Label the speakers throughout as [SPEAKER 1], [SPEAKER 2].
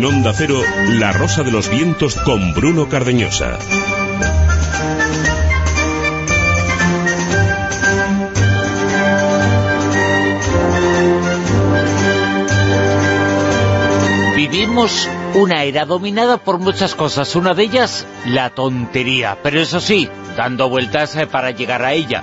[SPEAKER 1] En Onda Cero, La Rosa de los Vientos con Bruno Cardeñosa.
[SPEAKER 2] Vivimos una era dominada por muchas cosas, una de ellas la tontería, pero eso sí, dando vueltas eh, para llegar a ella.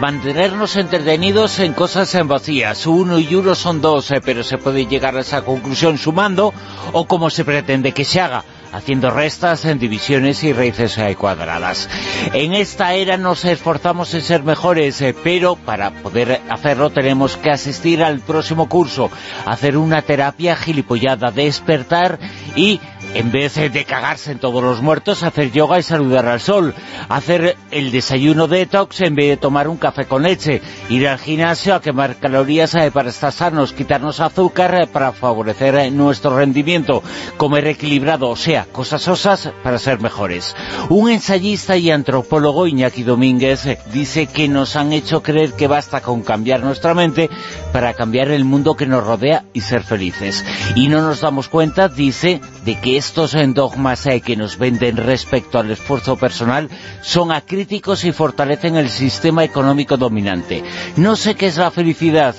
[SPEAKER 2] Mantenernos entretenidos en cosas en vacías, uno y uno son dos, eh, pero se puede llegar a esa conclusión sumando o como se pretende que se haga, haciendo restas en divisiones y raíces eh, cuadradas. En esta era nos esforzamos en ser mejores, eh, pero para poder hacerlo tenemos que asistir al próximo curso, hacer una terapia gilipollada, despertar y en vez de cagarse en todos los muertos, hacer yoga y saludar al sol, hacer el desayuno detox en vez de tomar un café con leche, ir al gimnasio a quemar calorías eh, para estar sanos, quitarnos azúcar eh, para favorecer eh, nuestro rendimiento, comer equilibrado, o sea, cosas osas para ser mejores. Un ensayista y antropólogo, Iñaki Domínguez, dice que nos han hecho creer que basta con cambiar nuestra mente para cambiar el mundo que nos rodea y ser felices. Y no nos damos cuenta, dice, de que estos dogmas eh, que nos venden respecto al esfuerzo personal son acríticos y fortalecen el sistema económico dominante. No sé qué es la felicidad,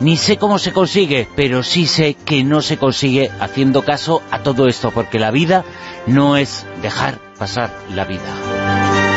[SPEAKER 2] ni sé cómo se consigue, pero sí sé que no se consigue haciendo caso a todo esto, porque la vida no es dejar pasar la vida.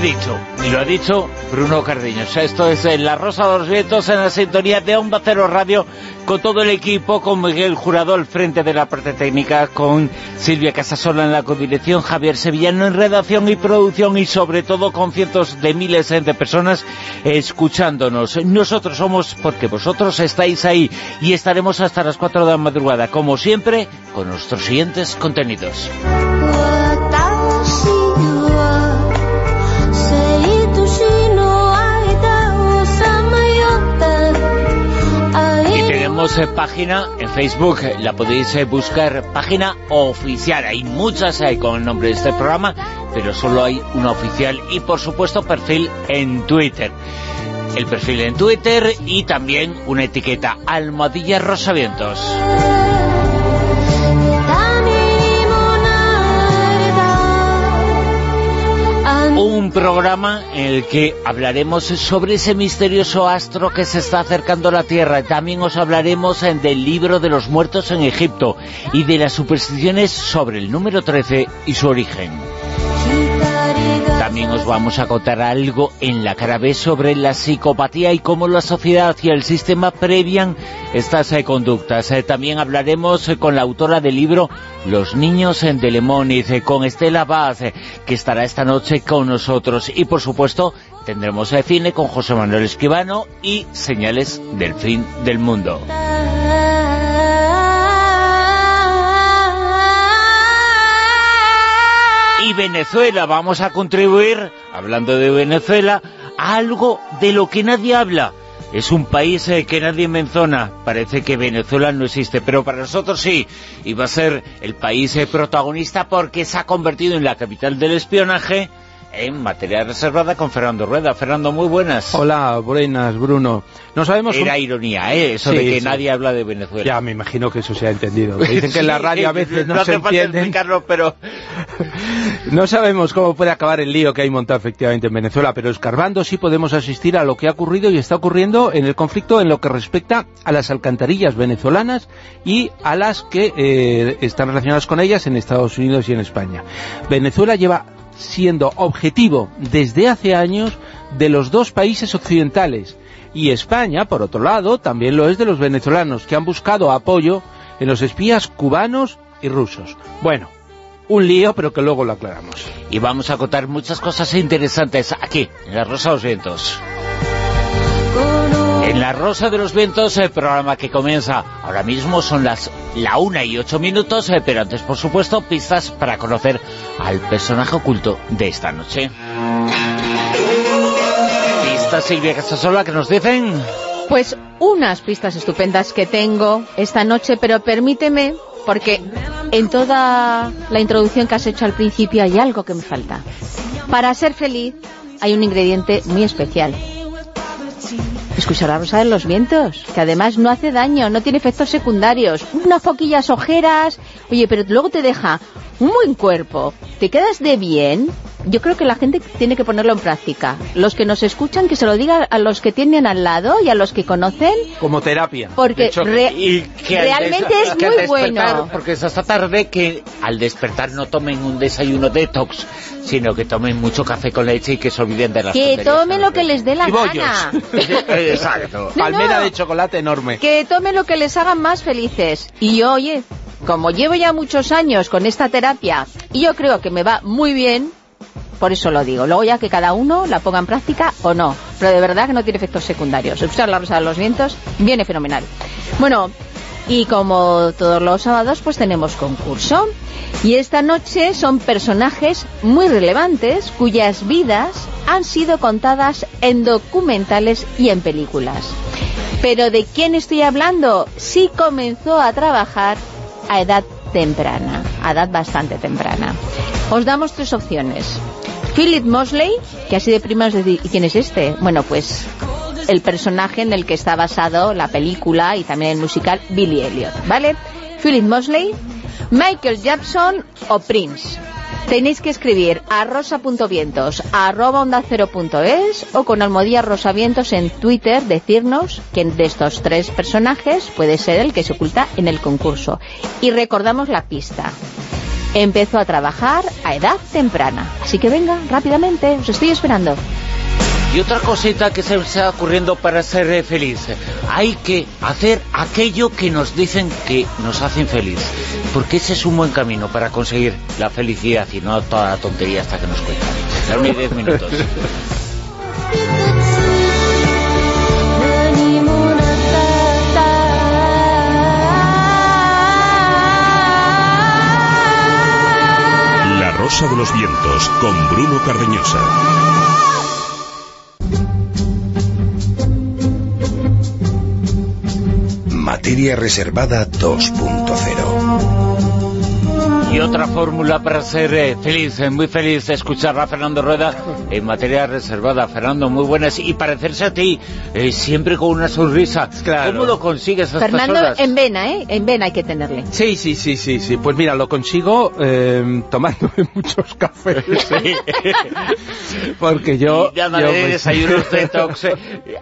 [SPEAKER 2] Dicho, y lo ha dicho Bruno Cardiños. Esto es La Rosa de los Vientos en la sintonía de Onda Cero Radio con todo el equipo, con Miguel Jurado al frente de la parte técnica, con Silvia Casasola en la codirección, Javier Sevillano en redacción y producción y sobre todo con cientos de miles de personas escuchándonos. Nosotros somos porque vosotros estáis ahí y estaremos hasta las 4 de la madrugada, como siempre, con nuestros siguientes contenidos. Tenemos eh, página en Facebook, eh, la podéis eh, buscar, página oficial, hay muchas hay con el nombre de este programa, pero solo hay una oficial y por supuesto perfil en Twitter. El perfil en Twitter y también una etiqueta, Almohadilla Rosavientos. Un programa en el que hablaremos sobre ese misterioso astro que se está acercando a la Tierra. También os hablaremos del libro de los muertos en Egipto y de las supersticiones sobre el número 13 y su origen. También os vamos a contar algo en la cara B sobre la psicopatía y cómo la sociedad y el sistema previan estas eh, conductas. Eh, también hablaremos eh, con la autora del libro Los niños en Delemóniz, con Estela Vaz, que estará esta noche con nosotros. Y por supuesto tendremos el cine con José Manuel Esquivano y Señales del Fin del Mundo. Venezuela. Vamos a contribuir, hablando de Venezuela, a algo de lo que nadie habla. Es un país eh, que nadie menciona. Parece que Venezuela no existe, pero para nosotros sí. Y va a ser el país eh, protagonista porque se ha convertido en la capital del espionaje en materia reservada con Fernando Rueda. Fernando, muy buenas.
[SPEAKER 3] Hola, buenas, Bruno. No sabemos...
[SPEAKER 2] Era ironía, ¿eh? Eso de que nadie habla de Venezuela.
[SPEAKER 3] Ya, me imagino que eso se ha entendido. Dicen que en la radio a veces no, se entiende.
[SPEAKER 2] pero...
[SPEAKER 3] no sabemos cómo puede acabar el lío que hay montado efectivamente en Venezuela, pero escarbando sí podemos asistir a lo que ha ocurrido y está ocurriendo en el conflicto en lo que respecta a las alcantarillas venezolanas y a las que eh, están relacionadas con ellas en Estados Unidos y en España. Venezuela lleva siendo objetivo desde hace años de los dos países occidentales. Y España, por otro lado, también lo es de los venezolanos, que han buscado apoyo en los espías cubanos y rusos. Bueno, un lío, pero que luego lo aclaramos.
[SPEAKER 2] Y vamos a contar muchas cosas interesantes aquí, en La Rosa de los Vientos. En La Rosa de los Vientos, el programa que comienza ahora mismo son las la una y ocho minutos, eh, pero antes, por supuesto, pistas para conocer al personaje oculto de esta noche. Pistas, Silvia Casasola, que nos dicen...
[SPEAKER 4] Pues unas pistas estupendas que tengo esta noche, pero permíteme, porque en toda la introducción que has hecho al principio hay algo que me falta. Para ser feliz hay un ingrediente muy especial, Escuchar la rosa de los vientos, que además no hace daño, no tiene efectos secundarios, unas poquillas ojeras, oye, pero luego te deja un buen cuerpo, te quedas de bien, yo creo que la gente tiene que ponerlo en práctica. Los que nos escuchan, que se lo digan a los que tienen al lado y a los que conocen.
[SPEAKER 3] Como terapia.
[SPEAKER 4] Porque re
[SPEAKER 2] Y que al
[SPEAKER 4] realmente es
[SPEAKER 2] que
[SPEAKER 4] muy bueno.
[SPEAKER 2] Porque es hasta tarde que al despertar no tomen un desayuno detox, sino que tomen mucho café con leche y que se olviden de las
[SPEAKER 4] Que tomen lo que les dé la
[SPEAKER 3] Y
[SPEAKER 4] gana.
[SPEAKER 2] Exacto.
[SPEAKER 4] No,
[SPEAKER 3] Palmera
[SPEAKER 4] no.
[SPEAKER 3] de chocolate enorme.
[SPEAKER 4] Que tomen lo que les haga más felices. Y oye, como llevo ya muchos años con esta terapia, y yo creo que me va muy bien, por eso lo digo. Luego ya que cada uno la ponga en práctica o no. Pero de verdad que no tiene efectos secundarios. Usar la rosa de los vientos viene fenomenal. Bueno, y como todos los sábados, pues tenemos concurso. Y esta noche son personajes muy relevantes cuyas vidas han sido contadas en documentales y en películas. Pero ¿de quién estoy hablando? Sí comenzó a trabajar a edad temprana, a edad bastante temprana. Os damos tres opciones. Philip Mosley, que así de primas decir, ¿y quién es este? Bueno, pues el personaje en el que está basado la película y también el musical Billy Elliot, ¿vale? Philip Mosley, Michael Jackson o Prince. Tenéis que escribir a rosa.vientos arroba punto es o con almohadilla rosavientos en Twitter decirnos quién de estos tres personajes puede ser el que se oculta en el concurso. Y recordamos la pista. Empezó a trabajar a edad temprana. Así que venga, rápidamente, os estoy esperando.
[SPEAKER 2] Y otra cosita que se me está ocurriendo para ser feliz. Hay que hacer aquello que nos dicen que nos hacen feliz. Porque ese es un buen camino para conseguir la felicidad y no toda la tontería hasta que nos cuentan. Darme 10 minutos.
[SPEAKER 1] Rosa de los Vientos con Bruno Cardeñosa.
[SPEAKER 5] Materia reservada 2.0.
[SPEAKER 2] Y otra fórmula para ser eh, feliz, eh, muy feliz, escuchar a Fernando Rueda en materia reservada. Fernando, muy buenas. Y parecerse a ti, eh, siempre con una sonrisa.
[SPEAKER 3] Claro.
[SPEAKER 2] ¿Cómo lo consigues a
[SPEAKER 4] Fernando
[SPEAKER 2] horas?
[SPEAKER 4] en vena, ¿eh? En vena hay que tenerle.
[SPEAKER 3] Sí, sí, sí, sí, sí. Pues mira, lo consigo eh, tomándome muchos cafés. Porque yo...
[SPEAKER 2] Y nada
[SPEAKER 3] yo
[SPEAKER 2] de
[SPEAKER 3] me-
[SPEAKER 2] desayunos detox. eh.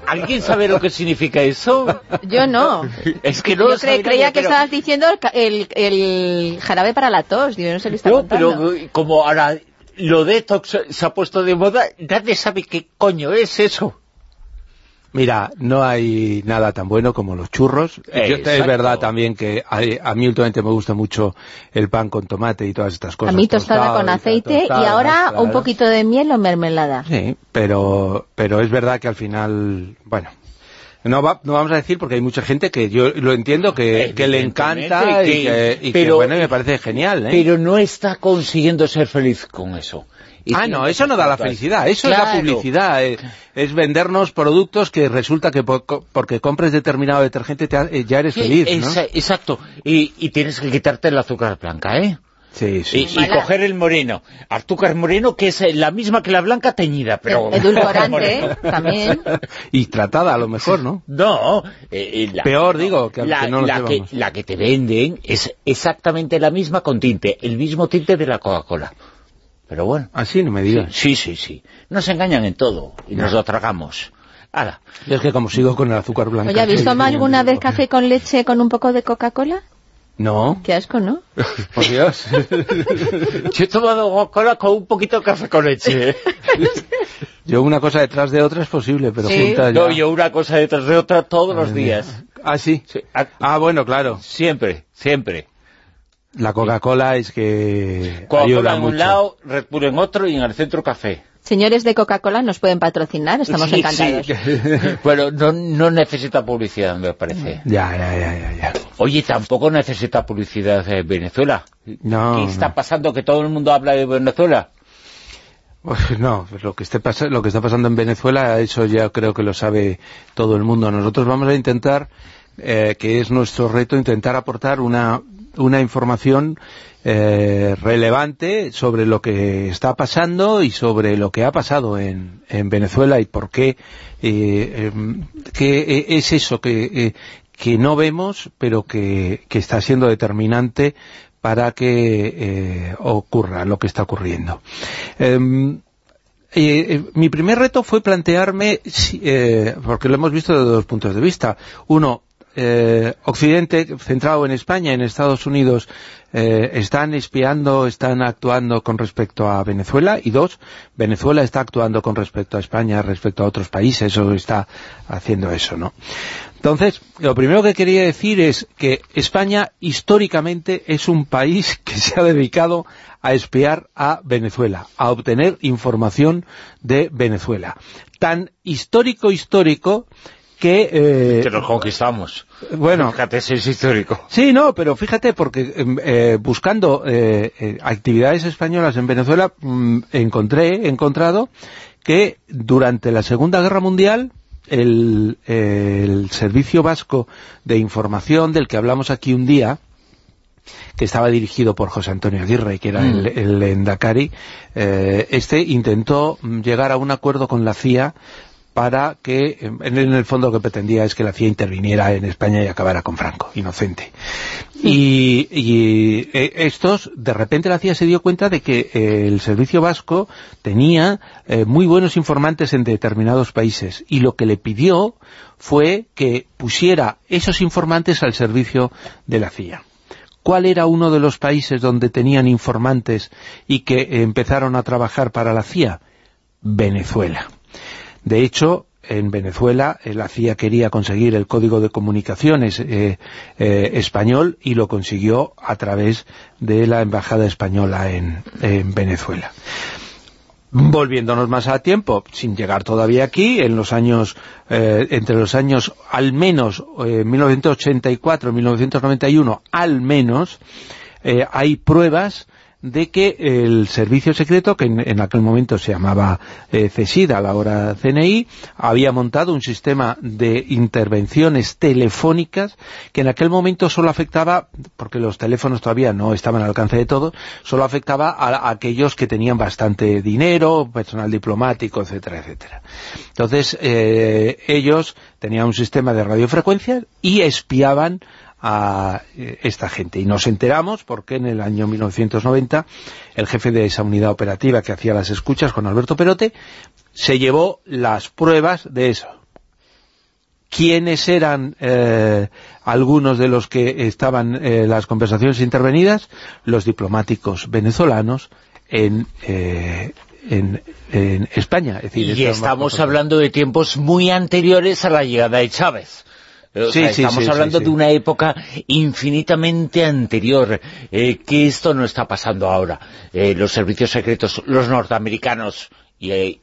[SPEAKER 2] ¿Alguien sabe lo que significa eso?
[SPEAKER 4] Yo no.
[SPEAKER 2] Es que no
[SPEAKER 4] Yo
[SPEAKER 2] lo sabe
[SPEAKER 4] cre- creía
[SPEAKER 2] nadie,
[SPEAKER 4] que
[SPEAKER 2] pero-
[SPEAKER 4] estabas diciendo el, el jarabe para la tos. No sé qué está
[SPEAKER 2] No,
[SPEAKER 4] contando.
[SPEAKER 2] pero eh, como ahora lo detox se ha puesto de moda, nadie sabe qué coño es eso.
[SPEAKER 3] Mira, no hay nada tan bueno como los churros. Yo- es verdad también que a, a mí últimamente me gusta mucho el pan con tomate y todas estas
[SPEAKER 4] A
[SPEAKER 3] cosas.
[SPEAKER 4] mí tostada con aceite y
[SPEAKER 3] tostada,
[SPEAKER 4] ahora
[SPEAKER 3] claro.
[SPEAKER 4] un poquito de miel o mermelada.
[SPEAKER 3] Sí, pero, pero es verdad que al final, bueno, no, va- no vamos a decir porque hay mucha gente que yo lo entiendo que, que le encanta y que, y que,
[SPEAKER 2] Pero-
[SPEAKER 3] bueno, y me parece genial, ¿eh?
[SPEAKER 2] Pero no está consiguiendo ser feliz con eso. Y
[SPEAKER 3] Ah, no,
[SPEAKER 2] que
[SPEAKER 3] eso no da la felicidad, eso es la publicidad, eh, es vendernos productos que resulta que po- co- porque compres determinado detergente te eh, ya eres
[SPEAKER 2] Sí,
[SPEAKER 3] feliz, ¿no?
[SPEAKER 2] esa- Exacto. Y, y tienes que quitarte el azúcar blanca, ¿eh?
[SPEAKER 3] Sí, sí.
[SPEAKER 2] Y, coger el moreno. Azúcar moreno, que es eh, la misma que la blanca teñida, pero...
[SPEAKER 4] Edulcorante, ¿eh? también.
[SPEAKER 3] Y tratada a lo mejor, ¿no?
[SPEAKER 2] No, eh, eh, la-
[SPEAKER 3] Peor, digo, que-
[SPEAKER 2] la,
[SPEAKER 3] que no
[SPEAKER 2] la que,
[SPEAKER 3] sepamos.
[SPEAKER 2] la que te venden es exactamente la misma con tinte, el mismo tinte de la Coca-Cola. Pero bueno,
[SPEAKER 3] Así no me
[SPEAKER 2] sí,
[SPEAKER 3] digas.
[SPEAKER 2] sí, sí, sí. Nos engañan en todo y nos lo tragamos. Ahora,
[SPEAKER 3] Es que como sigo con el azúcar blanco.
[SPEAKER 4] Oye, ¿habéis tomado alguna vez café con leche con un poco de Coca-Cola?
[SPEAKER 3] No,
[SPEAKER 4] Qué asco, ¿no?
[SPEAKER 3] por Dios.
[SPEAKER 2] yo he tomado Coca-Cola con un poquito de café con leche. ¿eh?
[SPEAKER 3] Yo una cosa detrás de otra es posible, pero
[SPEAKER 4] Sí.
[SPEAKER 3] ya...
[SPEAKER 2] No, yo una cosa detrás de otra todos los días.
[SPEAKER 3] Ah, sí.
[SPEAKER 2] Sí, a-
[SPEAKER 3] Ah, bueno, claro.
[SPEAKER 2] Siempre, siempre.
[SPEAKER 3] La Coca-Cola es que
[SPEAKER 2] Coca-Cola
[SPEAKER 3] ayuda
[SPEAKER 2] en
[SPEAKER 3] mucho.
[SPEAKER 2] un lado, Red Bull en otro y en el centro café.
[SPEAKER 4] Señores de Coca-Cola, nos pueden patrocinar, estamos
[SPEAKER 2] Sí,
[SPEAKER 4] encantados.
[SPEAKER 2] sí. Bueno, no, no necesita publicidad, me parece.
[SPEAKER 3] Ya, ya, ya, ya, ya.
[SPEAKER 2] Oye, tampoco necesita publicidad eh, Venezuela.
[SPEAKER 3] No,
[SPEAKER 2] ¿Qué está
[SPEAKER 3] no.
[SPEAKER 2] pasando? ¿Que todo el mundo habla de Venezuela?
[SPEAKER 3] Pues no, lo que, esté pas- lo que está pasando en Venezuela, eso ya creo que lo sabe todo el mundo. Nosotros vamos a intentar, eh, que es nuestro reto, intentar aportar una una información eh, relevante sobre lo que está pasando y sobre lo que ha pasado en, Venezuela y por qué, eh, em, eh, es eso que, que no vemos, pero que, está siendo determinante para que ocurra lo que está ocurriendo. Em, mi primer reto fue plantearme, porque lo hemos visto desde dos puntos de vista. Uno, eh, Occidente, centrado en España, en Estados Unidos, eh, están espiando, están actuando con respecto a Venezuela, y dos, Venezuela está actuando con respecto a España, respecto a otros países, o está haciendo eso, ¿no? Entonces, lo primero que quería decir es que España históricamente es un país que se ha dedicado a espiar a Venezuela, a obtener información de Venezuela. Tan histórico, histórico, que...
[SPEAKER 2] Eh, que nos conquistamos.
[SPEAKER 3] Bueno...
[SPEAKER 2] Fíjate, es histórico.
[SPEAKER 3] Sí, no, pero fíjate, porque em, eh, buscando eh, actividades españolas en Venezuela, mm, encontré, he encontrado que durante la Segunda Guerra Mundial el, Servicio Vasco de Información, del que hablamos aquí un día, que estaba dirigido por José Antonio Aguirre, que era el, mm. el Endacari, este intentó llegar a un acuerdo con la CIA para que, en el fondo lo que pretendía es que la CIA interviniera en España y acabara con Franco, inocente. Y, e, estos, de repente la CIA se dio cuenta de que eh, el servicio vasco tenía eh, muy buenos informantes en determinados países, y lo que le pidió fue que pusiera esos informantes al servicio de la CIA. ¿Cuál era uno de los países donde tenían informantes y que empezaron a trabajar para la CIA? Venezuela. De hecho, en Venezuela eh, la CIA quería conseguir el código de comunicaciones eh, eh, español y lo consiguió a través de la embajada española en, Venezuela. Volviéndonos más a tiempo, sin llegar todavía aquí, en los años, entre los años al menos 1984 y 1991, al menos, hay pruebas de que el servicio secreto, que en, aquel momento se llamaba eh, CESID, la hora CNI, había montado un sistema de intervenciones telefónicas que en aquel momento solo afectaba, porque los teléfonos todavía no estaban al alcance de todos, solo afectaba a, aquellos que tenían bastante dinero, personal diplomático, etcétera, etcétera. Entonces, eh, ellos tenían un sistema de radiofrecuencia y espiaban a eh, esta gente. Y nos enteramos porque en el año 1990 el jefe de esa unidad operativa que hacía las escuchas con Alberto Perote se llevó las pruebas de eso. ¿Quiénes eran eh, algunos de los que estaban en las conversaciones intervenidas? Los diplomáticos venezolanos en, eh, en, España.
[SPEAKER 2] y estamos hablando de tiempos muy anteriores a la llegada de Chávez estamos hablando de una época infinitamente anterior, eh, que esto no está pasando ahora. Eh, los servicios secretos, los norteamericanos y, eh,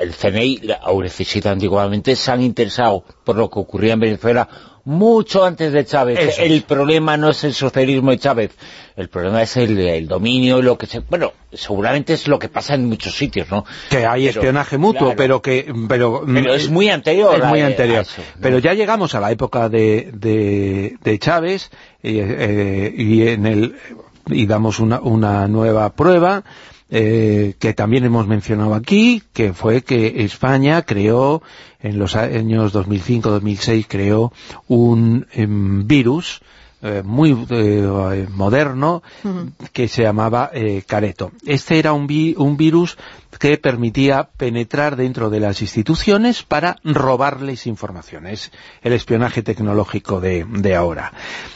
[SPEAKER 2] el CNI, o necesita antiguamente, se han interesado por lo que ocurría en Venezuela mucho antes de Chávez. el problema no es el socialismo de Chávez, el problema es el, dominio, lo que se... Bueno, seguramente es lo que pasa en muchos sitios, ¿no?
[SPEAKER 3] Que hay espionaje mutuo, pero que... Pero,
[SPEAKER 2] es muy anterior.
[SPEAKER 3] Es muy anterior. Pero ya llegamos a la época de, de, Chávez eh, y en el y damos una, una nueva prueba eh, que también hemos mencionado aquí, que fue que España creó, en los años 2005-2006, creó un em, virus eh, muy eh, moderno que se llamaba Careto. Este era un, un virus que permitía penetrar dentro de las instituciones para robarles informaciones, el espionaje tecnológico de, ahora.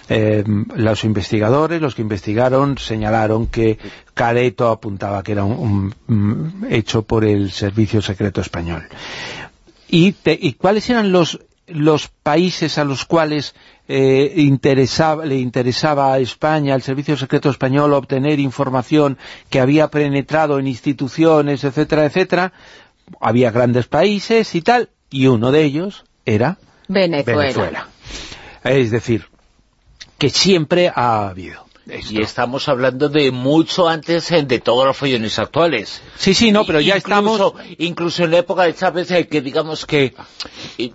[SPEAKER 3] Eh, los investigadores, los que investigaron, señalaron que Careto apuntaba que era un, hecho por el Servicio Secreto Español. ¿Y, y cuáles eran los, los países a los cuales eh, interesaba, le interesaba a España, al Servicio Secreto Español, obtener información que había penetrado en instituciones, etcétera, etcétera. Había grandes países y tal, y uno de ellos era
[SPEAKER 4] Venezuela.
[SPEAKER 3] Es decir, que siempre ha habido.
[SPEAKER 2] Y estamos hablando de mucho antes eh, de todos los follones actuales.
[SPEAKER 3] Sí, sí, no, pero ya estamos...
[SPEAKER 2] Incluso en la época de Chávez, eh, que digamos que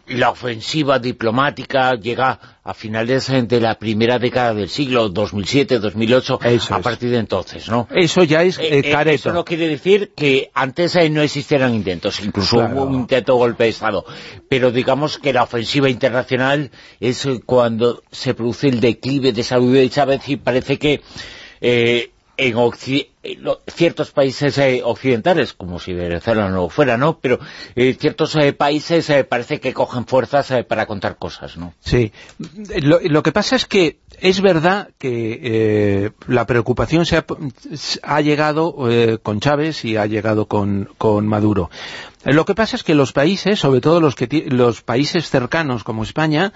[SPEAKER 2] la ofensiva diplomática llega a finales de la primera década del siglo, 2007, 2008, a partir de entonces, ¿no?
[SPEAKER 3] Eso ya es eh, eh, careto.
[SPEAKER 2] Eso no quiere decir que antes no existieran intentos, incluso hubo un intento golpe de Estado, pero digamos que la ofensiva internacional es cuando se produce el declive de salud de Chávez y parece que eh, en ciertos países eh, occidentales, como si Venezuela no fuera, ¿no? Pero eh, ciertos países parece que cogen fuerzas para contar cosas, ¿no?
[SPEAKER 3] Sí. Lo, que pasa es que es verdad que la preocupación se ha, llegado con Chávez y ha llegado con, con Maduro. Lo que pasa es que los países, sobre todo los, que los países cercanos como España,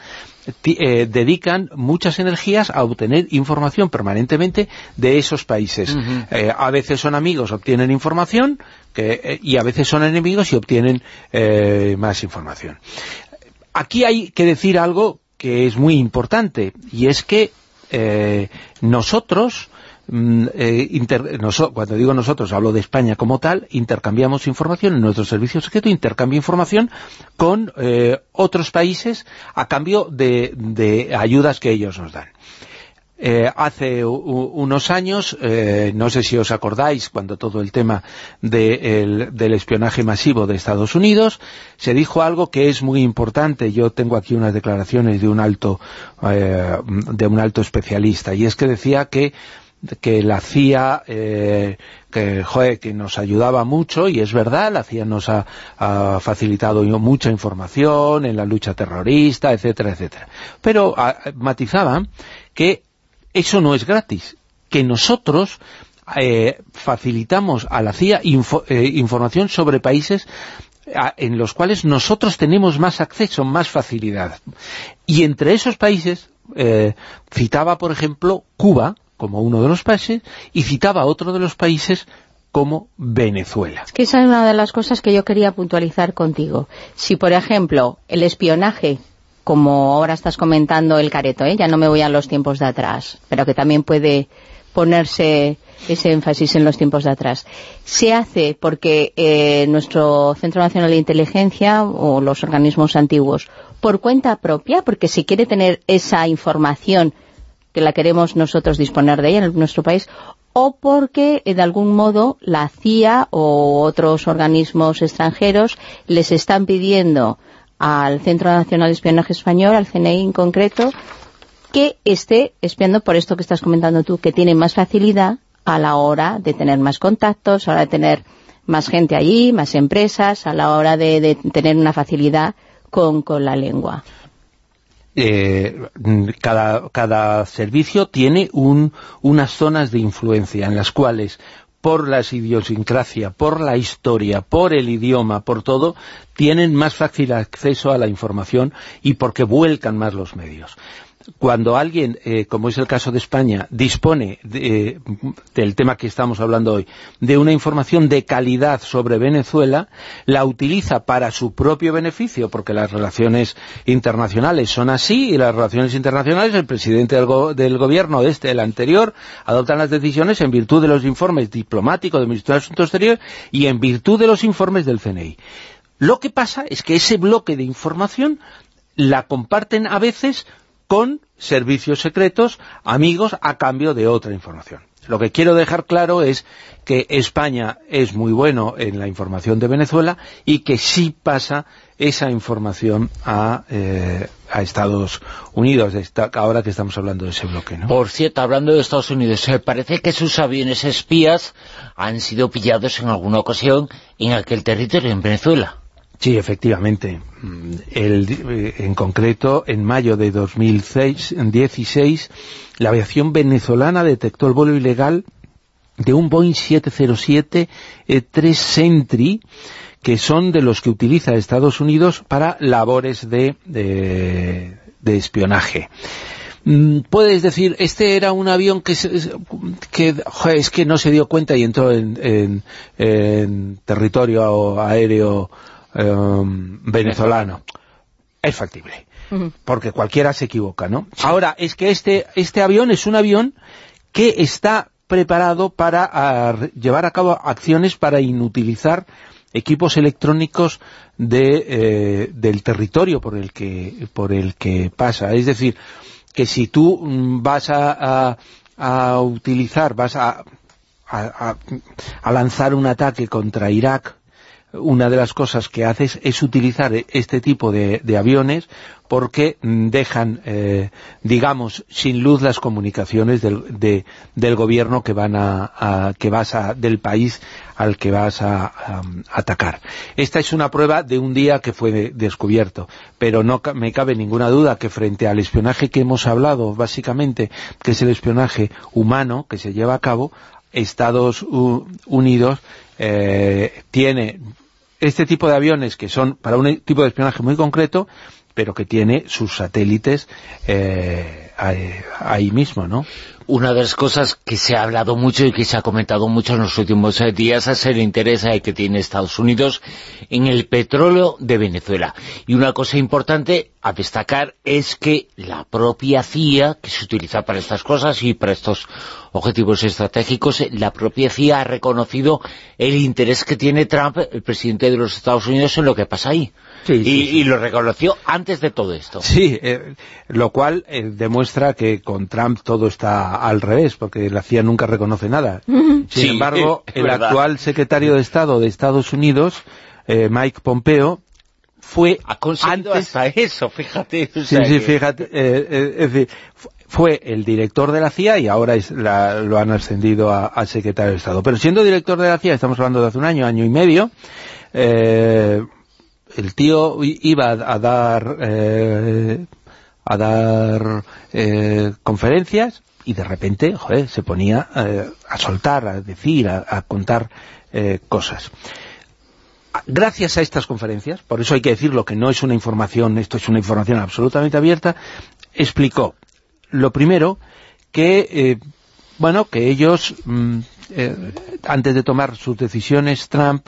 [SPEAKER 3] eh, dedican muchas energías a obtener información permanentemente de esos países. Eh, a veces son amigos, obtienen información, eh, y a veces son enemigos y obtienen más información. Aquí hay que decir algo que es muy importante, y es que nosotros Mm, eh, cuando digo nosotros, hablo de España como tal, intercambiamos información en nuestro servicio secreto, intercambia información con eh, otros países a cambio de, ayudas que ellos nos dan. Eh, hace unos años, no sé si os acordáis, cuando todo el tema del espionaje masivo de Estados Unidos, se dijo algo que es muy importante. Yo tengo aquí unas declaraciones de un alto, de un alto especialista, y es que decía que que la CIA eh, que, que nos ayudaba mucho y es verdad, la CIA nos ha, facilitado mucha información en la lucha terrorista, etcétera, etcétera. Pero matizaba que eso no es gratis, que nosotros eh, facilitamos a la CIA eh, información sobre países en los cuales nosotros tenemos más acceso, más facilidad. Y entre esos países, citaba por ejemplo Cuba, como uno de los países y citaba a otro de los países como Venezuela.
[SPEAKER 4] Es que esa es una de las cosas que yo quería puntualizar contigo. Si, por ejemplo, el espionaje, como ahora estás comentando el careto, ¿eh? ya no me voy a los tiempos de atrás, pero que también puede ponerse ese énfasis en los tiempos de atrás. Se hace porque eh, nuestro Centro Nacional de Inteligencia o los organismos antiguos, por cuenta propia, porque se quiere tener esa información que la queremos nosotros disponer de ella en nuestro país, o porque eh, de algún modo la CIA o otros organismos extranjeros les están pidiendo al Centro Nacional de Espionaje Español, al CNI en concreto, que esté espiando por esto que estás comentando tú, que tiene más facilidad a la hora de tener más contactos, a la hora de tener más gente allí, más empresas, a la hora de, tener una facilidad con la lengua.
[SPEAKER 3] Eh, cada, servicio tiene unas zonas de influencia en las cuales por la idiosincrasia, por la historia, por el idioma, por todo, tienen más fácil acceso a la información y porque vuelcan más los medios cuando alguien, eh, como es el caso de España, dispone de, del tema que estamos hablando hoy, de una información de calidad sobre Venezuela, la utiliza para su propio beneficio, porque las relaciones internacionales son así, y las relaciones internacionales, el presidente del, gobierno este, el anterior, adoptan las decisiones en virtud de los informes diplomáticos del Ministerio de Asuntos Exteriores y en virtud de los informes del CNI. Lo que pasa es que ese bloque de información la comparten a veces con servicios secretos, amigos, a cambio de otra información. Lo que quiero dejar claro es que España es muy bueno en la información de Venezuela y que sí pasa esa información a, eh, Estados Unidos, ahora que estamos hablando de ese bloque. ¿no?
[SPEAKER 2] Por cierto, hablando de Estados Unidos, eh, parece que sus aviones espías han sido pillados en alguna ocasión en aquel territorio, en Venezuela.
[SPEAKER 3] Sí, efectivamente. Mm, eh, en concreto, en mayo de 2016, la aviación venezolana detectó el vuelo ilegal de un Boeing 707-3 eh, Sentry, que son de los que utiliza Estados Unidos para labores de, espionaje. Mm, puedes decir, este era un avión que, que es que no se dio cuenta y entró en territorio aéreo Em, venezolano. Es factible, porque cualquiera se equivoca, ¿no? Ahora, es que este, este avión es un avión que está preparado para llevar a cabo acciones para inutilizar equipos electrónicos de, eh, del territorio por el que por el que pasa. Es decir, que si tú mm, vas a, a, utilizar, vas a, a lanzar un ataque contra Irak una de las cosas que haces es utilizar este tipo de, aviones porque dejan, eh, digamos, sin luz las comunicaciones del, del gobierno que van a, que vas a, del país al que vas a, atacar. Esta es una prueba de un día que fue descubierto, pero no me cabe ninguna duda que frente al espionaje que hemos hablado, básicamente, que es el espionaje humano que se lleva a cabo, Estados Unidos eh, tiene este tipo de aviones que son para un tipo de espionaje muy concreto, pero que tiene sus satélites eh, ahí mismo, ¿no?
[SPEAKER 2] Una de las cosas que se ha hablado mucho y que se ha comentado mucho en los últimos eh, días es el interés eh, que tiene Estados Unidos en el petróleo de Venezuela. Y una cosa importante a destacar es que la propia CIA, que se utiliza para estas cosas y para estos objetivos estratégicos, la propia CIA ha reconocido el interés que tiene Trump, el presidente de los Estados Unidos, en lo que pasa ahí. Y, lo reconoció antes de todo esto.
[SPEAKER 3] Sí, eh, lo cual demuestra que con Trump todo está al revés, porque la CIA nunca reconoce nada. Sin embargo, el actual secretario de Estado de Estados Unidos, eh, Mike Pompeo, fue
[SPEAKER 2] ha conseguido hasta eso, fíjate.
[SPEAKER 3] sí, sí, fíjate, eh, eh, es decir, fue el director de la CIA y ahora lo han ascendido a, secretario de Estado. Pero siendo director de la CIA, estamos hablando de hace un año, año y medio, el tío iba a dar a dar conferencias y de repente, joder, se ponía eh, a soltar, a decir, a, contar eh, cosas. Gracias a estas conferencias, por eso hay que decirlo que no es una información, esto es una información absolutamente abierta, explicó, lo primero, que, eh, bueno, que ellos, mm, antes de tomar sus decisiones, Trump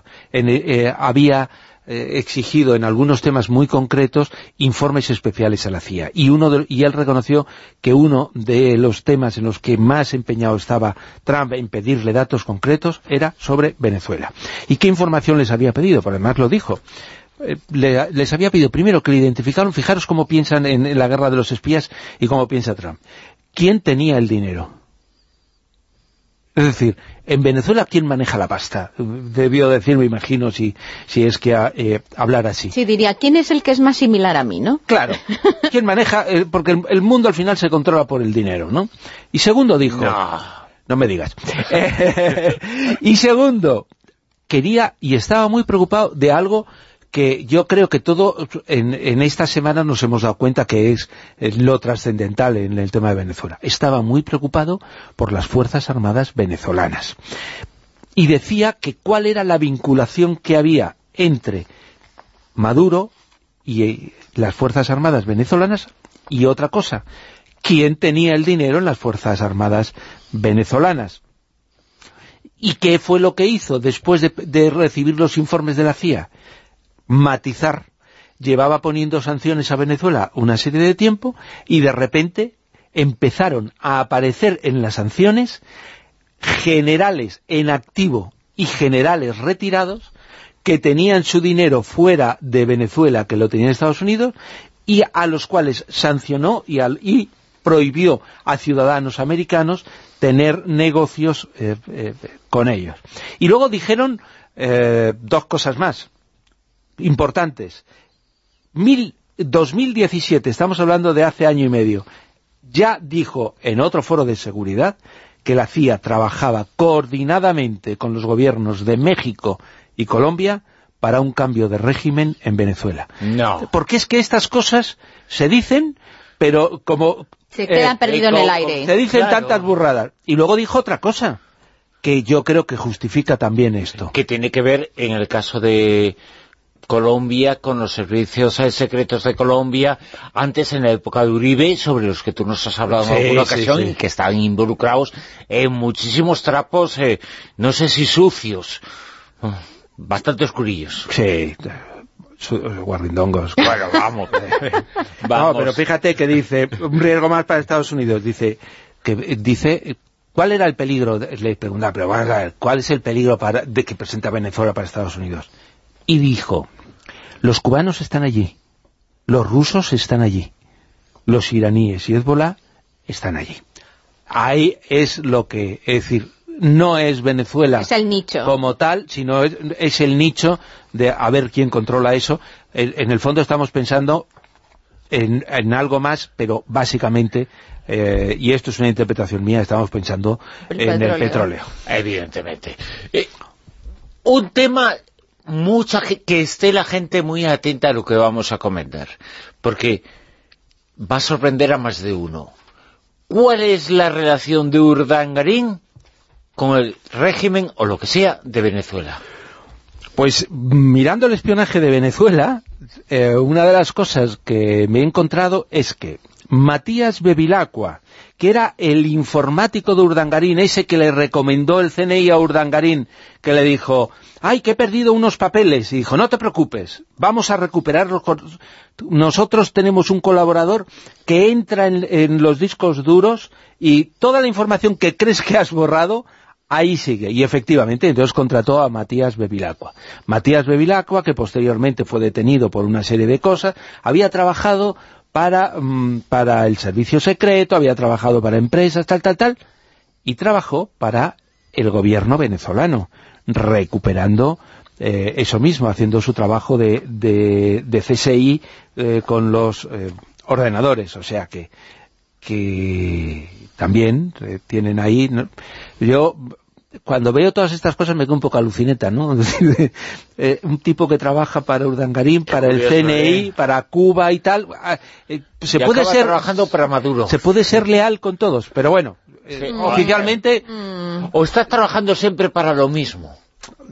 [SPEAKER 3] había eh, exigido en algunos temas muy concretos informes especiales a la CIA. Y, uno y él reconoció que uno de los temas en los que más empeñado estaba Trump en pedirle datos concretos era sobre Venezuela. ¿Y qué información les había pedido? Por además lo dijo eh, les había pedido primero que le identificaron, fijaros cómo piensan en, la guerra de los espías y cómo piensa Trump. ¿Quién tenía el dinero? Es decir, en Venezuela, ¿quién maneja la pasta? Debió decir, me imagino, si, si es que eh, hablar así.
[SPEAKER 4] Sí, diría, ¿quién es el que es más similar a mí, no?
[SPEAKER 3] Claro. ¿Quién maneja? Eh, porque el, mundo al final se controla por el dinero, ¿no? Y segundo dijo... No. No me digas. y segundo, quería y estaba muy preocupado de algo que yo creo que todo en, esta semana nos hemos dado cuenta que es lo trascendental en el tema de Venezuela. Estaba muy preocupado por las Fuerzas Armadas venezolanas. Y decía que cuál era la vinculación que había entre Maduro y eh, las Fuerzas Armadas venezolanas y otra cosa, quién tenía el dinero en las Fuerzas Armadas venezolanas. ¿Y qué fue lo que hizo después de recibir los informes de la CIA? Matizar. Llevaba poniendo sanciones a Venezuela una serie de tiempo y de repente empezaron a aparecer en las sanciones generales en activo y generales retirados que tenían su dinero fuera de Venezuela, que lo tenían en Estados Unidos, y a los cuales sancionó y, y prohibió a ciudadanos americanos tener negocios eh, eh, con ellos. Y luego dijeron eh, dos cosas más importantes. Mil, 2017, estamos hablando de hace año y medio, ya dijo en otro foro de seguridad que la CIA trabajaba coordinadamente con los gobiernos de México y Colombia para un cambio de régimen en Venezuela.
[SPEAKER 2] No.
[SPEAKER 3] Porque es que estas cosas se dicen, pero como...
[SPEAKER 4] Se quedan eh, perdidos en el aire.
[SPEAKER 3] Se dicen tantas burradas. Y luego dijo otra cosa, que yo creo que justifica también esto.
[SPEAKER 2] Que tiene que ver, en el caso de Colombia, con los servicios eh, secretos de Colombia, antes en la época de Uribe, sobre los que tú nos has hablado en alguna ocasión, y que están involucrados en muchísimos trapos, eh, no sé si sucios, bastante oscurillos.
[SPEAKER 3] Sí, guarrindongos.
[SPEAKER 2] Bueno, vamos.
[SPEAKER 3] vamos. No, pero fíjate que dice, un riesgo más para Estados Unidos, dice, que dice ¿Cuál era el peligro? Le preguntaba, pero vamos a ver, ¿cuál es el peligro para, de que presenta Venezuela para Estados Unidos? y dijo, los cubanos están allí, los rusos están allí, los iraníes y Hezbollah están allí. Ahí es lo que, es decir, no es Venezuela
[SPEAKER 4] Es el nicho.
[SPEAKER 3] como tal, sino es, es el nicho de a ver quién controla eso. En, en el fondo estamos pensando en, en algo más, pero básicamente, eh, y esto es una interpretación mía, estamos pensando
[SPEAKER 4] El
[SPEAKER 3] en el
[SPEAKER 4] petróleo.
[SPEAKER 3] petróleo.
[SPEAKER 2] Evidentemente. Eh, un tema mucha que esté la gente muy atenta a lo que vamos a comentar, porque va a sorprender a más de uno. ¿Cuál es la relación de Urdangarín con el régimen o lo que sea de Venezuela?
[SPEAKER 3] Pues mirando el espionaje de Venezuela, eh, una de las cosas que me he encontrado es que Matías Bevilacqua, que era el informático de Urdangarín, ese que le recomendó el CNI a Urdangarín, que le dijo, ay, que he perdido unos papeles, y dijo, no te preocupes, vamos a recuperarlos. Nosotros tenemos un colaborador que entra en, en los discos duros y toda la información que crees que has borrado, ahí sigue. Y efectivamente, entonces contrató a Matías Bevilacqua. Matías Bevilacqua, que posteriormente fue detenido por una serie de cosas, había trabajado para, mm, para el servicio secreto, había trabajado para empresas, tal, tal, tal, y trabajó para el gobierno venezolano, recuperando eh, eso mismo, haciendo su trabajo de, de, de CSI eh, con los eh, ordenadores, o sea que, que también eh, tienen ahí... Yo cuando veo todas estas cosas me quedo un poco alucineta, ¿no? Eh, un tipo que trabaja para Urdangarín, para el CNI,
[SPEAKER 2] ¿eh?
[SPEAKER 3] para Cuba y tal, ah, eh, se
[SPEAKER 2] Y
[SPEAKER 3] puede ser
[SPEAKER 2] trabajando para Maduro.
[SPEAKER 3] se puede ser leal con todos, pero bueno, eh,
[SPEAKER 2] Sí.
[SPEAKER 3] oficialmente
[SPEAKER 4] Mm,
[SPEAKER 2] ¿O está trabajando siempre para lo mismo?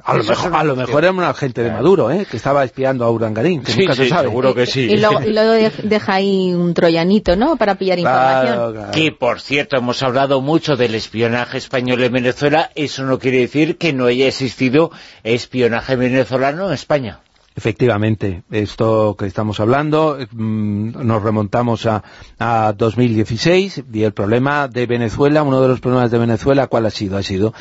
[SPEAKER 3] A lo mejor, a lo mejor era un agente de Maduro, ¿eh? que estaba espiando a Urdangarín, que
[SPEAKER 2] Sí,
[SPEAKER 3] nunca se
[SPEAKER 2] sí,
[SPEAKER 3] sabe.
[SPEAKER 2] seguro que sí.
[SPEAKER 4] Y luego, y luego de- deja ahí un troyanito, ¿no?, para pillar información.
[SPEAKER 3] Claro.
[SPEAKER 2] Que, por cierto, hemos hablado mucho del espionaje español en Venezuela. Eso no quiere decir que no haya existido espionaje venezolano en España.
[SPEAKER 3] Efectivamente, esto que estamos hablando, mm, nos remontamos a, a 2016 y el problema de Venezuela, uno de los problemas de Venezuela, ¿cuál ha sido? Ha sido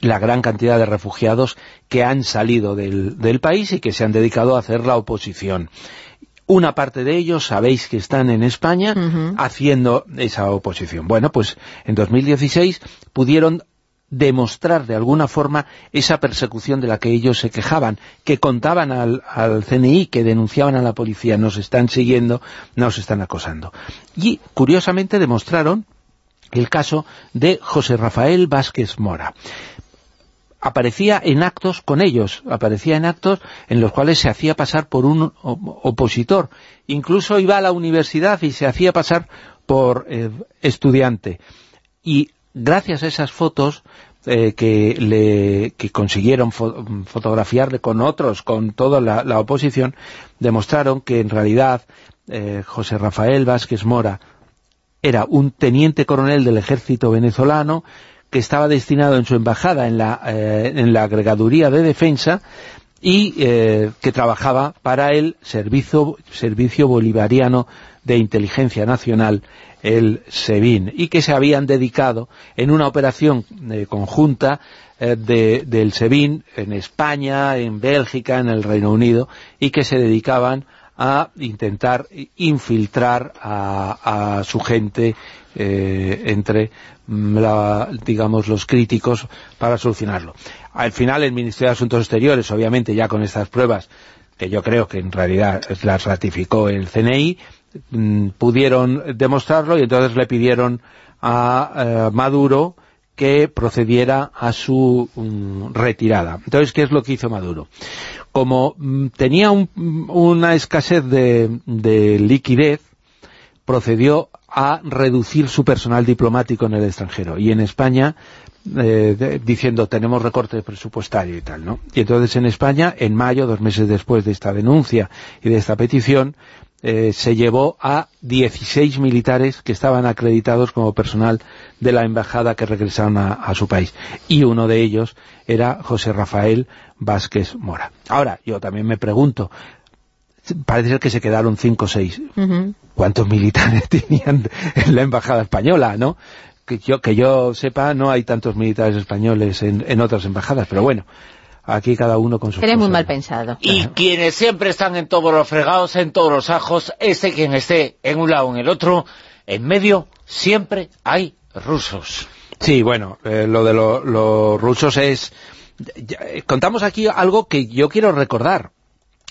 [SPEAKER 3] la gran cantidad de refugiados que han salido del, del país y que se han dedicado a hacer la oposición. Una parte de ellos sabéis que están en España haciendo esa oposición. Bueno, pues en 2016 pudieron demostrar de alguna forma esa persecución de la que ellos se quejaban, que contaban al, CNI, que denunciaban a la policía, nos están siguiendo, nos están acosando. Y curiosamente demostraron el caso de José Rafael Vázquez Mora aparecía en actos con ellos, aparecía en actos en los cuales se hacía pasar por un opositor, incluso iba a la universidad y se hacía pasar por eh, estudiante. Y gracias a esas fotos eh, que, le, que consiguieron fo- fotografiarle con otros, con toda la, oposición, demostraron que en realidad eh, José Rafael Vázquez Mora era un teniente coronel del ejército venezolano que estaba destinado en su embajada en la, eh, en la agregaduría de defensa y que trabajaba para el servicio, servicio bolivariano de inteligencia nacional, el SEBIN, y que se habían dedicado en una operación eh, conjunta eh, de- del SEBIN en España, en Bélgica, en el Reino Unido, y que se dedicaban a intentar infiltrar a, su gente eh, entre mm, la- digamos los críticos para solucionarlo. Al final el Ministerio de Asuntos Exteriores, obviamente ya con estas pruebas, que yo creo que en realidad las ratificó el CNI, pudieron demostrarlo y entonces le pidieron a eh, Maduro que procediera a su mm, retirada. Entonces, ¿qué es lo que hizo Maduro? Como mm, tenía un- una escasez de, de liquidez, procedió a reducir su personal diplomático en el extranjero. Y en España, eh, diciendo, tenemos recorte presupuestario y tal, ¿no? Y entonces en España, en mayo, dos meses después de esta denuncia y de esta petición, eh, se llevó a 16 militares que estaban acreditados como personal de la embajada que regresaron a, a su país. Y uno de ellos era José Rafael Vázquez Mora. Ahora, yo también me pregunto, parece ser que se quedaron cinco o seis. ¿Cuántos militares tenían en la embajada española, no? Que yo, que yo sepa, no hay tantos militares españoles en, en otras embajadas, pero bueno, aquí cada uno con su
[SPEAKER 4] Eres muy mal pensado.
[SPEAKER 2] Y quienes siempre están en todos los fregados, en todos los ajos, este quien esté en un lado o en el otro, en medio siempre hay rusos.
[SPEAKER 3] Sí, bueno, eh, lo de lo- los rusos es... ya, eh, contamos aquí algo que yo quiero recordar,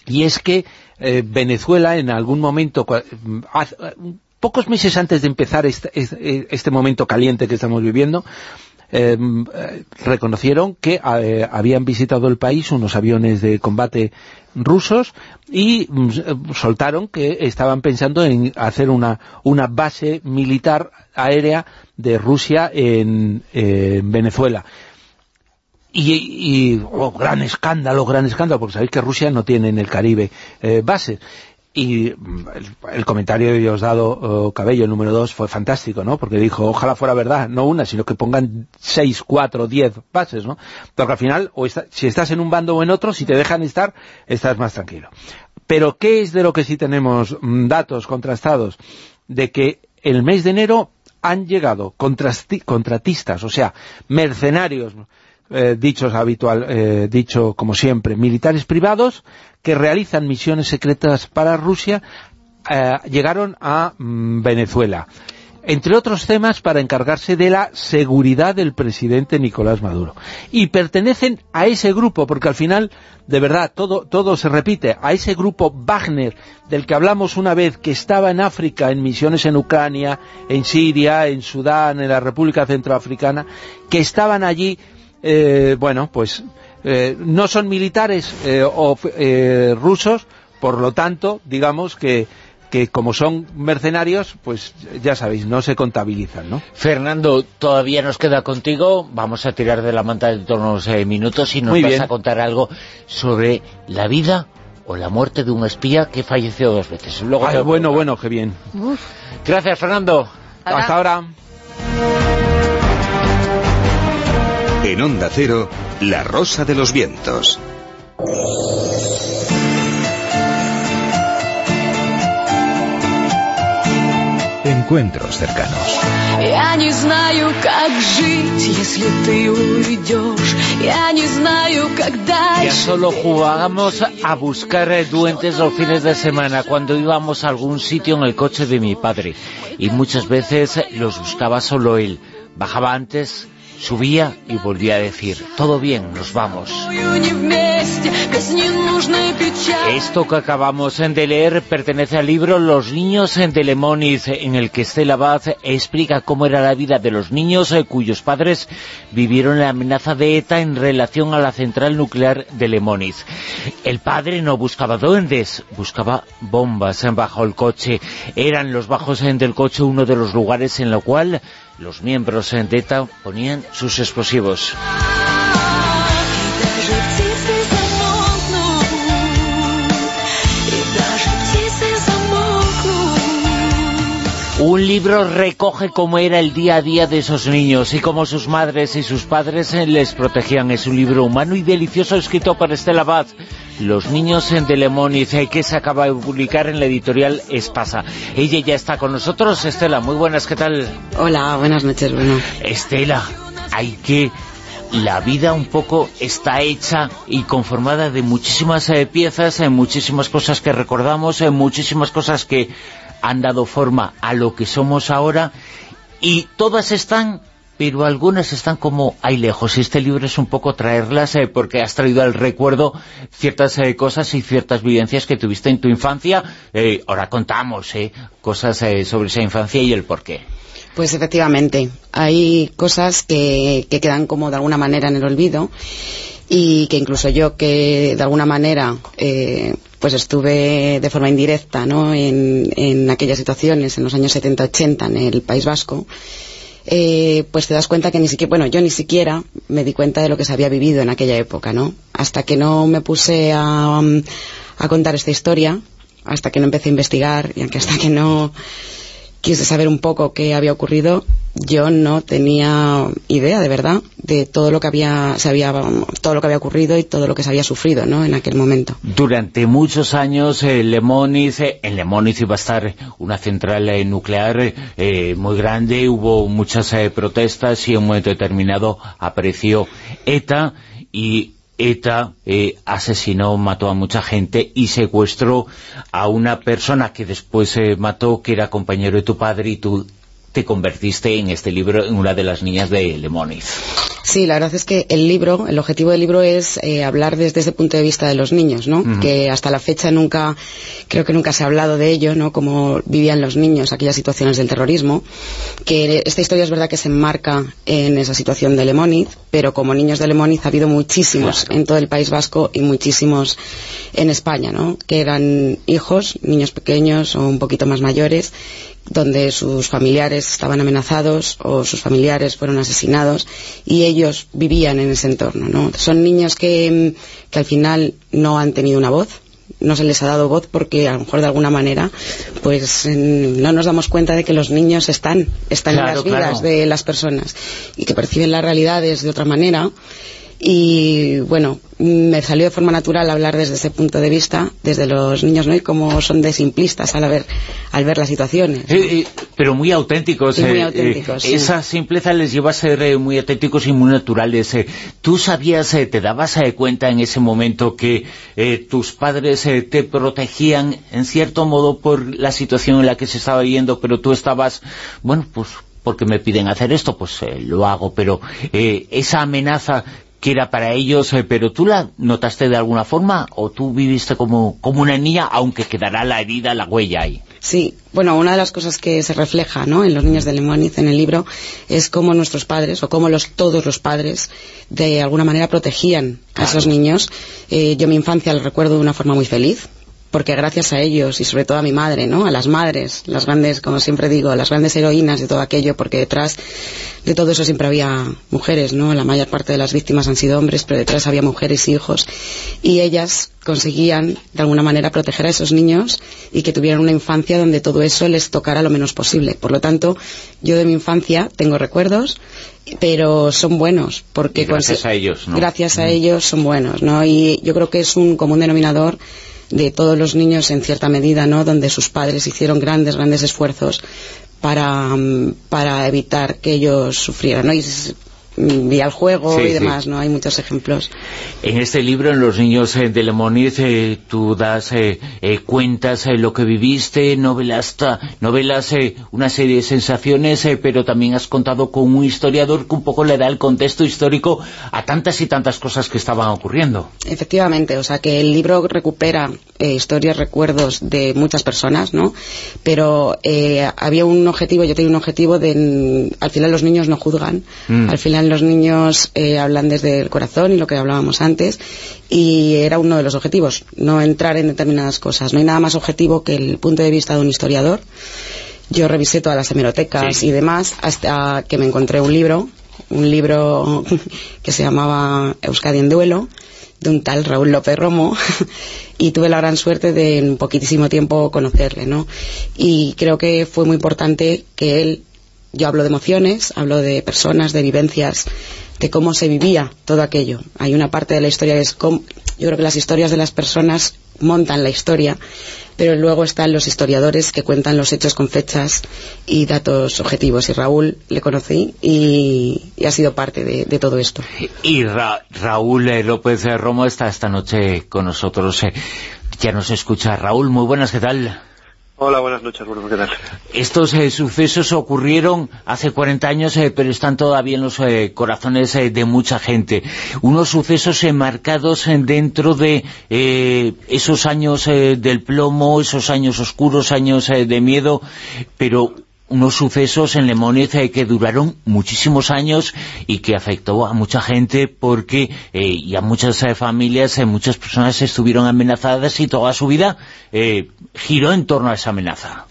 [SPEAKER 3] y es que eh, Venezuela en algún momento, cua- mm, pocos meses antes de empezar este, este- este momento caliente que estamos viviendo, eh, eh, reconocieron que eh, habían visitado el país unos aviones de combate rusos y mm, eh, soltaron que estaban pensando en hacer una, una base militar aérea de Rusia en, en Venezuela. Y, oh, gran escándalo, gran escándalo, porque sabéis que Rusia no tiene en el Caribe bases. Y mm, el, el comentario de Diosdado oh, Cabello, número dos, fue fantástico, ¿no? Porque dijo, ojalá fuera verdad, no una, sino que pongan seis, cuatro, diez bases, ¿no? Porque al final, o está- si estás en un bando o en otro, si te dejan estar, estás más tranquilo. Pero, ¿qué es de lo que sí tenemos mm, datos contrastados? De que el mes de enero han llegado contratistas, o sea, mercenarios, eh, dichos habitual, eh, dicho como siempre, militares privados que realizan misiones secretas para Rusia, eh, llegaron a mm, Venezuela. Entre otros temas para encargarse de la seguridad del presidente Nicolás Maduro. Y pertenecen a ese grupo, porque al final, de verdad, todo, todo se repite, a ese grupo Wagner, del que hablamos una vez, que estaba en África, en misiones en Ucrania, en Siria, en Sudán, en la República Centroafricana, que estaban allí eh, bueno, pues eh, no son militares eh, o eh, rusos, por lo tanto, digamos que, que como son mercenarios, pues ya sabéis, no se contabilizan, ¿no?
[SPEAKER 2] Fernando, todavía nos queda contigo, vamos a tirar de la manta de todos unos eh, minutos y nos
[SPEAKER 3] Muy
[SPEAKER 2] vas
[SPEAKER 3] bien.
[SPEAKER 2] a contar algo sobre la vida o la muerte de un espía que falleció dos veces. Luego
[SPEAKER 3] Ay,
[SPEAKER 2] te-
[SPEAKER 3] bueno, bueno, qué bien.
[SPEAKER 2] Gracias, Fernando.
[SPEAKER 3] Hasta ahora.
[SPEAKER 5] En Onda Cero, La Rosa de los Vientos.
[SPEAKER 6] Encuentros cercanos.
[SPEAKER 7] Я не знаю, как жить, если ты уйдешь. Я не знаю, как
[SPEAKER 2] Ya
[SPEAKER 7] дальше.
[SPEAKER 2] solo jugábamos a buscar eh, duendes los fines de semana cuando íbamos a algún sitio en el coche de mi padre. Y muchas veces eh, los buscaba solo él. Bajaba antes, subía y volvía a decir, todo bien, nos vamos. Esto que acabamos de leer pertenece al libro Los niños en Telemóniz, en el que Estela Baz explica cómo era la vida de los niños eh, cuyos padres vivieron la amenaza de ETA en relación a la central nuclear de Lemóniz. El padre no buscaba duendes, buscaba bombas bajo el coche. Eran los bajos del coche uno de los lugares en lo cual los miembros de ETA ponían sus explosivos. Un libro recoge cómo era el día a día de esos niños y cómo sus madres y sus padres eh, les protegían. Es un libro humano y delicioso escrito por Estela Baz. Los niños en de Lemóniz, eh, que se acaba de publicar en la editorial Espasa. Ella ya está con nosotros. Estela, muy buenas, ¿qué tal?
[SPEAKER 8] Hola, buenas noches, Bruno.
[SPEAKER 2] Estela, hay que... La vida un poco está hecha y conformada de muchísimas eh, piezas, en muchísimas cosas que recordamos, en muchísimas cosas que han dado forma a lo que somos ahora y todas están, pero algunas están como ahí lejos. Este libro es un poco traerlas eh, porque has traído al recuerdo ciertas eh, cosas y ciertas vivencias que tuviste en tu infancia. Eh, ahora contamos eh, cosas sobre esa infancia y el porqué.
[SPEAKER 8] Pues efectivamente, hay cosas que, que quedan como de alguna manera en el olvido y que incluso yo que de alguna manera eh, pues estuve de forma indirecta ¿no? en, en aquellas situaciones en los años 70-80 en el País Vasco eh, pues te das cuenta que ni siquiera, bueno, yo ni siquiera me di cuenta de lo que se había vivido en aquella época, ¿no? Hasta que no me puse a, a contar esta historia, hasta que no empecé a investigar y hasta que no quise saber un poco qué había ocurrido, yo no tenía idea de verdad de todo lo que había, se había, todo lo que había ocurrido y todo lo que se había sufrido, ¿no? En aquel momento.
[SPEAKER 2] Durante muchos años eh, Lemóniz, eh, en Lemóniz iba a estar una central eh, nuclear eh, muy grande, hubo muchas eh, protestas y en un momento determinado apareció ETA y ETA eh, asesinó, mató a mucha gente y secuestró a una persona que después eh, mató, que era compañero de tu padre y tú te convertiste en este libro en una de las niñas de Lemoniz.
[SPEAKER 8] Sí, la verdad es que el libro, el objetivo del libro es eh, hablar desde ese punto de vista de los niños, ¿no? Que hasta la fecha nunca, creo que nunca se ha hablado de ello, ¿no? Cómo vivían los niños aquellas situaciones del terrorismo. Que esta historia es verdad que se enmarca en esa situación de Lemoniz, pero como niños de Lemoniz ha habido muchísimos en todo el País Vasco y muchísimos en España, ¿no? Que eran hijos, niños pequeños o un poquito más mayores, donde sus familiares estaban amenazados o sus familiares fueron asesinados y ellos vivían en ese entorno. ¿no? Son niños que, que al final no han tenido una voz, no se les ha dado voz porque a lo mejor de alguna manera pues no nos damos cuenta de que los niños están, están en las vidas de las personas y que perciben las realidades de otra manera y bueno, me salió de forma natural hablar desde ese punto de vista, desde los niños, ¿no? Y cómo son de simplistas al ver, al ver las situaciones.
[SPEAKER 2] Pero muy auténticos.
[SPEAKER 8] muy eh, auténticos
[SPEAKER 2] eh, Esa simpleza les lleva a ser eh, muy auténticos y muy naturales. ¿Tú sabías, te dabas cuenta en ese momento que tus padres te protegían en cierto modo por la situación en la que se estaba viviendo, pero tú estabas, bueno, pues porque me piden hacer esto, pues lo hago, pero esa amenaza que era para ellos, eh, pero tú la notaste de alguna forma o tú viviste como, como una niña, aunque quedará la herida, la huella ahí.
[SPEAKER 8] Sí, bueno, una de las cosas que se refleja ¿no? en los niños de Lemoniz en el libro es cómo nuestros padres, o cómo los, todos los padres, de alguna manera protegían a esos niños. Eh, yo mi infancia la recuerdo de una forma muy feliz, porque gracias a ellos y sobre todo a mi madre, ¿no? A las madres, las grandes, como siempre digo, las grandes heroínas de todo aquello, porque detrás de todo eso siempre había mujeres, ¿no? La mayor parte de las víctimas han sido hombres, pero detrás había mujeres y hijos, y ellas conseguían de alguna manera proteger a esos niños y que tuvieran una infancia donde todo eso les tocara lo menos posible. Por lo tanto, yo de mi infancia tengo recuerdos, pero son buenos porque
[SPEAKER 2] gracias a ellos, ¿no?
[SPEAKER 8] Gracias a ellos son buenos, ¿no? Y yo creo que es un común denominador de todos los niños en cierta medida, ¿no? Donde sus padres hicieron grandes, grandes esfuerzos para, mm, para evitar que ellos sufrieran, ¿no? Y y al juego y demás, ¿no? Hay muchos ejemplos.
[SPEAKER 2] En este libro, en Los niños eh, de Lemoniz, eh, tú das eh, cuentas lo que viviste, novelas, novelas una serie de sensaciones, pero también has contado con un historiador que un poco le da el contexto histórico a tantas y tantas cosas que estaban ocurriendo.
[SPEAKER 8] Efectivamente, o sea que el libro recupera historias, recuerdos de muchas personas, ¿no? Pero había un objetivo, yo tenía un objetivo de, al final los niños no juzgan, mm. al final los niños eh, hablan desde el corazón y lo que hablábamos antes y era uno de los objetivos, no entrar en determinadas cosas. No hay nada más objetivo que el punto de vista de un historiador. Yo revisé todas las hemerotecas y demás hasta que me encontré un libro, un libro que se llamaba Euskadi en duelo, de un tal Raúl López Romo y tuve la gran suerte de en poquitísimo tiempo conocerle, ¿no? Y creo que fue muy importante que él yo hablo de emociones, hablo de personas, de vivencias, de cómo se vivía todo aquello. Hay una parte de la historia que es cómo, yo creo que las historias de las personas montan la historia, pero luego están los historiadores que cuentan los hechos con fechas y datos objetivos. Y Raúl le conocí y, ha sido parte de, todo esto.
[SPEAKER 2] Y Raúl eh, López Romo está esta noche con nosotros. Eh, ya nos escucha. Raúl, muy buenas, ¿qué tal?
[SPEAKER 9] Hola, buenas noches.
[SPEAKER 2] Estos eh, sucesos ocurrieron hace 40 años, eh, pero están todavía en los eh, corazones de mucha gente. Unos sucesos marcados dentro de esos años del plomo, esos años oscuros, años de miedo, pero unos sucesos en Lemoniz eh, que duraron muchísimos años y que afectó a mucha gente porque eh, y a muchas eh, familias, muchas personas estuvieron amenazadas y toda su vida giró en torno a esa amenaza.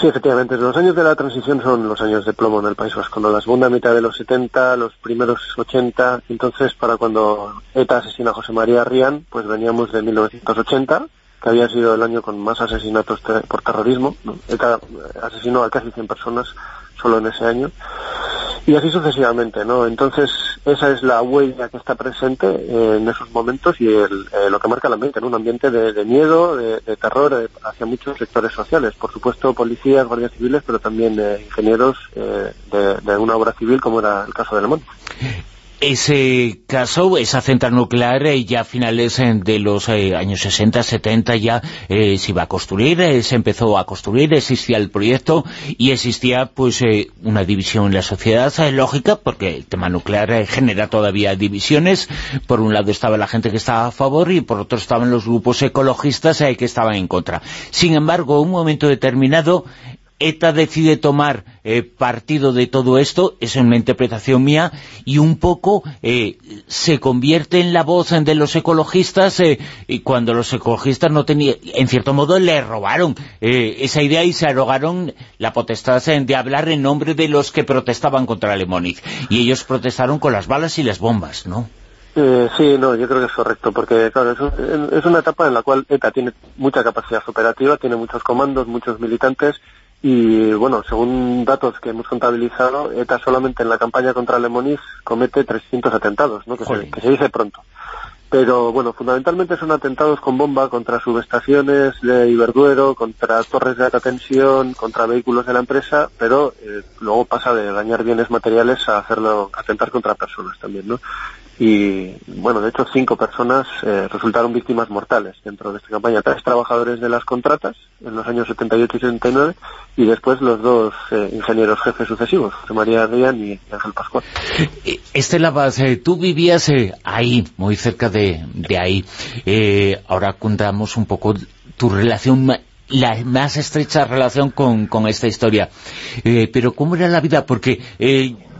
[SPEAKER 9] Sí, efectivamente, los años de la transición son los años de plomo en el País Vasco, ¿no? la segunda mitad de los 70, los primeros 80, entonces para cuando ETA asesina a José María Rian, pues veníamos de 1980, que había sido el año con más asesinatos por terrorismo. ETA asesinó a casi 100 personas solo en ese año. Y así sucesivamente, ¿no? Entonces, esa es la huella que está presente eh, en esos momentos y el, eh, lo que marca el ambiente, ¿no? Un ambiente de, miedo, de, terror hacia muchos sectores sociales. Por supuesto, policías, guardias civiles, pero también eh, ingenieros de, una obra civil, como era el caso de Le
[SPEAKER 2] ese caso, esa central nuclear, eh, ya a finales eh, de los eh, años 60, 70 ya se iba a construir, se empezó a construir, existía el proyecto y existía pues una división en la sociedad lógica, porque el tema nuclear genera todavía divisiones. Por un lado estaba la gente que estaba a favor y por otro estaban los grupos ecologistas que estaban en contra. Sin embargo, en un momento determinado ETA decide tomar eh, partido de todo esto, es una interpretación mía, y un poco eh, se convierte en la voz de los ecologistas, eh, y cuando los ecologistas no tenían, en cierto modo le robaron esa idea y se arrogaron la potestad de hablar en nombre de los que protestaban contra Lemoniz, y ellos protestaron con las balas y las bombas, ¿no?
[SPEAKER 9] sí, no, yo creo que es correcto, porque claro, es, es, una etapa en la cual ETA tiene mucha capacidad operativa, tiene muchos comandos, muchos militantes, y bueno, según datos que hemos contabilizado, ETA solamente en la campaña contra Lemonis comete 300 atentados, ¿no? que, se, dice pronto. Pero bueno, fundamentalmente son atentados con bomba contra subestaciones de Iberduero, contra torres de alta tensión, contra vehículos de la empresa, pero eh, luego pasa de dañar bienes materiales a hacerlo, a atentar contra personas también, ¿no? Y bueno, de hecho cinco personas eh, resultaron víctimas mortales dentro de esta campaña, tres trabajadores de las contratas en los años 78 y 79 y después los dos eh, ingenieros jefes sucesivos, José María Rían y Ángel Pascual.
[SPEAKER 2] Eh, Estela base tú vivías ahí, muy cerca de, de ahí, ahora contamos un poco tu relación la más estrecha relación con, con esta historia. pero ¿cómo era la vida? Porque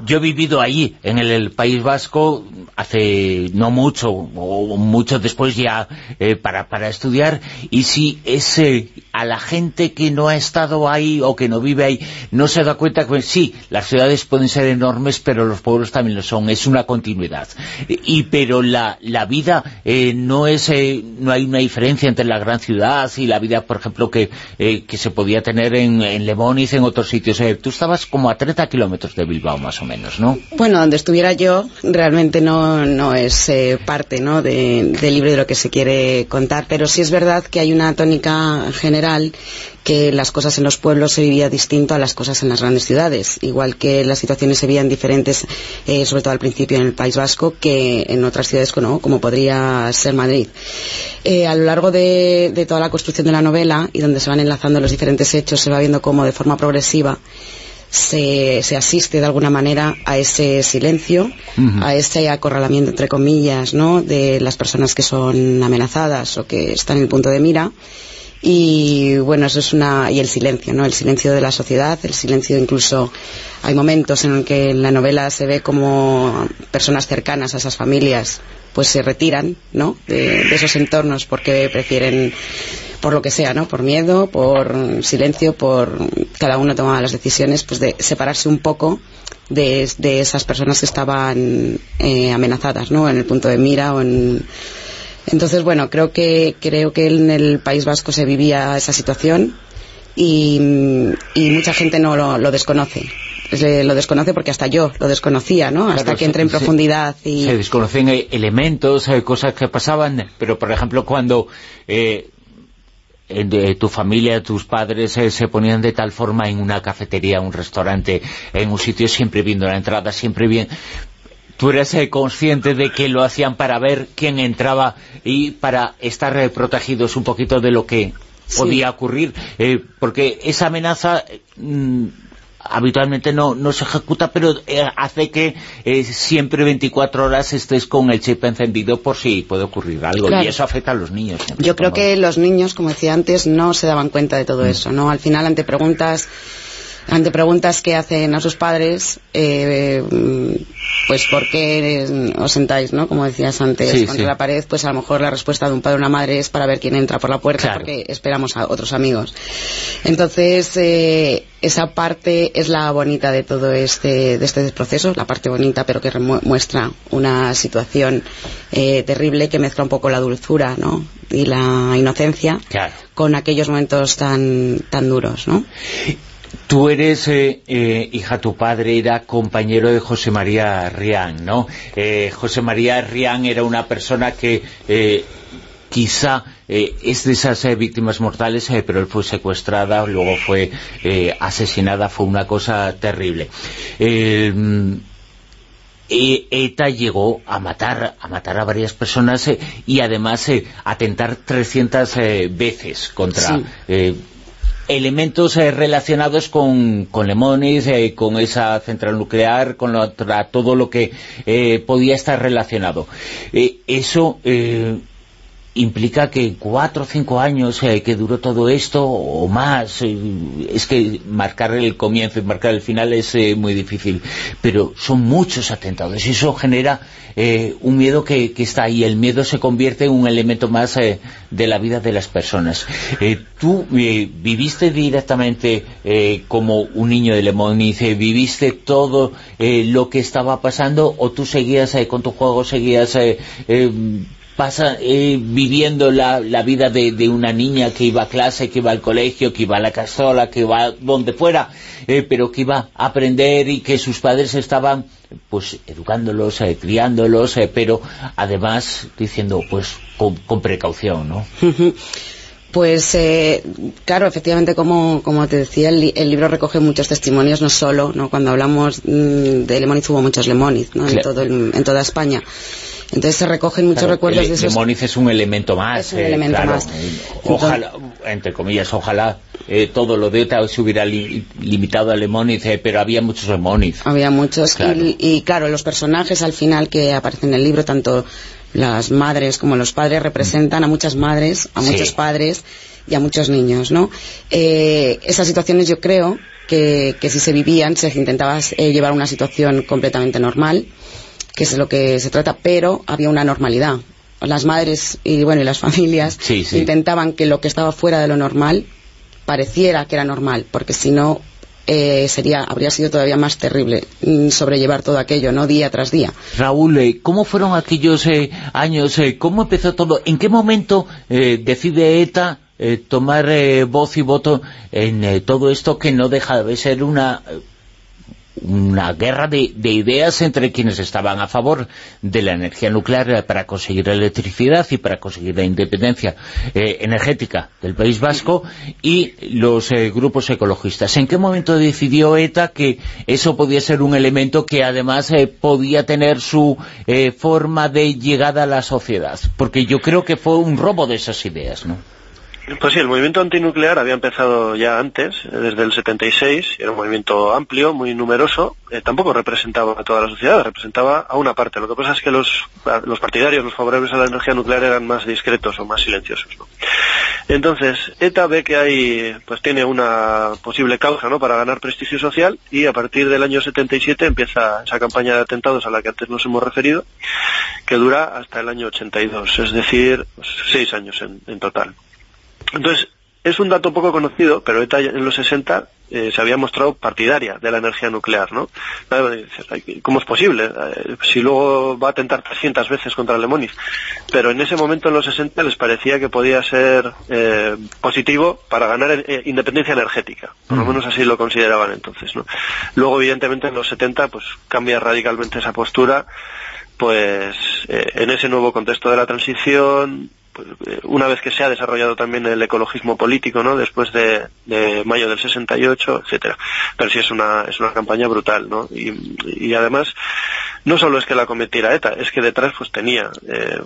[SPEAKER 2] yo he vivido ahí, en el, País Vasco, hace no mucho, o mucho después ya, eh, para, para estudiar, y si ese, a la gente que no ha estado ahí, o que no vive ahí, no se da cuenta que sí, las ciudades pueden ser enormes, pero los pueblos también lo son, es una continuidad. Y, pero la, la vida eh, no es, eh, no hay una diferencia entre la gran ciudad y la vida, por ejemplo, que, que se podía tener en, en y en otros sitios. tú estabas como a 30 kilómetros de Bilbao, más o menos.
[SPEAKER 8] Bueno, donde estuviera yo realmente no, no es eh, parte ¿no? del libro de lo que se quiere contar, pero sí es verdad que hay una tónica general que las cosas en los pueblos se vivía distinto a las cosas en las grandes ciudades, igual que las situaciones se veían diferentes, eh, sobre todo al principio en el País Vasco, que en otras ciudades como podría ser Madrid. Eh, a lo largo de, de toda la construcción de la novela, y donde se van enlazando los diferentes hechos, se va viendo cómo de forma progresiva se, se, asiste de alguna manera a ese silencio, a ese acorralamiento, entre comillas, ¿no? de las personas que son amenazadas o que están en el punto de mira. Y bueno, eso es una... y el silencio, ¿no? El silencio de la sociedad, el silencio incluso... Hay momentos en los que en la novela se ve como personas cercanas a esas familias pues se retiran, ¿no? de esos entornos porque prefieren por lo que sea, ¿no? Por miedo, por silencio, por cada uno tomaba las decisiones, pues de separarse un poco de, esas personas que estaban eh, amenazadas, ¿no? En el punto de mira o en... Entonces, bueno, creo que, creo que en el País Vasco se vivía esa situación y, mucha gente no lo, desconoce lo desconoce porque hasta yo lo desconocía, ¿no? Hasta que entré en profundidad y...
[SPEAKER 2] Se desconocen eh, elementos, eh, cosas que pasaban, pero por ejemplo cuando de tu familia, tus padres eh, se ponían de tal forma en una cafetería, un restaurante, en un sitio siempre viendo la entrada, siempre bien... ¿Tú eres eh, consciente de que lo hacían para ver quién entraba y para estar eh, protegidos un poquito de lo que podía ocurrir? porque esa amenaza... Mm, habitualmente no, no se ejecuta, pero eh, hace que eh, siempre 24 horas estés con el chip encendido por si puede ocurrir algo, y eso afecta a los niños.
[SPEAKER 8] Yo creo que los niños, como decía antes, no se daban cuenta de todo mm. eso, ¿no? Al final, ante preguntas ante preguntas que hacen a sus padres, eh, pues ¿por qué os sentáis, no? Como decías antes, contra la pared, pues a lo mejor la respuesta de un padre o una madre es para ver quién entra por la puerta, porque esperamos a otros amigos. Entonces, eh, esa parte es la bonita de todo este, de este proceso, la parte bonita, pero que muestra una situación eh, terrible que mezcla un poco la dulzura, ¿no? Y la inocencia con aquellos momentos tan, tan duros, ¿no?
[SPEAKER 2] Tú eres, eh, eh, hija, tu padre era compañero de José María Rián, ¿no? Eh, José María Rián era una persona que quizá es de esas víctimas mortales, pero él fue secuestrada, luego fue asesinada, fue una cosa terrible eh, ETA llegó a matar a matar a varias personas eh, y además eh, atentar 300 veces contra elementos relacionados con, con Lemonis, con esa central nuclear, con todo lo que podía estar relacionado. eso implica que cuatro o cinco años eh, que duró todo esto o más eh, es que marcar el comienzo y marcar el final es eh, muy difícil. Pero son muchos atentados y eso genera un miedo que, está ahí. El miedo se convierte en un elemento más de la vida de las personas. Tú viviste directamente como un niño de Lemoniz viviste todo lo que estaba pasando o tú seguías con tu juego seguías pasa eh, viviendo la, vida de, una niña que iba a clase, que iba al colegio, que iba a la casola, que iba donde fuera, eh, pero que iba a aprender y que sus padres estaban pues educándolos, eh, criándolos, pero además diciendo pues con, precaución, ¿no?
[SPEAKER 8] Pues claro, efectivamente, como, como te decía, el, libro recoge muchos testimonios, no solo, ¿no? cuando hablamos mm, de Lemoniz hubo muchos Lemoniz ¿no? en, todo en toda España. Entonces se recogen muchos recuerdos de esos...
[SPEAKER 2] Moniz es un elemento más.
[SPEAKER 8] Es un elemento más.
[SPEAKER 2] Ojalá, entre comillas, ojalá eh, todo lo de ETA se hubiera limitado a Lemoniz, eh, pero había muchos Lemoniz.
[SPEAKER 8] Había muchos, Y, claro, los personajes al final que aparecen en el libro, tanto las madres como los padres, representan a muchas madres, a muchos padres y a muchos niños, ¿no? Eh, esas situaciones yo creo que, que si se vivían, se intentaba llevar una situación completamente normal, que es lo que se trata, pero había una normalidad. Las madres y bueno y las familias intentaban que lo que estaba fuera de lo normal pareciera que era normal, porque si no eh, sería habría sido todavía más terrible mm, sobrellevar todo aquello, no día tras día.
[SPEAKER 2] Raúl, eh, ¿cómo fueron aquellos eh, años? ¿Cómo empezó todo? ¿En qué momento decide ETA tomar voz y voto en todo esto que no deja de ser una una guerra de, ideas entre quienes estaban a favor de la energía nuclear para conseguir la electricidad y para conseguir la independencia eh, energética del País Vasco y los eh, grupos ecologistas. ¿En qué momento decidió ETA que eso podía ser un elemento que además eh, podía tener su forma de llegada a la sociedad? Porque yo creo que fue un robo de esas ideas, ¿no?
[SPEAKER 9] Pues sí, el movimiento antinuclear había empezado ya antes, desde el 76, era un movimiento amplio, muy numeroso, eh, tampoco representaba a toda la sociedad, representaba a una parte. Lo que pasa es que los, los partidarios, los favorables a la energía nuclear eran más discretos o más silenciosos. Entonces, ETA ve que hay, pues tiene una posible causa ¿no? para ganar prestigio social y a partir del año 77 empieza esa campaña de atentados a la que antes nos hemos referido, que dura hasta el año 82, es decir, pues, seis años en total. Entonces, es un dato poco conocido, pero ETA en los 60 eh, se había mostrado partidaria de la energía nuclear, ¿no? ¿Cómo es posible? Eh, si luego va a atentar 300 veces contra Lemoniz. Pero en ese momento, en los 60, les parecía que podía ser eh, positivo para ganar independencia energética. Por lo menos así lo consideraban entonces, ¿no? Luego, evidentemente, en los 70, pues cambia radicalmente esa postura pues en ese nuevo contexto de la transición eh, una vez que se ha desarrollado también el ecologismo político, ¿no? Después de, mayo del 68, etcétera. Pero sí es una, es una campaña brutal, ¿no? Y, además, no solo es que la cometiera ETA, es que detrás pues tenía eh,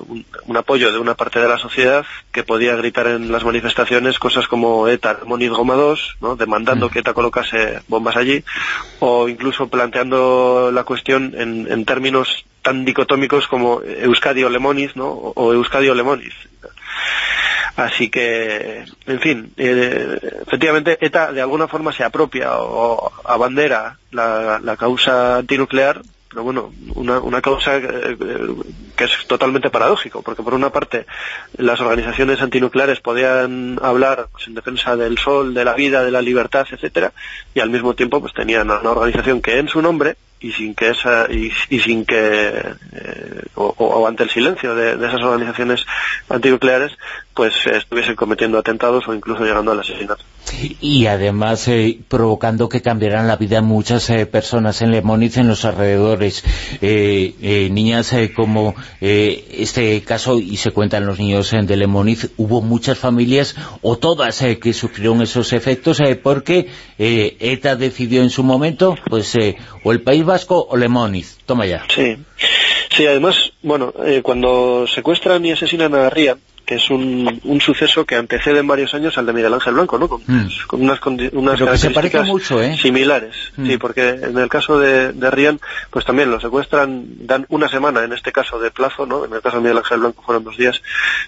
[SPEAKER 9] un, apoyo de una parte de la sociedad que podía gritar en las manifestaciones cosas como ETA, Moniz Goma 2, ¿no? Demandando mm. que ETA colocase bombas allí, o incluso planteando la cuestión en, en términos tan dicotómicos como Euskadi o Lemoniz, ¿no? O Euskadi o Lemoniz. Así que, en fin, eh, efectivamente ETA de alguna forma se apropia o abandera la, la causa antinuclear pero bueno, una, una causa eh, que es totalmente paradójico, porque por una parte las organizaciones antinucleares podían hablar pues, en defensa del sol, de la vida, de la libertad, etcétera, y al mismo tiempo pues tenían una organización que en su nombre y sin que esa y, sin que eh, o, ante el silencio de, esas organizaciones antinucleares pues estuviesen cometiendo atentados o incluso llegando al asesinato.
[SPEAKER 2] Y además eh, provocando que cambiaran la vida muchas eh, personas en Lemoniz, en los alrededores. Eh, niñas como este caso, y se cuentan los niños de Lemoniz, hubo muchas familias, o todas, que sufrieron esos efectos, porque ETA decidió en su momento, pues, o el País Vasco o Lemoniz. Toma ya.
[SPEAKER 9] Sí, sí además, bueno, cuando secuestran y asesinan a Ría, que es un, un, suceso que antecede en varios años al de Miguel Ángel Blanco, ¿no? Con,
[SPEAKER 2] mm.
[SPEAKER 9] con unas, unas características
[SPEAKER 2] mucho, ¿eh?
[SPEAKER 9] similares.
[SPEAKER 2] Mm.
[SPEAKER 9] Sí, porque en el caso de, de Rian, pues también lo secuestran, dan una semana, en este caso de plazo, ¿no? En el caso de Miguel Ángel Blanco fueron dos días,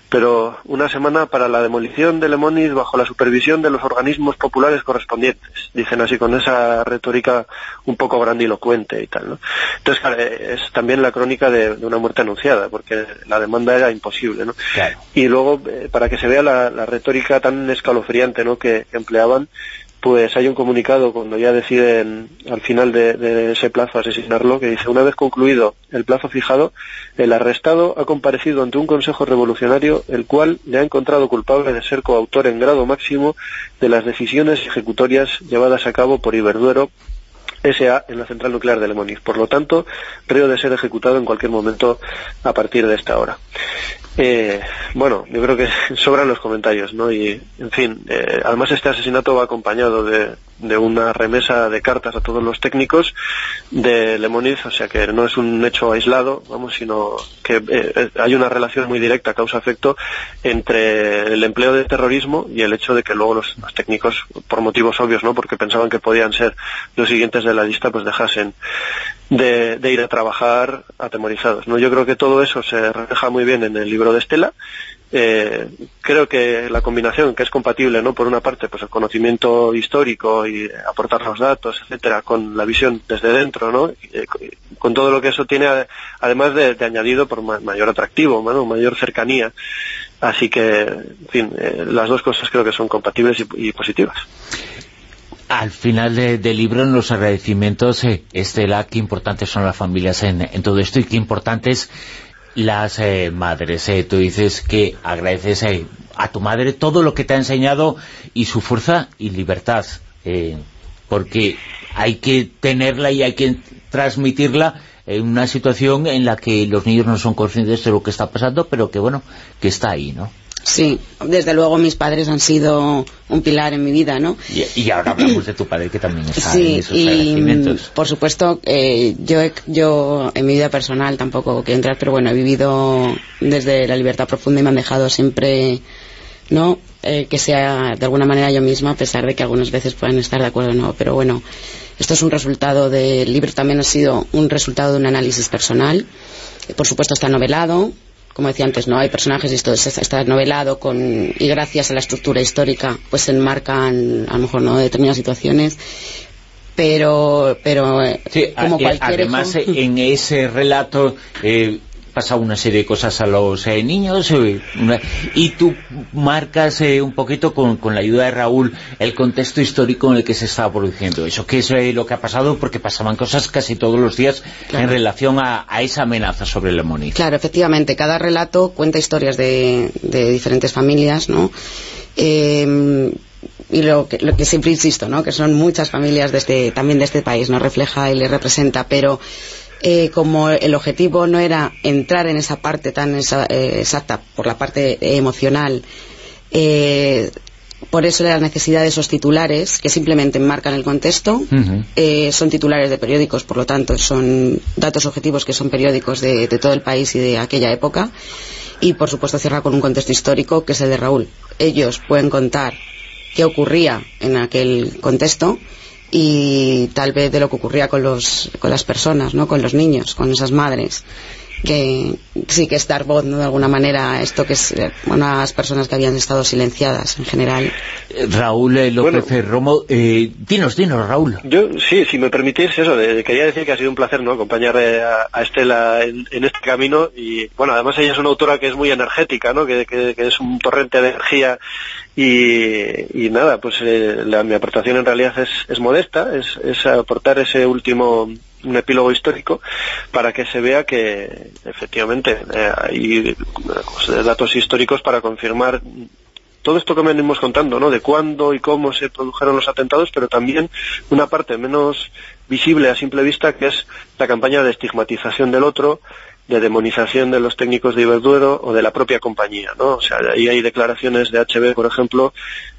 [SPEAKER 9] pero una semana para la demolición de Lemoniz bajo la supervisión de los organismos populares correspondientes. Dicen así con esa retórica un poco grandilocuente y tal, ¿no? Entonces, claro, es también la crónica de, de una muerte anunciada, porque la demanda era imposible, ¿no?
[SPEAKER 2] Claro.
[SPEAKER 9] Y luego, eh, para que se vea la, la retórica tan escalofriante ¿no? que, que, empleaban, pues hay un comunicado cuando ya deciden al final de, de, ese plazo asesinarlo, que dice, una vez concluido el plazo fijado, el arrestado ha comparecido ante un consejo revolucionario, el cual le ha encontrado culpable de ser coautor en grado máximo de las decisiones ejecutorias llevadas a cabo por Iberduero SA en la central nuclear de Lemoniz. Por lo tanto, creo de ser ejecutado en cualquier momento a partir de esta hora. Eh, bueno, yo creo que sobran los comentarios, ¿no? Y, en fin, eh, además este asesinato va acompañado de, de, una remesa de cartas a todos los técnicos de Lemoniz, o sea que no es un hecho aislado, vamos, sino que eh, hay una relación muy directa, causa-efecto, entre el empleo de terrorismo y el hecho de que luego los, los, técnicos, por motivos obvios, ¿no? Porque pensaban que podían ser los siguientes de la lista, pues dejasen de, de, ir a trabajar atemorizados. ¿no? Yo creo que todo eso se refleja muy bien en el libro de Estela. Eh, creo que la combinación que es compatible, ¿no? Por una parte, pues el conocimiento histórico y aportar los datos, etcétera, con la visión desde dentro, ¿no? Eh, con todo lo que eso tiene, además de, añadido por ma mayor atractivo, ¿no? mayor cercanía. Así que, en fin, eh, las dos cosas creo que son compatibles y, positivas
[SPEAKER 2] al final del de libro, en los agradecimientos, eh, Estela, qué importantes son las familias en, todo esto y qué importantes las eh, madres. Eh. Tú dices que agradeces eh, a tu madre todo lo que te ha enseñado y su fuerza y libertad, eh, porque hay que tenerla y hay que transmitirla en una situación en la que los niños no son conscientes de lo que está pasando, pero que bueno, que está ahí, ¿no?
[SPEAKER 8] Sí, desde luego mis padres han sido un pilar en mi vida, ¿no?
[SPEAKER 2] Y, y ahora hablamos de tu padre que también está
[SPEAKER 8] sí,
[SPEAKER 2] en esos
[SPEAKER 8] y por supuesto, eh, yo, yo en mi vida personal tampoco quiero entrar, pero bueno, he vivido desde la libertad profunda y me han dejado siempre, ¿no? Eh, que sea de alguna manera yo misma, a pesar de que algunas veces puedan estar de acuerdo o no, pero bueno, esto es un resultado del libro, también ha sido un resultado de un análisis personal, por supuesto está novelado, como decía antes, no hay personajes y esto está novelado con y gracias a la estructura histórica pues se enmarcan a lo mejor no determinadas situaciones pero pero
[SPEAKER 2] sí,
[SPEAKER 8] como
[SPEAKER 2] a,
[SPEAKER 8] cualquier
[SPEAKER 2] además
[SPEAKER 8] hijo...
[SPEAKER 2] en ese relato eh, pasa una serie de cosas a los eh, niños eh, y tú marcas eh, un poquito con, con, la ayuda de Raúl el contexto histórico en el que se estaba produciendo eso, que es lo que ha pasado porque pasaban cosas casi todos los días claro. en relación a, a, esa amenaza sobre el Lemoniz.
[SPEAKER 8] Claro, efectivamente, cada relato cuenta historias de, de diferentes familias, ¿no? Eh, y lo que, lo que, siempre insisto, ¿no? que son muchas familias de este, también de este país, no refleja y le representa, pero eh, como el objetivo no era entrar en esa parte tan esa, eh, exacta por la parte emocional, eh, por eso la necesidad de esos titulares que simplemente enmarcan el contexto, uh -huh. son titulares de periódicos, por lo tanto son datos objetivos que son periódicos de, de todo el país y de aquella época, y por supuesto cierra con un contexto histórico que es el de Raúl. Ellos pueden contar qué ocurría en aquel contexto y tal vez de lo que ocurría con los con las personas, ¿no? Con los niños, con esas madres que sí que es dar voz, ¿no? De alguna manera esto que es eh, unas personas que habían estado silenciadas en general.
[SPEAKER 2] Raúl eh, López bueno, Romo, eh, dinos, dinos, Raúl.
[SPEAKER 9] Yo, sí, si me permitís eso, quería decir que ha sido un placer, ¿no? Acompañar a, a, Estela en, en, este camino y, bueno, además ella es una autora que es muy energética, ¿no? Que, que, que es un torrente de energía y, y nada, pues eh, la, mi aportación en realidad es, es modesta, es, es aportar ese último un epílogo histórico para que se vea que efectivamente eh, hay pues, datos históricos para confirmar todo esto que venimos contando, ¿no? De cuándo y cómo se produjeron los atentados, pero también una parte menos visible a simple vista, que es la campaña de estigmatización del otro, de demonización de los técnicos de Iberduero o de la propia compañía, ¿no? O sea, ahí hay declaraciones de HB, por ejemplo,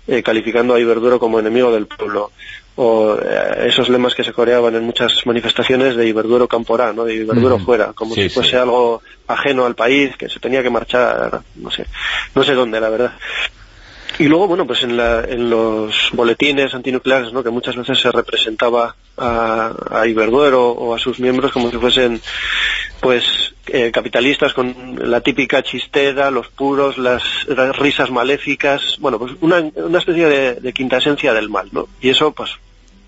[SPEAKER 9] eh, calificando a Iberduero como enemigo del pueblo o eh, esos lemas que se coreaban en muchas manifestaciones de Iberduero Camporá, ¿no? de Iberduero fuera, como si fuese algo ajeno al país, que se tenía que marchar, no sé, no sé dónde, la verdad. Y luego, bueno, pues en, la, en los boletines antinucleares, ¿no? que muchas veces se representaba a, a Iberduero o a sus miembros como si fuesen, pues, eh, capitalistas con la típica chistera, los puros, las, las risas maléficas, bueno, pues una, una especie de, de quinta esencia del mal, ¿no? Y eso, pues,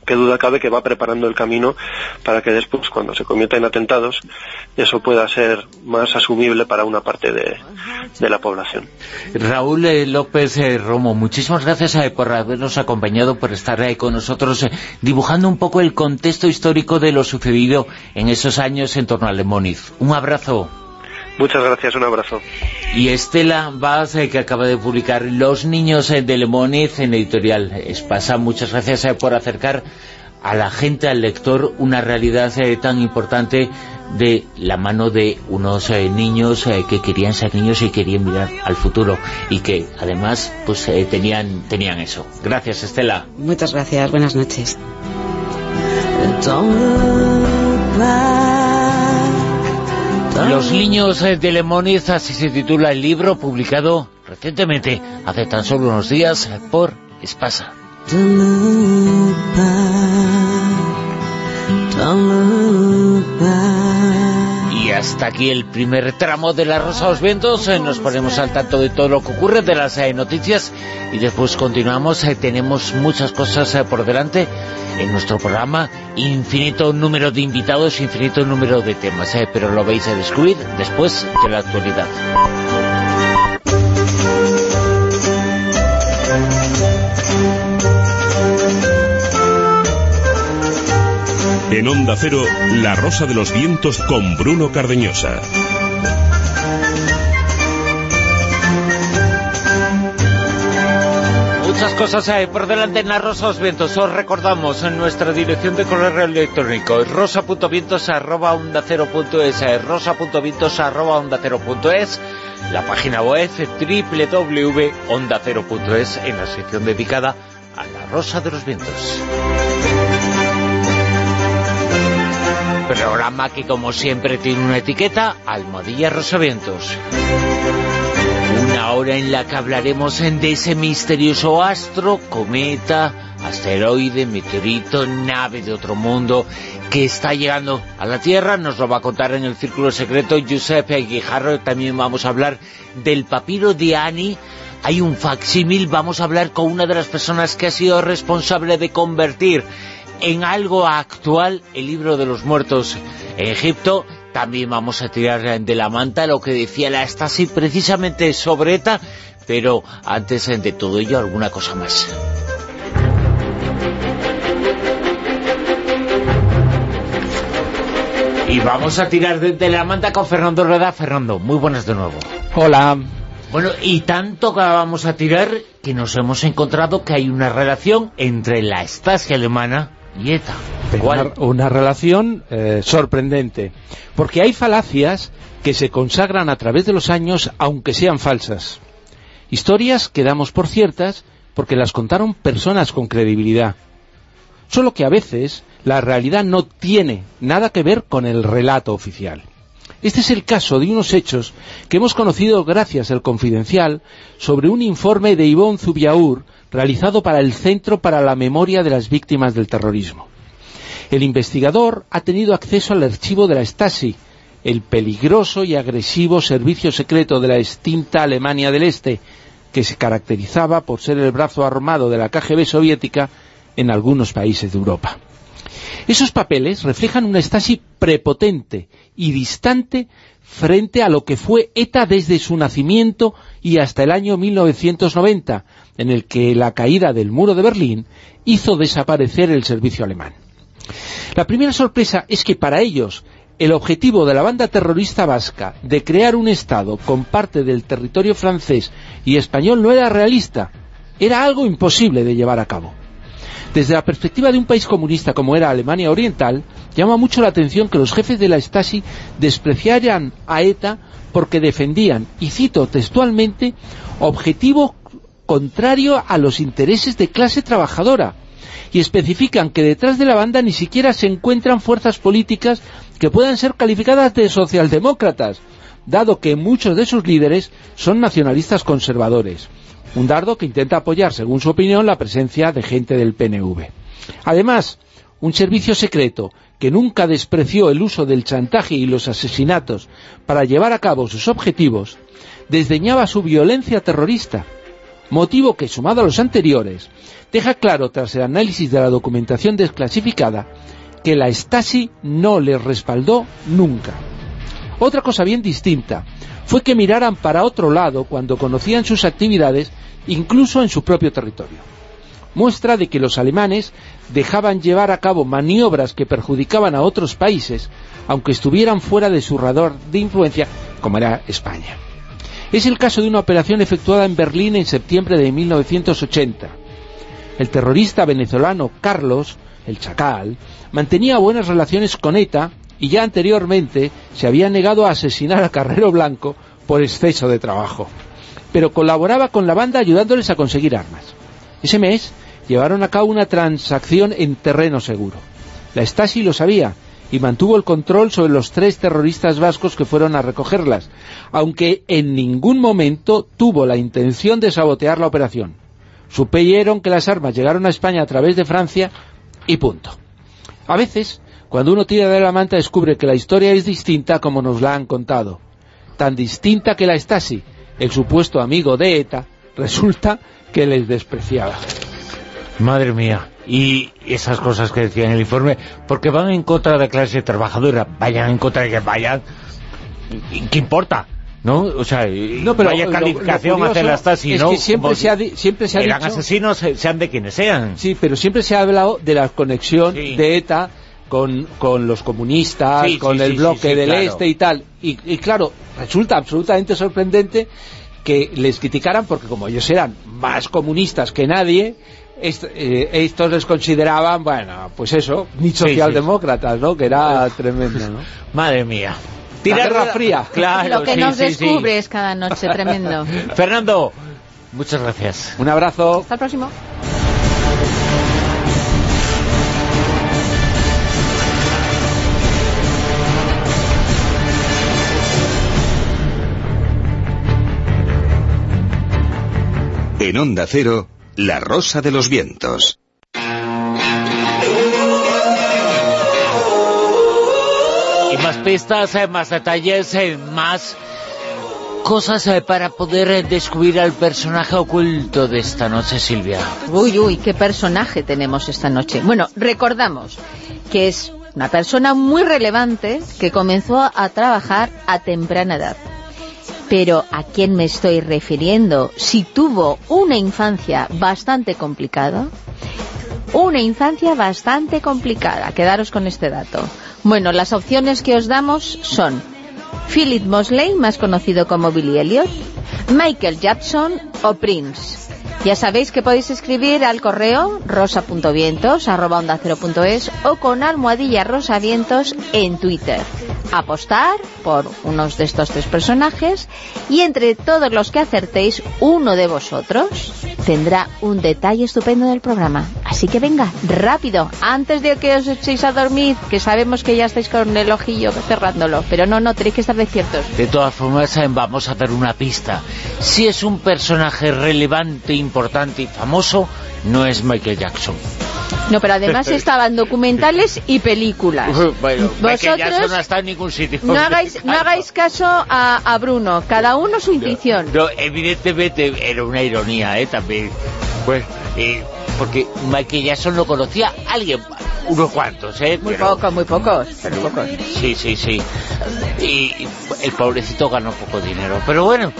[SPEAKER 9] qué duda cabe que va preparando el camino para que después, cuando se comietan atentados, eso pueda ser más asumible para una parte de, la población.
[SPEAKER 2] Raúl eh, López eh, Romo, muchísimas gracias eh, por habernos acompañado, por estar ahí con nosotros, dibujando un poco el contexto histórico de lo sucedido en esos años en torno a Lemoniz. Un abrazo.
[SPEAKER 9] Muchas gracias, un abrazo.
[SPEAKER 2] Y Estela Vaz, eh, que acaba de publicar Los niños eh, de Lemoniz en editorial Espasa. Muchas gracias eh, por acercar a la gente, al lector, una realidad tan importante de la mano de unos eh, niños eh, que querían ser niños y querían mirar al futuro y que además pues eh, tenían, tenían eso. Gracias, Estela.
[SPEAKER 8] Muchas gracias, buenas noches.
[SPEAKER 2] Los niños eh, de Lemoniz, así se titula el libro, publicado recientemente, hace tan solo unos días, por Espasa. Hasta aquí el primer tramo de La Rosa de los Vientos. Eh, Nos ponemos al tanto de todo lo que ocurre, de las eh, noticias, y después continuamos. Eh, tenemos muchas cosas por delante en nuestro programa. Infinito número de invitados, infinito número de temas, pero lo vais a descubrir después de la actualidad.
[SPEAKER 1] En Onda Cero, La Rosa de los Vientos con Bruno Cardeñosa.
[SPEAKER 2] Muchas cosas hay por delante en la Rosa los Vientos. Os recordamos en nuestra dirección de correo electrónico rosa.vientos arroba eh, la página web www.ondacero.es en la sección dedicada a la Rosa de los Vientos. Programa que como siempre tiene una etiqueta, Almohadilla Rosavientos. Una hora en la que hablaremos de ese misterioso astro, cometa, asteroide, meteorito, nave de otro mundo que está llegando a la Tierra. Nos lo va a contar en el Círculo Secreto Giuseppe Guijarro. También vamos a hablar del papiro de Ani. Hay un facsímil. Vamos a hablar con una de las personas que ha sido responsable de convertir en algo actual el libro de los muertos en Egipto. También vamos a tirar de la manta lo que decía la Stasi precisamente sobre ETA, pero antes de todo ello alguna cosa más. Y vamos a tirar de, de la manta con Fernando Rueda. Fernando, muy buenas de nuevo.
[SPEAKER 3] Hola.
[SPEAKER 2] Bueno, y tanto que vamos a tirar que nos hemos encontrado que hay una relación entre la Stasi alemana y ETA.
[SPEAKER 3] Una, una relación eh, sorprendente, porque hay falacias que se consagran a través de los años, aunque sean falsas. Historias que damos por ciertas porque las contaron personas con credibilidad. Solo que a veces la realidad no tiene nada que ver con el relato oficial. Este es el caso de unos hechos que hemos conocido gracias al Confidencial sobre un informe de Ivonne Zubiaur realizado para el Centro para la Memoria de las Víctimas del Terrorismo. El investigador ha tenido acceso al archivo de la Stasi, el peligroso y agresivo servicio secreto de la extinta Alemania del Este, que se caracterizaba por ser el brazo armado de la KGB soviética en algunos países de Europa. Esos papeles reflejan una Stasi prepotente y distante frente a lo que fue ETA desde su nacimiento y hasta el año 1990, en el que la caída del muro de Berlín hizo desaparecer el servicio alemán. La primera sorpresa es que para ellos el objetivo de la banda terrorista vasca de crear un Estado con parte del territorio francés y español no era realista, era algo imposible de llevar a cabo. Desde la perspectiva de un país comunista como era Alemania Oriental, llama mucho la atención que los jefes de la Stasi despreciaran a ETA porque defendían, y cito textualmente, objetivo contrario a los intereses de clase trabajadora, y especifican que detrás de la banda ni siquiera se encuentran fuerzas políticas que puedan ser calificadas de socialdemócratas, dado que muchos de sus líderes son nacionalistas conservadores. Un dardo que intenta apoyar, según su opinión, la presencia de gente del PNV. Además, un servicio secreto que nunca despreció el uso del chantaje y los asesinatos para llevar a cabo sus objetivos, desdeñaba su violencia terrorista, motivo que, sumado a los anteriores, deja claro tras el análisis de la documentación desclasificada que la Stasi no les respaldó nunca. Otra cosa bien distinta fue que miraran para otro lado cuando conocían sus actividades, incluso en su propio territorio. Muestra de que los alemanes dejaban llevar a cabo maniobras que perjudicaban a otros países, aunque estuvieran fuera de su radar de influencia, como era España. Es el caso de una operación efectuada en Berlín en septiembre de 1980. El terrorista venezolano Carlos, el Chacal, mantenía buenas relaciones con ETA y ya anteriormente se había negado a asesinar a Carrero Blanco por exceso de trabajo. Pero colaboraba con la banda ayudándoles a conseguir armas. Ese mes llevaron a cabo una transacción en terreno seguro. La Stasi lo sabía y mantuvo el control sobre los tres terroristas vascos que fueron a recogerlas, aunque en ningún momento tuvo la intención de sabotear la operación. Supieron que las armas llegaron a España a través de Francia y punto. A veces, cuando uno tira de la manta descubre que la historia es distinta como nos la han contado. Tan distinta que la Stasi, el supuesto amigo de ETA, resulta que les despreciaba.
[SPEAKER 2] Madre mía, y esas cosas que decía en el informe, porque van en contra de la clase trabajadora, vayan en contra de que vayan, ¿qué importa? ¿no? O sea, no, pero vaya calificación hace la Stasi,
[SPEAKER 3] ¿no? Es que siempre se ha, siempre se ha
[SPEAKER 2] dicho... asesinos, sean de quienes sean.
[SPEAKER 3] Sí, pero siempre se ha hablado de la conexión de ETA con, con, los comunistas, con el bloque del este y tal. Y, y, claro, resulta absolutamente sorprendente que les criticaran porque como ellos eran más comunistas que nadie, eh, estos les consideraban, bueno, pues eso, ni socialdemócratas, ¿no? Que era tremendo, ¿no?
[SPEAKER 2] Madre mía.
[SPEAKER 3] Tierra fría.
[SPEAKER 4] Claro, Lo que nos descubres cada noche, tremendo.
[SPEAKER 2] Fernando, muchas gracias.
[SPEAKER 3] Un abrazo.
[SPEAKER 4] Hasta el próximo.
[SPEAKER 5] En Onda Cero, La Rosa de los Vientos.
[SPEAKER 2] Y más pistas, eh, más detalles, eh, más cosas eh, para poder descubrir al personaje oculto de esta noche, Silvia.
[SPEAKER 4] Uy, uy, qué personaje tenemos esta noche. Bueno, recordamos que es una persona muy relevante que comenzó a trabajar a temprana edad. Pero ¿a quién me estoy refiriendo? Si tuvo una infancia bastante complicada, una infancia bastante complicada, quedaros con este dato. Bueno, las opciones que os damos son Philip Mosley, más conocido como Billy Elliot, Michael Jackson o Prince. Ya sabéis que podéis escribir al correo rosa.vientos arroba o con almohadilla rosavientos en Twitter. Apostar por unos de estos tres personajes y entre todos los que acertéis, uno de vosotros tendrá un detalle estupendo del programa. Así que venga, rápido, antes de que os echéis a dormir, que sabemos que ya estáis con el ojillo cerrándolo, pero no, no, tenéis que estar despiertos.
[SPEAKER 2] De todas formas, eh, vamos a dar una pista. Si es un personaje relevante, importante y famoso, no es Michael Jackson.
[SPEAKER 4] No, pero además estaban documentales y películas.
[SPEAKER 2] Bueno, Vosotros no está en ningún sitio.
[SPEAKER 4] No hagáis, no hagáis caso a, Bruno, cada uno su intuición.
[SPEAKER 2] No, evidentemente era una ironía, ¿eh? También. Pues, eh, porque Michael Jackson lo conocía alguien, unos cuantos, ¿eh?
[SPEAKER 4] Muy pocos, muy pocos, pero pocos.
[SPEAKER 2] Sí, sí, sí. Y el pobrecito ganó poco dinero. Pero bueno,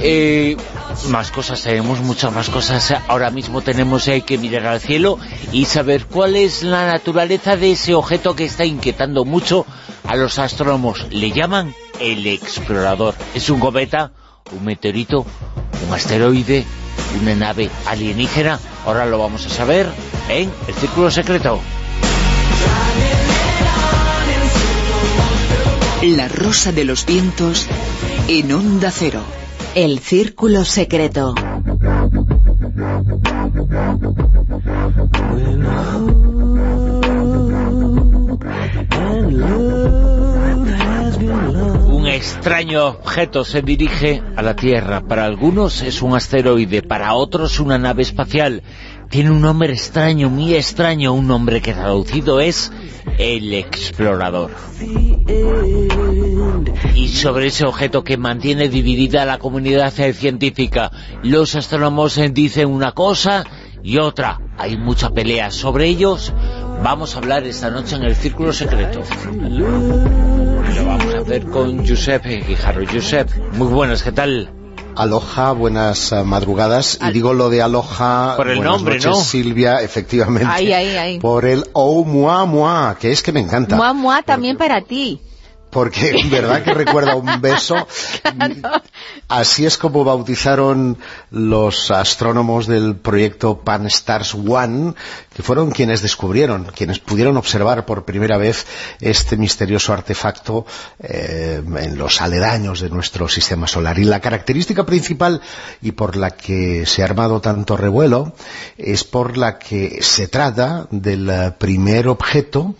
[SPEAKER 2] Eh, más cosas, tenemos muchas más cosas. Ahora mismo tenemos eh, que mirar al cielo y saber cuál es la naturaleza de ese objeto que está inquietando mucho a los astrónomos. Le llaman el explorador. Es un cometa, un meteorito, un asteroide, una nave alienígena. Ahora lo vamos a saber en El Círculo Secreto.
[SPEAKER 10] La Rosa de los Vientos en Onda Cero.
[SPEAKER 11] El Círculo Secreto.
[SPEAKER 2] Un extraño objeto se dirige a la Tierra. Para algunos es un asteroide, para otros una nave espacial. Tiene un nombre extraño, muy extraño, un nombre que traducido es el explorador. Y sobre ese objeto que mantiene dividida la comunidad científica, los astrónomos dicen una cosa y otra. Hay mucha pelea sobre ellos. Vamos a hablar esta noche en el Círculo Secreto. Lo vamos a hacer con Josep Guijarro. Josep, muy buenas, ¿qué tal?
[SPEAKER 12] Aloha, buenas uh, madrugadas. Y digo lo de Aloha,
[SPEAKER 2] por el nombre,
[SPEAKER 12] noches,
[SPEAKER 2] ¿no?
[SPEAKER 12] Silvia, efectivamente.
[SPEAKER 4] Ahí, ahí, ahí.
[SPEAKER 12] Por el Oh Mua Mua, que es que me encanta.
[SPEAKER 4] Mua, mua, también para ti.
[SPEAKER 12] Porque, ¿verdad que recuerda un beso? Así es como bautizaron los astrónomos del proyecto Pan-STARRS One, que fueron quienes descubrieron, quienes pudieron observar por primera vez este misterioso artefacto eh, en los aledaños de nuestro sistema solar. Y la característica principal y por la que se ha armado tanto revuelo es por la que se trata del eh, primer objeto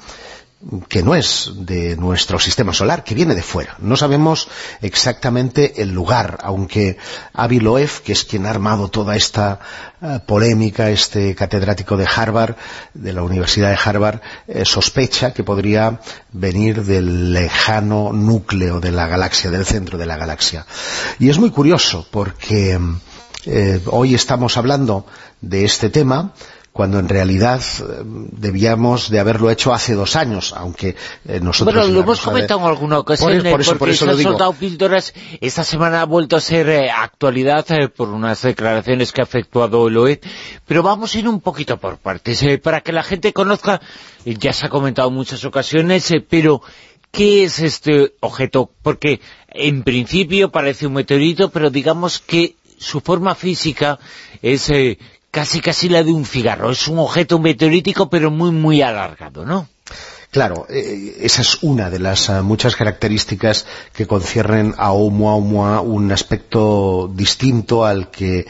[SPEAKER 12] que no es de nuestro sistema solar, que viene de fuera. No sabemos exactamente el lugar, aunque Avi Loeb, que es quien ha armado toda esta uh, polémica, este catedrático de Harvard, de la Universidad de Harvard, eh, sospecha que podría venir del lejano núcleo de la galaxia, del centro de la galaxia. Y es muy curioso, porque eh, hoy estamos hablando de este tema, cuando en realidad eh, debíamos de haberlo hecho hace dos años, aunque eh, nosotros...
[SPEAKER 2] Bueno, lo hemos comentado en alguna ocasión,
[SPEAKER 12] Por, por
[SPEAKER 2] eh,
[SPEAKER 12] eso, por
[SPEAKER 2] porque
[SPEAKER 12] eso
[SPEAKER 2] se han soltado píldoras. Esta semana ha vuelto a ser eh, actualidad eh, por unas declaraciones que ha efectuado el OED, pero vamos a ir un poquito por partes, eh, para que la gente conozca, eh, ya se ha comentado en muchas ocasiones, eh, pero ¿qué es este objeto? Porque en principio parece un meteorito, pero digamos que su forma física es eh, casi casi la de un cigarro. Es un objeto meteorítico, pero muy muy alargado, ¿no?
[SPEAKER 12] Claro, eh, esa es una de las ah, muchas características que conciernen a Oumuamua, un aspecto distinto al que eh,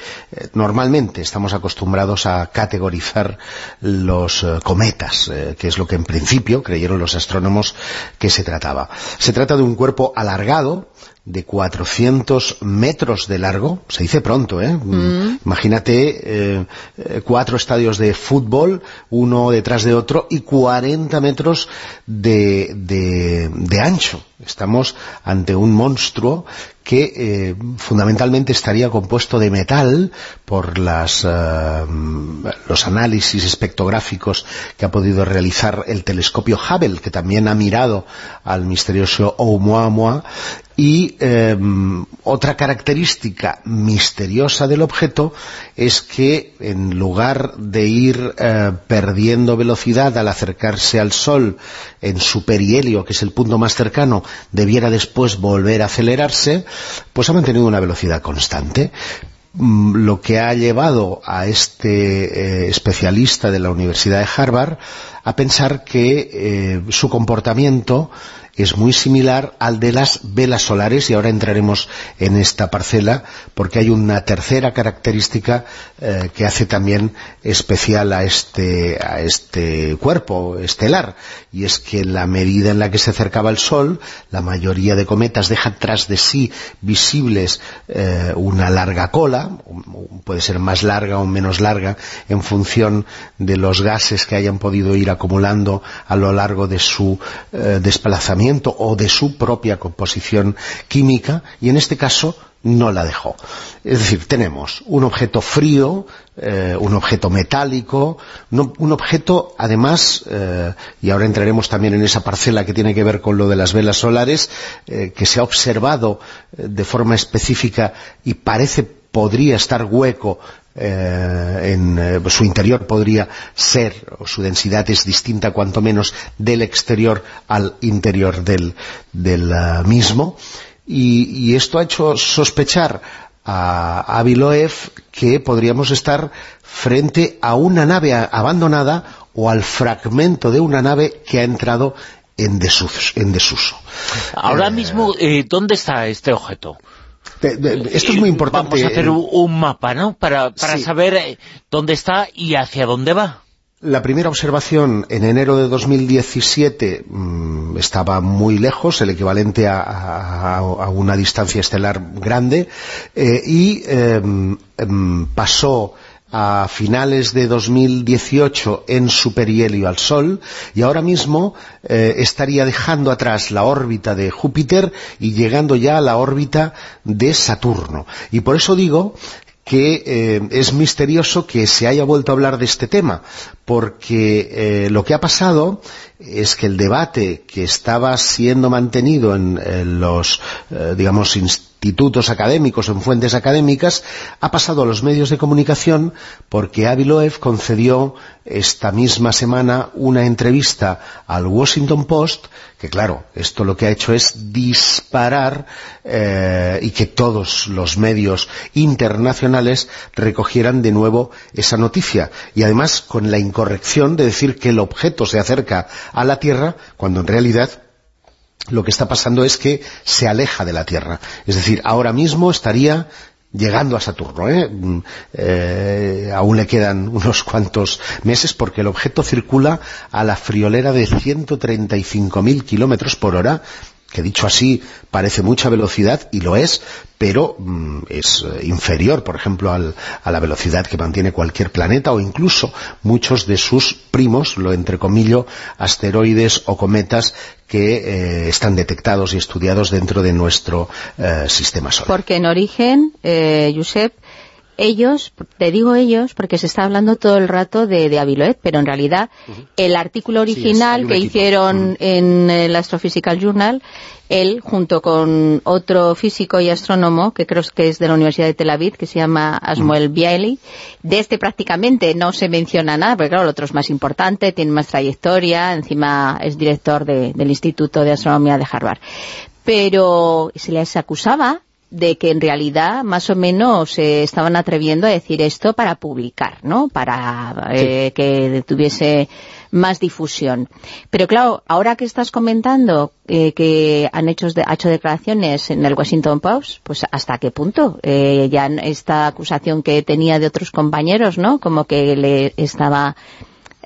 [SPEAKER 12] normalmente estamos acostumbrados a categorizar los eh, cometas, eh, que es lo que en principio creyeron los astrónomos que se trataba. Se trata de un cuerpo alargado, de 400 metros de largo, se dice pronto, ¿eh? Imagínate eh, eh, cuatro estadios de fútbol, uno detrás de otro, y 40 metros de, de- de ancho. Estamos ante un monstruo que eh, fundamentalmente estaría compuesto de metal por eh, los análisis espectrográficos que ha podido realizar el telescopio Hubble, que también ha mirado al misterioso Oumuamua, y eh, otra característica misteriosa del objeto es que en lugar de ir perdiendo velocidad al acercarse al Sol en su perihelio, que es el punto más cercano, debiera después volver a acelerarse, pues ha mantenido una velocidad constante. Mm, lo que ha llevado a este eh, especialista de la Universidad de Harvard a pensar que eh, su comportamiento es muy similar al de las velas solares y ahora entraremos en esta parcela porque hay una tercera característica eh, que hace también especial a este, a este cuerpo estelar y es que en la medida en la que se acercaba al Sol la mayoría de cometas dejan tras de sí visibles eh, una larga cola puede ser más larga o menos larga en función de los gases que hayan podido ir acumulando a lo largo de su eh, desplazamiento o de su propia composición química y en este caso no la dejó. Es decir, tenemos un objeto frío, eh, un objeto metálico, un objeto, además, eh, y ahora entraremos también en esa parcela que tiene que ver con lo de las velas solares, eh, que se ha observado de forma específica y parece podría estar hueco en su interior podría ser, o su densidad es distinta cuanto menos del exterior al interior del, mismo y, esto ha hecho sospechar a Aviloev que podríamos estar frente a una nave abandonada o al fragmento de una nave que ha entrado en desuso.
[SPEAKER 2] Ahora eh, mismo, eh, ¿dónde está este objeto?
[SPEAKER 12] Esto es muy importante.
[SPEAKER 2] Vamos a hacer un mapa, ¿no? Para, saber eh, dónde está y hacia dónde va.
[SPEAKER 12] La primera observación en enero de 2017 mm, estaba muy lejos, el equivalente a, una distancia estelar grande, eh, y em, pasó a finales de 2018 en su perihelio al Sol y ahora mismo eh, estaría dejando atrás la órbita de Júpiter y llegando ya a la órbita de Saturno. Y por eso digo que eh, es misterioso que se haya vuelto a hablar de este tema, porque eh, lo que ha pasado es que el debate que estaba siendo mantenido en, los, digamos, académicos, en fuentes académicas, ha pasado a los medios de comunicación porque Aviloev concedió esta misma semana una entrevista al Washington Post, que claro, esto lo que ha hecho es disparar eh, y que todos los medios internacionales recogieran de nuevo esa noticia. Y además con la incorrección de decir que el objeto se acerca a la Tierra, cuando en realidad lo que está pasando es que se aleja de la Tierra. Es decir, ahora mismo estaría llegando a Saturno. ¿eh? Mm, eh, aún le quedan unos cuantos meses porque el objeto circula a la friolera de 135.000 kilómetros por hora que dicho así parece mucha velocidad, y lo es, pero mm, es eh, inferior, por ejemplo, a la velocidad que mantiene cualquier planeta, o incluso muchos de sus primos, lo entrecomillo, asteroides o cometas que eh, están detectados y estudiados dentro de nuestro eh, sistema solar.
[SPEAKER 4] Porque en origen, Josep, ellos, te digo ellos, porque se está hablando todo el rato de, de Aviloet, pero en realidad el artículo original que hicieron en el Astrophysical Journal, él, junto con otro físico y astrónomo, que creo que es de la Universidad de Tel Aviv, que se llama Asmuel Bialy, de este prácticamente no se menciona nada, porque claro, el otro es más importante, tiene más trayectoria, encima es director del Instituto de Astronomía de Harvard. Pero se les acusaba de que en realidad más o menos se estaban atreviendo a decir esto para publicar, ¿no? Para eh, que tuviese más difusión. Pero claro, ahora que estás comentando eh, que han hecho, ha hecho declaraciones en el Washington Post, pues hasta qué punto eh, ya esta acusación que tenía de otros compañeros, ¿no? Como que le estaba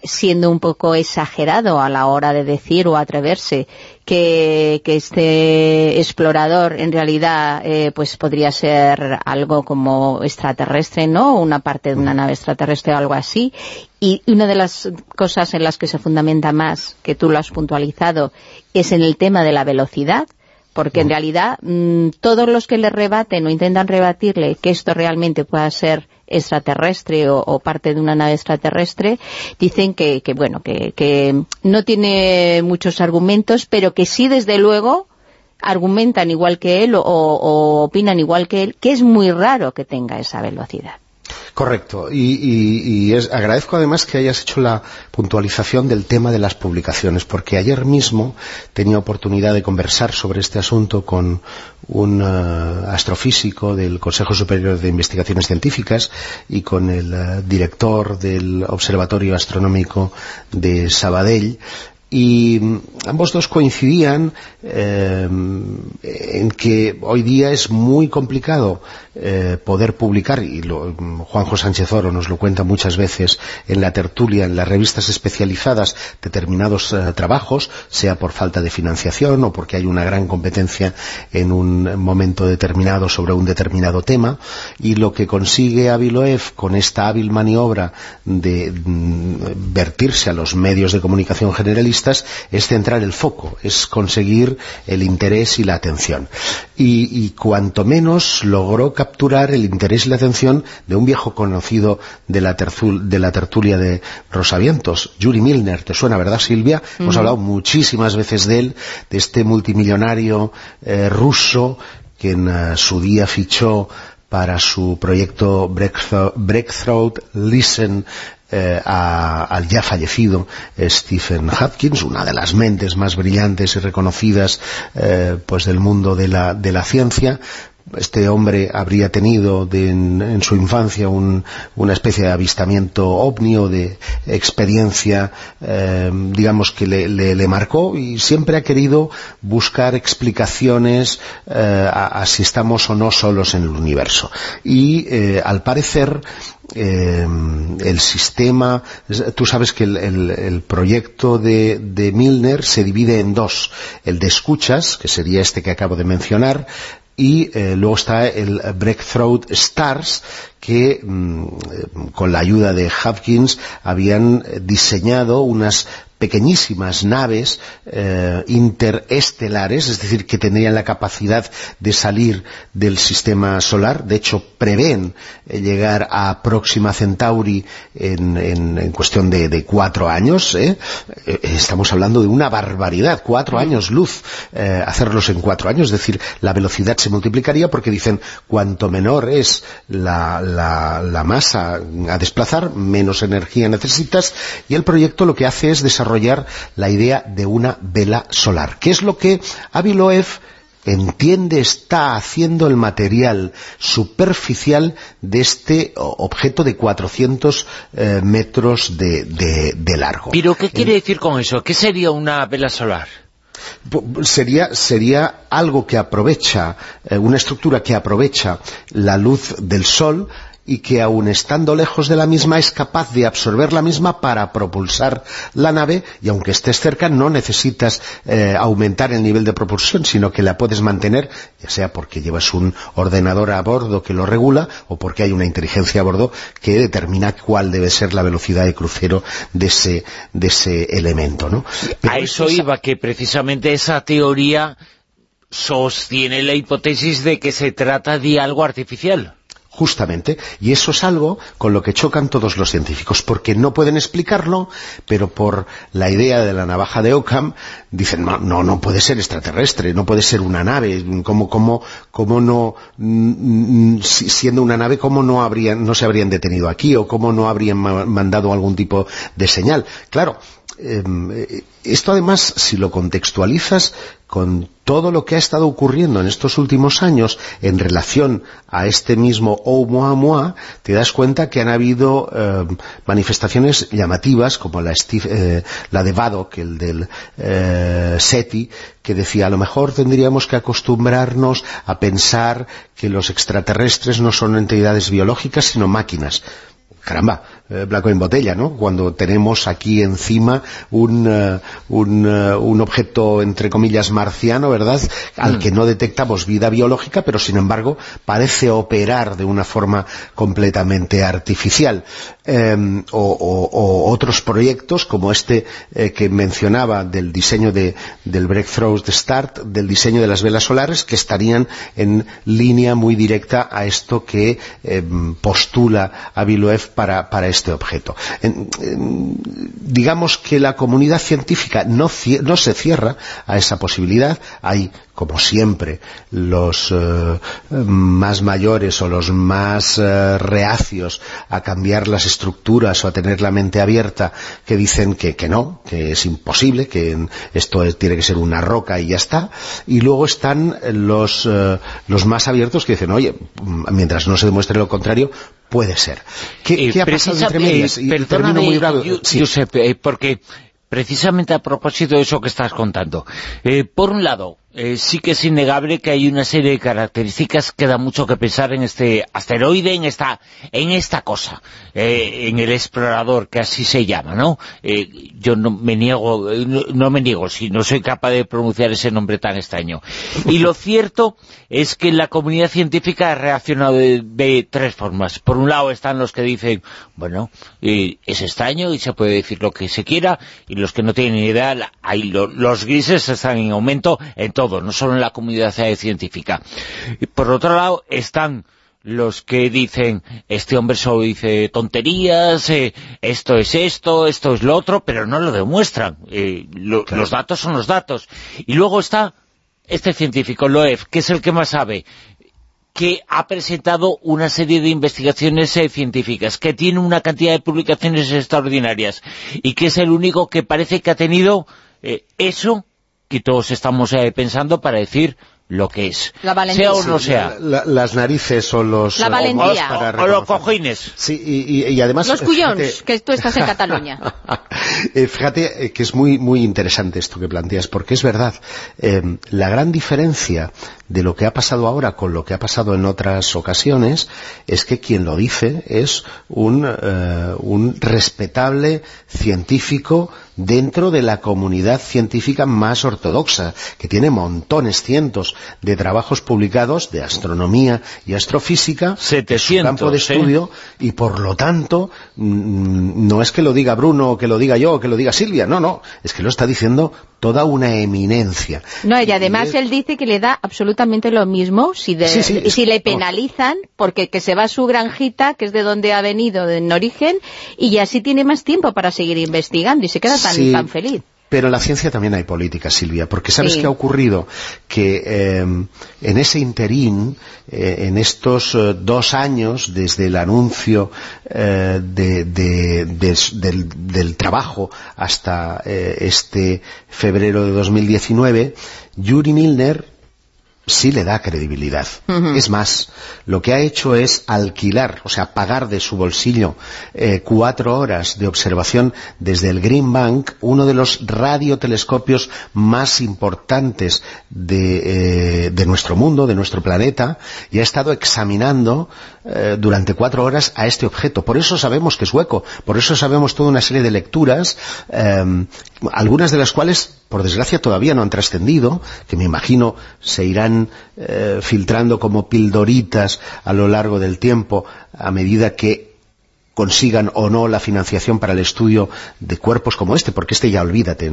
[SPEAKER 4] siendo un poco exagerado a la hora de decir o atreverse que, este explorador en realidad eh, pues podría ser algo como extraterrestre, ¿no? Una parte de una nave extraterrestre o algo así. Y una de las cosas en las que se fundamenta más, que tú lo has puntualizado, es en el tema de la velocidad, porque en realidad mm, todos los que le rebaten o intentan rebatirle que esto realmente pueda ser extraterrestre o, parte de una nave extraterrestre, dicen que, bueno, que, no tiene muchos argumentos, pero que sí, desde luego, argumentan igual que él o, opinan igual que él, que es muy raro que tenga esa velocidad.
[SPEAKER 12] Correcto, y, agradezco además que hayas hecho la puntualización del tema de las publicaciones, porque ayer mismo tenía oportunidad de conversar sobre este asunto con un eh, astrofísico del Consejo Superior de Investigaciones Científicas y con el eh, director del Observatorio Astronómico de Sabadell, y ambos dos coincidían eh, en que hoy día es muy complicado eh, poder publicar, y lo, Juanjo Sánchez Oro nos lo cuenta muchas veces en la tertulia, en las revistas especializadas, determinados eh, trabajos, sea por falta de financiación o porque hay una gran competencia en un momento determinado sobre un determinado tema, y lo que consigue Aviloev con esta hábil maniobra de mm, vertirse a los medios de comunicación generalista protagonistas es centrar el foco, es conseguir el interés y la atención. Y cuanto menos logró capturar el interés y la atención de un viejo conocido de la, de la tertulia de Rosavientos, Yuri Milner, ¿te suena, verdad Silvia? Hemos hablado muchísimas veces de él, de este multimillonario eh, ruso que en uh, su día fichó para su proyecto Breakthrough, Listen eh, a, al ya fallecido Stephen Hopkins, una de las mentes más brillantes y reconocidas eh, pues del mundo de la, de la ciencia, este hombre habría tenido en, su infancia una especie de avistamiento ovni o de experiencia, eh, digamos, que le, marcó y siempre ha querido buscar explicaciones eh, a, si estamos o no solos en el universo. Y eh, al parecer el sistema, tú sabes que el, proyecto de, de, Milner se divide en dos, el de escuchas, que sería este que acabo de mencionar, y eh, luego está el Breakthrough Stars que mm, con la ayuda de Hopkins habían diseñado unas pequeñísimas naves eh, interestelares, es decir, que tendrían la capacidad de salir del sistema solar. De hecho, prevén eh, llegar a Próxima Centauri en, cuestión de, cuatro años. ¿eh? Estamos hablando de una barbaridad, cuatro años luz, hacerlos en cuatro años. Es decir, la velocidad se multiplicaría porque dicen, cuanto menor es la, la masa a desplazar, menos energía necesitas, y el proyecto lo que hace es desarrollar la idea de una vela solar, que es lo que Aviloev entiende está haciendo el material superficial de este objeto de 400 eh, metros de, largo.
[SPEAKER 2] ¿Pero qué quiere decir con eso? ¿Qué sería una vela solar?
[SPEAKER 12] Sería, sería algo que aprovecha, eh, una estructura que aprovecha la luz del sol y que aun estando lejos de la misma es capaz de absorber la misma para propulsar la nave y aunque estés cerca no necesitas eh, aumentar el nivel de propulsión sino que la puedes mantener ya sea porque llevas un ordenador a bordo que lo regula o porque hay una inteligencia a bordo que determina cuál debe ser la velocidad de crucero de ese, de ese elemento ¿no?
[SPEAKER 2] a eso iba que precisamente esa teoría sostiene la hipótesis de que se trata de algo artificial
[SPEAKER 12] justamente, y eso es algo con lo que chocan todos los científicos, porque no pueden explicarlo, pero por la idea de la navaja de Ockham, dicen, no, no, puede ser extraterrestre, no puede ser una nave, ¿cómo, cómo, cómo no, mm, mm, siendo una nave, cómo no, habrían, no se habrían detenido aquí, o cómo no habrían mandado algún tipo de señal? Claro, Em, eh, esto además, si lo contextualizas con todo lo que ha estado ocurriendo en estos últimos años en relación a este mismo Oumuamua, te das cuenta que han habido em, manifestaciones llamativas, como la, eh, la de Vadok, el del eh, SETI, que decía, a lo mejor tendríamos que acostumbrarnos a pensar que los extraterrestres no son entidades biológicas, sino máquinas caramba, eh, blanco en botella, ¿no? Cuando tenemos aquí encima un, eh, un, eh, un, objeto, entre comillas, marciano, ¿verdad?, al mm. que no detectamos vida biológica, pero sin embargo parece operar de una forma completamente artificial. Em, o, otros proyectos como este que mencionaba del diseño de, del Breakthrough de Start, del diseño de las velas solares, que estarían en línea muy directa a esto que em, postula Aviloev para, para este objeto. digamos que la comunidad científica no, no, se cierra a esa posibilidad. Hay, como siempre, los eh, más mayores o los más eh, reacios a cambiar las estructuras o a tener la mente abierta que dicen que, que no, que es imposible, que esto tiene que ser una roca y ya está. Y luego están los, eh, los más abiertos que dicen, oye, mientras no se demuestre lo contrario, puede ser.
[SPEAKER 2] ¿Qué, ha pasado entre medias? muy bravo. Eh, porque precisamente a propósito de eso que estás contando, eh, por un lado, eh, sí que es innegable que hay una serie de características que da mucho que pensar en este asteroide, en esta, en esta cosa, eh, en el explorador, que así se llama, ¿no? Eh, yo no me niego, no, me niego, si no soy capaz de pronunciar ese nombre tan extraño. Y lo cierto es que la comunidad científica ha reaccionado de, tres formas. Por un lado están los que dicen, bueno, es extraño y se puede decir lo que se quiera, y los que no tienen idea, hay los grises están en aumento, todo, no solo en la comunidad científica. Y por otro lado están los que dicen, este hombre solo dice tonterías, eh, esto es esto, esto es lo otro, pero no lo demuestran. Eh, los datos son los datos. Y luego está este científico, Loef, que es el que más sabe, que ha presentado una serie de investigaciones eh, científicas, que tiene una cantidad de publicaciones extraordinarias, y que es el único que parece que ha tenido eso que todos estamos eh, pensando para decir lo que es. Sea o no sea.
[SPEAKER 12] las narices o los...
[SPEAKER 4] La valentía.
[SPEAKER 2] O, los cojines.
[SPEAKER 12] Sí, y, además...
[SPEAKER 4] Los cuyons, que tú estás en Cataluña.
[SPEAKER 12] Eh, fíjate eh, que es muy, muy interesante esto que planteas, porque es verdad. la gran diferencia de lo que ha pasado ahora con lo que ha pasado en otras ocasiones es que quien lo dice es un, un respetable científico dentro de la comunidad científica más ortodoxa, que tiene montones, cientos de trabajos publicados de astronomía y astrofísica,
[SPEAKER 2] 700,
[SPEAKER 12] campo de estudio, y por lo tanto, mm, no es que lo diga Bruno, o que lo diga yo, o que lo diga Silvia, no, no, es que lo está diciendo toda una eminencia.
[SPEAKER 4] No, y además él dice que le da absolutamente lo mismo si, si le penalizan, porque que se va a su granjita, que es de donde ha venido en origen, y así tiene más tiempo para seguir investigando, y se queda tan, feliz.
[SPEAKER 12] Pero en la ciencia también hay política, Silvia, porque ¿sabes qué ha ocurrido? Que eh, en ese interín, eh, en estos eh, dos años, desde el anuncio del, del, trabajo hasta este febrero de 2019, Yuri Milner sí le da credibilidad. Es más, lo que ha hecho es alquilar, o sea, pagar de su bolsillo eh, cuatro horas de observación desde el Green Bank, uno de los radiotelescopios más importantes de, eh, nuestro mundo, de nuestro planeta, y ha estado examinando eh, durante cuatro horas a este objeto. Por eso sabemos que es hueco, por eso sabemos toda una serie de lecturas, algunas de las cuales, por desgracia, todavía no han trascendido, que me imagino se irán eh, filtrando como pildoritas a lo largo del tiempo a medida que consigan o no la financiación para el estudio de cuerpos como este, porque este ya olvídate,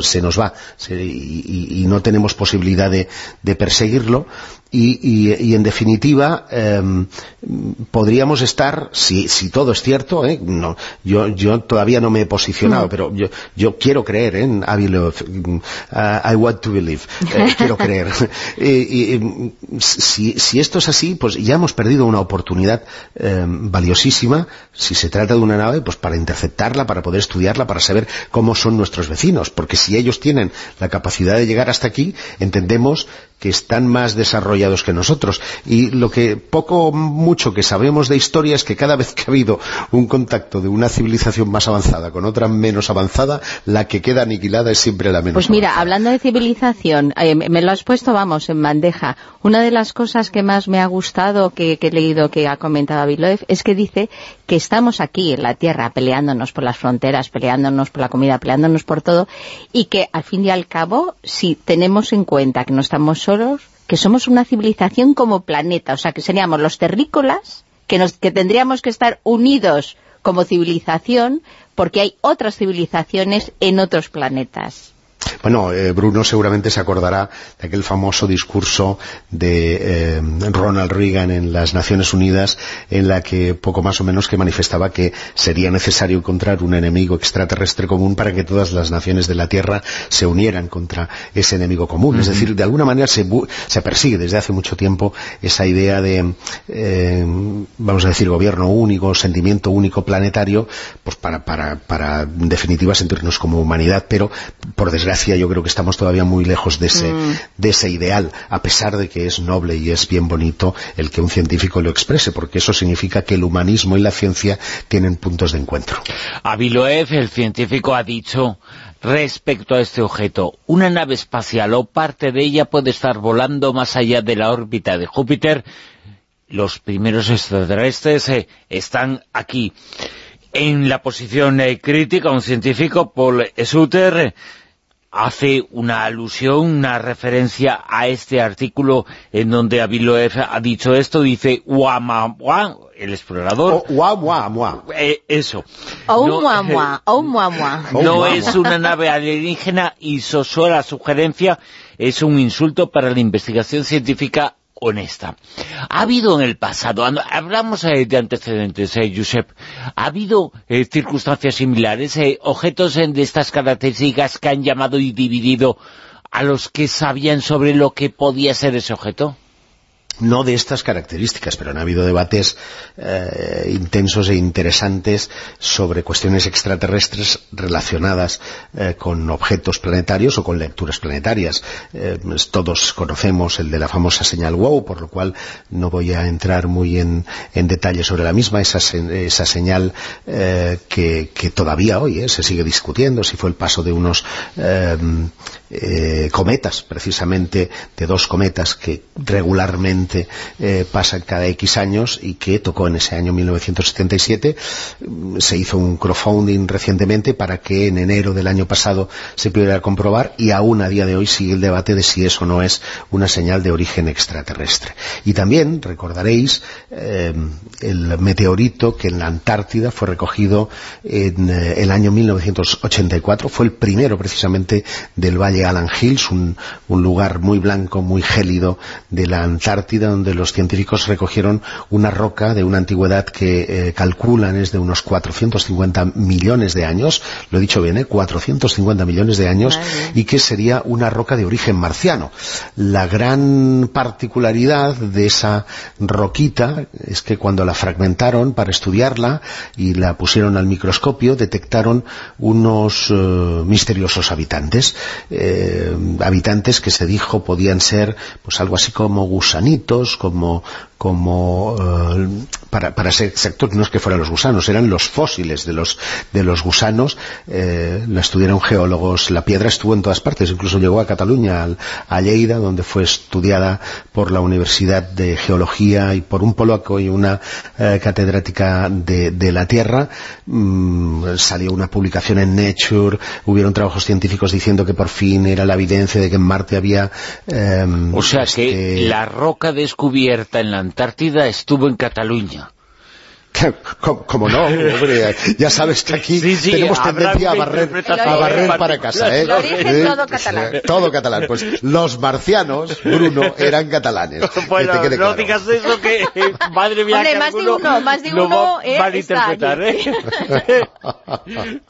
[SPEAKER 12] se nos va y, no tenemos posibilidad de, perseguirlo y, en definitiva em, podríamos estar, si, todo es cierto, ¿eh? no, yo, yo todavía no me he posicionado, pero yo, yo quiero creer en uh, I want to believe, eh, quiero creer. y, si, si, esto es así, pues ya hemos perdido una oportunidad em, valiosísima si se trata de una nave, pues para interceptarla, para poder estudiarla, para saber cómo son nuestros vecinos, porque si ellos tienen la capacidad de llegar hasta aquí, entendemos que están más desarrollados que nosotros. Y lo que poco mucho que sabemos de historia es que cada vez que ha habido un contacto de una civilización más avanzada con otra menos avanzada, la que queda aniquilada es siempre la menos
[SPEAKER 4] Pues mira, hablando de civilización, eh, me lo has puesto, vamos, en bandeja. Una de las cosas que más me ha gustado, que, he leído que ha comentado Abiloev, es que dice que estamos aquí en la Tierra peleándonos por las fronteras, peleándonos por la comida, peleándonos por todo, y que al fin y al cabo, si tenemos en cuenta que no estamos solos, que somos una civilización como planeta, o sea, que seríamos los terrícolas, que, nos, que tendríamos que estar unidos como civilización, porque hay otras civilizaciones en otros planetas.
[SPEAKER 12] Bueno, eh, Bruno seguramente se acordará de aquel famoso discurso de eh, Ronald Reagan en las Naciones Unidas en la que poco más o menos que manifestaba que sería necesario encontrar un enemigo extraterrestre común para que todas las naciones de la Tierra se unieran contra ese enemigo común. Es decir, de alguna manera se, persigue desde hace mucho tiempo esa idea de, eh, vamos a decir, gobierno único, sentimiento único planetario, pues para, para, para en definitiva sentirnos como humanidad, pero por desgracia yo creo que estamos todavía muy lejos de ese, mm. de ese ideal, a pesar de que es noble y es bien bonito el que un científico lo exprese, porque eso significa que el humanismo y la ciencia tienen puntos de encuentro.
[SPEAKER 2] Aviloev, el científico, ha dicho respecto a este objeto. Una nave espacial o parte de ella puede estar volando más allá de la órbita de Júpiter. Los primeros extraterrestres eh, están aquí. En la posición eh, crítica, un científico, Paul Suter, hace una alusión, una referencia a este artículo en donde Aviloev ha dicho esto, dice Uamamua, el explorador.
[SPEAKER 12] Uamamua.
[SPEAKER 2] Eh, eso.
[SPEAKER 4] Oumuamua,
[SPEAKER 2] No es una nave alienígena y Sosua, la sugerencia, es un insulto para la investigación científica honesta. Ha habido en el pasado, hablamos eh, de antecedentes, eh, Josep, ha habido eh, circunstancias similares, eh, objetos de estas características que han llamado y dividido a los que sabían sobre lo que podía ser ese objeto
[SPEAKER 12] no de estas características, pero han habido debates eh, intensos e interesantes sobre cuestiones extraterrestres relacionadas eh, con objetos planetarios o con lecturas planetarias. Eh, todos conocemos el de la famosa señal WOW, por lo cual no voy a entrar muy en, detalle sobre la misma, esa, señal que, todavía hoy se sigue discutiendo, si fue el paso de unos cometas, precisamente de dos cometas que regularmente eh, pasa cada X años y que tocó en ese año 1977. Se hizo un crowdfunding recientemente para que en enero del año pasado se pudiera comprobar y aún a día de hoy sigue el debate de si eso no es una señal de origen extraterrestre. Y también recordaréis eh, el meteorito que en la Antártida fue recogido en eh, el año 1984. Fue el primero precisamente del Valle Alan Hills, un lugar muy blanco, muy gélido de la Antártida donde los científicos recogieron una roca de una antigüedad que eh, calculan es de unos 450 millones de años, lo he dicho bien, ¿eh? 450 millones de años, y que sería una roca de origen marciano. La gran particularidad de esa roquita es que cuando la fragmentaron para estudiarla y la pusieron al microscopio, detectaron unos eh, misteriosos habitantes, eh, habitantes que se dijo podían ser pues algo así como gusanitos, como, como eh, para, para, ser exacto, no es que fueran los gusanos, eran los fósiles de los, de los gusanos, eh, la estudiaron geólogos, la piedra estuvo en todas partes, incluso llegó a Cataluña, a Lleida, donde fue estudiada por la Universidad de Geología y por un polaco y una eh, catedrática de, de, la Tierra, mm, salió una publicación en Nature, hubieron trabajos científicos diciendo que por fin era la evidencia de que en Marte había...
[SPEAKER 2] o sea que este la roca descubierta en la Antártida estuvo en Cataluña.
[SPEAKER 12] Como no, hombre, ya sabes que aquí tenemos tendencia a barrer, a barrer para casa. ¿eh?
[SPEAKER 4] todo catalán.
[SPEAKER 12] Todo catalán. Pues los marcianos, Bruno, eran catalanes.
[SPEAKER 2] Bueno, no claro. digas eso que, madre mía,
[SPEAKER 4] Hombre, más de uno, más de uno eh,
[SPEAKER 2] van a interpretar, ¿eh?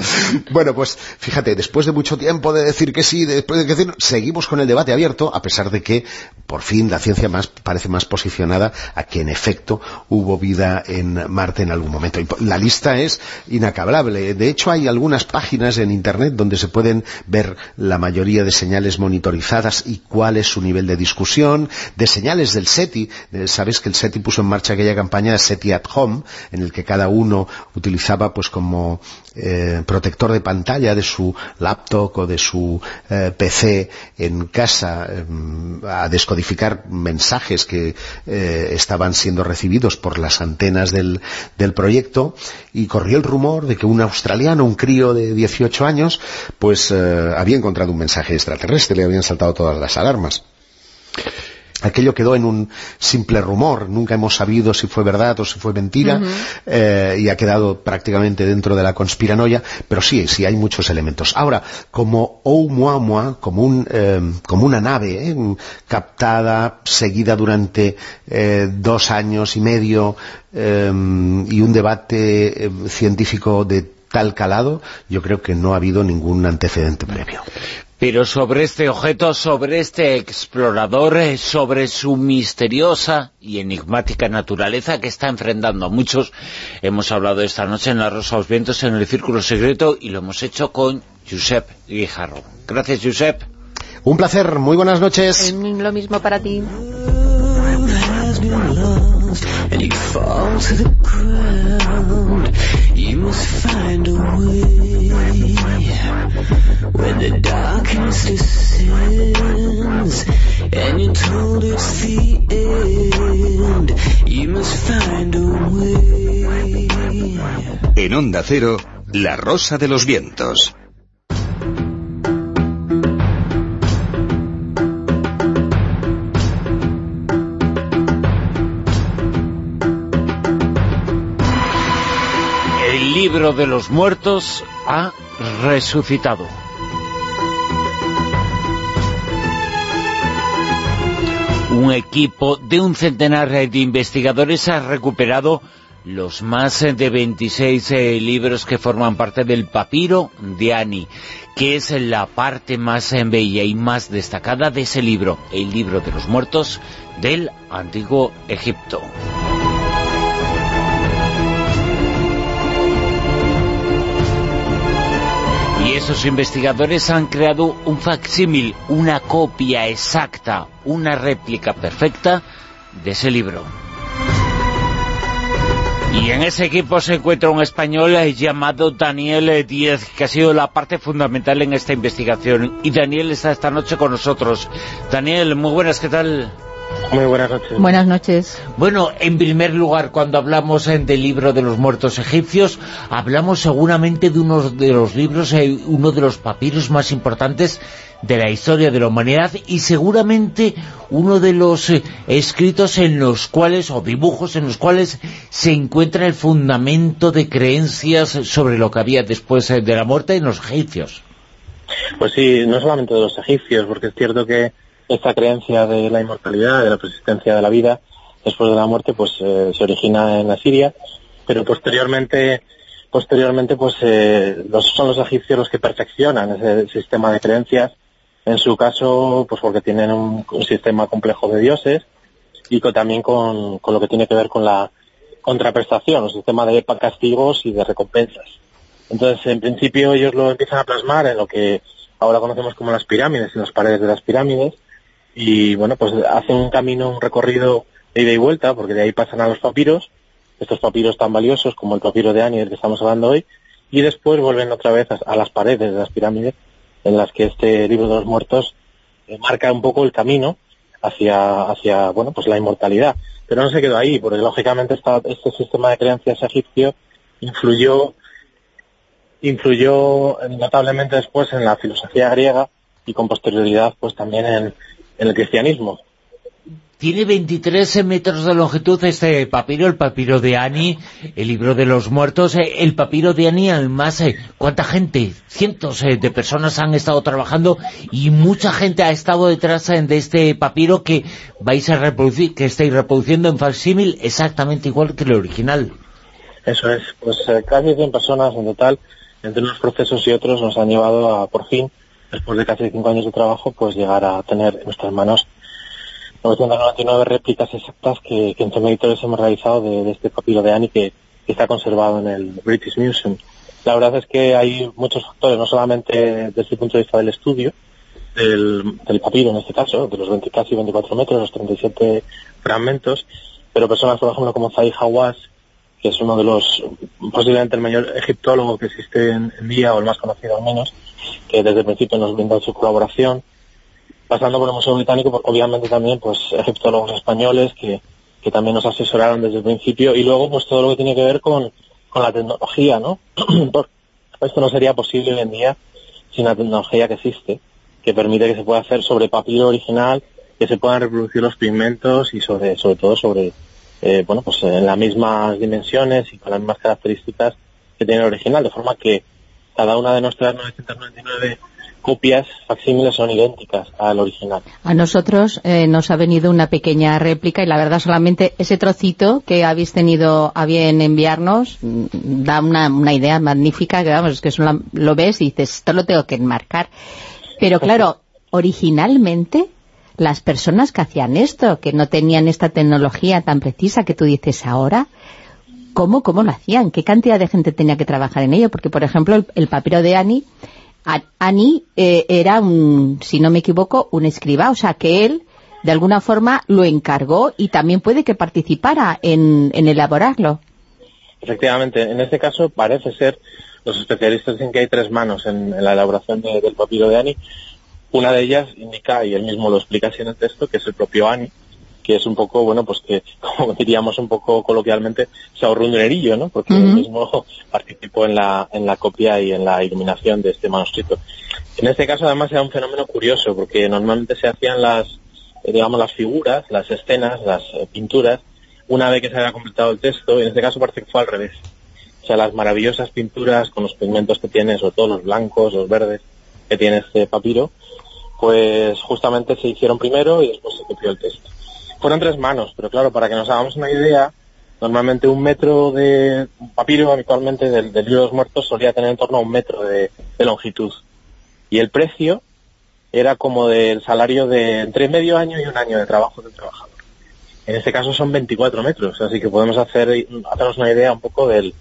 [SPEAKER 12] bueno, pues fíjate, después de mucho tiempo de decir que sí, después de decir seguimos con el debate abierto, a pesar de que por fin la ciencia más parece más posicionada a que en efecto hubo vida en Marte en algún momento. la lista es inacabable. De hecho, hay algunas páginas en Internet donde se pueden ver la mayoría de señales monitorizadas y cuál es su nivel de discusión, de señales del SETI. Eh, sabes que el SETI puso en marcha aquella campaña SETI at Home, en el que cada uno utilizaba pues como eh, protector de pantalla de su laptop o de su eh, PC en casa a descodificar mensajes que estaban siendo recibidos por las antenas del, del proyecto y corrió el rumor de que un australiano, un crío de 18 años, pues eh, había encontrado un mensaje extraterrestre, le habían saltado todas las alarmas. Aquello quedó en un simple rumor, nunca hemos sabido si fue verdad o si fue mentira, eh, y ha quedado prácticamente dentro de la conspiranoia, pero sí, sí hay muchos elementos. Ahora, como Oumuamua, como, un, eh, como una nave eh, captada, seguida durante dos años y medio, y un debate científico de tal calado, yo creo que no ha habido ningún antecedente previo.
[SPEAKER 2] Pero sobre este objeto, sobre este explorador, sobre su misteriosa y enigmática naturaleza que está enfrentando a muchos, hemos hablado esta noche en La Rosa de los Vientos, en el Círculo Secreto, y lo hemos hecho con Josep Guijarro. Gracias, Josep.
[SPEAKER 12] Un placer, muy buenas noches.
[SPEAKER 4] Lo mismo para ti.
[SPEAKER 7] When the darkness descends and you're told it's the end, you must find a way.
[SPEAKER 5] En Onda Cero, La Rosa de los Vientos.
[SPEAKER 2] El libro de los muertos ha resucitado. Un equipo de un centenar de investigadores ha recuperado los más de 26 eh, libros que forman parte del papiro de Ani, que es la parte más eh, bella y más destacada de ese libro, el libro de los muertos del antiguo Egipto. Investigadores han creado un facsímil, una copia exacta, una réplica perfecta de ese libro. Y en ese equipo se encuentra un español llamado Daniel Díez, que ha sido la parte fundamental en esta investigación. Y Daniel está esta noche con nosotros. Daniel, muy buenas, ¿qué tal?
[SPEAKER 13] Muy buenas noches.
[SPEAKER 4] Buenas noches.
[SPEAKER 2] Bueno, en primer lugar, cuando hablamos eh, del libro de los muertos egipcios, hablamos seguramente de uno de los libros, eh, uno de los papiros más importantes de la historia de la humanidad y seguramente uno de los eh, escritos en los cuales, o dibujos en los cuales se encuentra el fundamento de creencias sobre lo que había después de la muerte en los egipcios.
[SPEAKER 13] Pues sí, no solamente de los egipcios, porque es cierto que esta creencia de la inmortalidad, de la persistencia de la vida después de la muerte, pues eh, se origina en Asiria, pero posteriormente posteriormente pues eh, los, son los egipcios los que perfeccionan ese sistema de creencias en su caso pues porque tienen un, sistema complejo de dioses y también con, con, lo que tiene que ver con la contraprestación, un sistema de castigos y de recompensas. Entonces, en principio ellos lo empiezan a plasmar en lo que ahora conocemos como las pirámides, en las paredes de las pirámides, y bueno, pues hacen un camino, un recorrido de ida y vuelta, porque de ahí pasan a los papiros, estos papiros tan valiosos como el papiro de Ani del que estamos hablando hoy, y después vuelven otra vez a, a las paredes de las pirámides, en las que este libro de los muertos eh, marca un poco el camino hacia, hacia, bueno, pues la inmortalidad. Pero no se quedó ahí, porque lógicamente esta, este sistema de creencias egipcio influyó, influyó notablemente después en la filosofía griega y con posterioridad pues también en, en el cristianismo.
[SPEAKER 2] Tiene 23 metros de longitud este papiro, el papiro de Ani, el libro de los muertos. eh, El papiro de Ani, además, eh, ¿cuánta gente? Cientos eh, de personas han estado trabajando y mucha gente ha estado detrás de este papiro que vais a reproducir, que estáis reproduciendo en facsímil exactamente igual que el original.
[SPEAKER 13] Eso es, pues casi 100 personas en total, entre unos procesos y otros, nos han llevado a, por fin, después de casi 5 años de trabajo, pues llegar a tener en nuestras manos 999 réplicas exactas que, que entre editores hemos realizado de, este papiro de Annie que, está conservado en el British Museum. La verdad es que hay muchos factores, no solamente desde el punto de vista del estudio, del, del papiro en este caso, de los 20, casi 24 metros, los 37 fragmentos, pero personas, por ejemplo, como Zahi Hawass, que es uno de los, posiblemente el mayor egiptólogo que existe en día, o el más conocido al menos, que desde el principio nos brinda su colaboración, pasando por el Museo Británico, obviamente también pues egiptólogos españoles que, que también nos asesoraron desde el principio, y luego pues todo lo que tiene que ver con, con la tecnología, ¿no? Esto no sería posible hoy en día sin la tecnología que existe, que permite que se pueda hacer sobre papiro original, que se puedan reproducir los pigmentos y sobre, sobre todo sobre, eh, bueno, pues en las mismas dimensiones y con las mismas características que tiene el original, de forma que cada una de nuestras 999 copias facsímiles son idénticas al original.
[SPEAKER 4] A nosotros eh, nos ha venido una pequeña réplica y la verdad solamente ese trocito que habéis tenido a bien enviarnos da una, una idea magnífica, que vamos, es que lo ves y dices, esto lo tengo que enmarcar. Pero claro, originalmente las personas que hacían esto, que no tenían esta tecnología tan precisa que tú dices ahora, ¿cómo, cómo lo hacían? ¿Qué cantidad de gente tenía que trabajar en ello? Porque, por ejemplo, el, papiro de Annie Ani eh, era, un, si no me equivoco, un escriba, o sea que él de alguna forma lo encargó y también puede que participara en, elaborarlo.
[SPEAKER 13] Efectivamente, en este caso parece ser, los especialistas dicen que hay tres manos en, la elaboración de- del papiro de Ani. Una de ellas indica, y él mismo lo explica así en el texto, que es el propio Ani, que es un poco, bueno, pues que, como diríamos un poco coloquialmente, se ahorró un dinerillo, ¿no? Porque él
[SPEAKER 14] Ujú.
[SPEAKER 13] mismo participó en la, en la copia y en la iluminación de este manuscrito. En este caso, además, era un fenómeno curioso, porque normalmente se hacían las, eh, digamos, las figuras, las escenas, las eh, pinturas, una vez que se había completado el texto, y en este caso parece que fue al revés. O sea, las maravillosas pinturas con los pigmentos que tiene, sobre todo los blancos, los verdes, que tiene este papiro, pues justamente se hicieron primero y después se copió el texto. Fueron tres manos, pero claro, para que nos hagamos una idea, normalmente un metro de un papiro habitualmente del, del libro de los muertos solía tener en torno a un metro de, longitud. Y el precio era como del salario de entre medio año y un año de trabajo del trabajador. En este caso son 24 metros, así que podemos hacer hacernos una idea un poco del,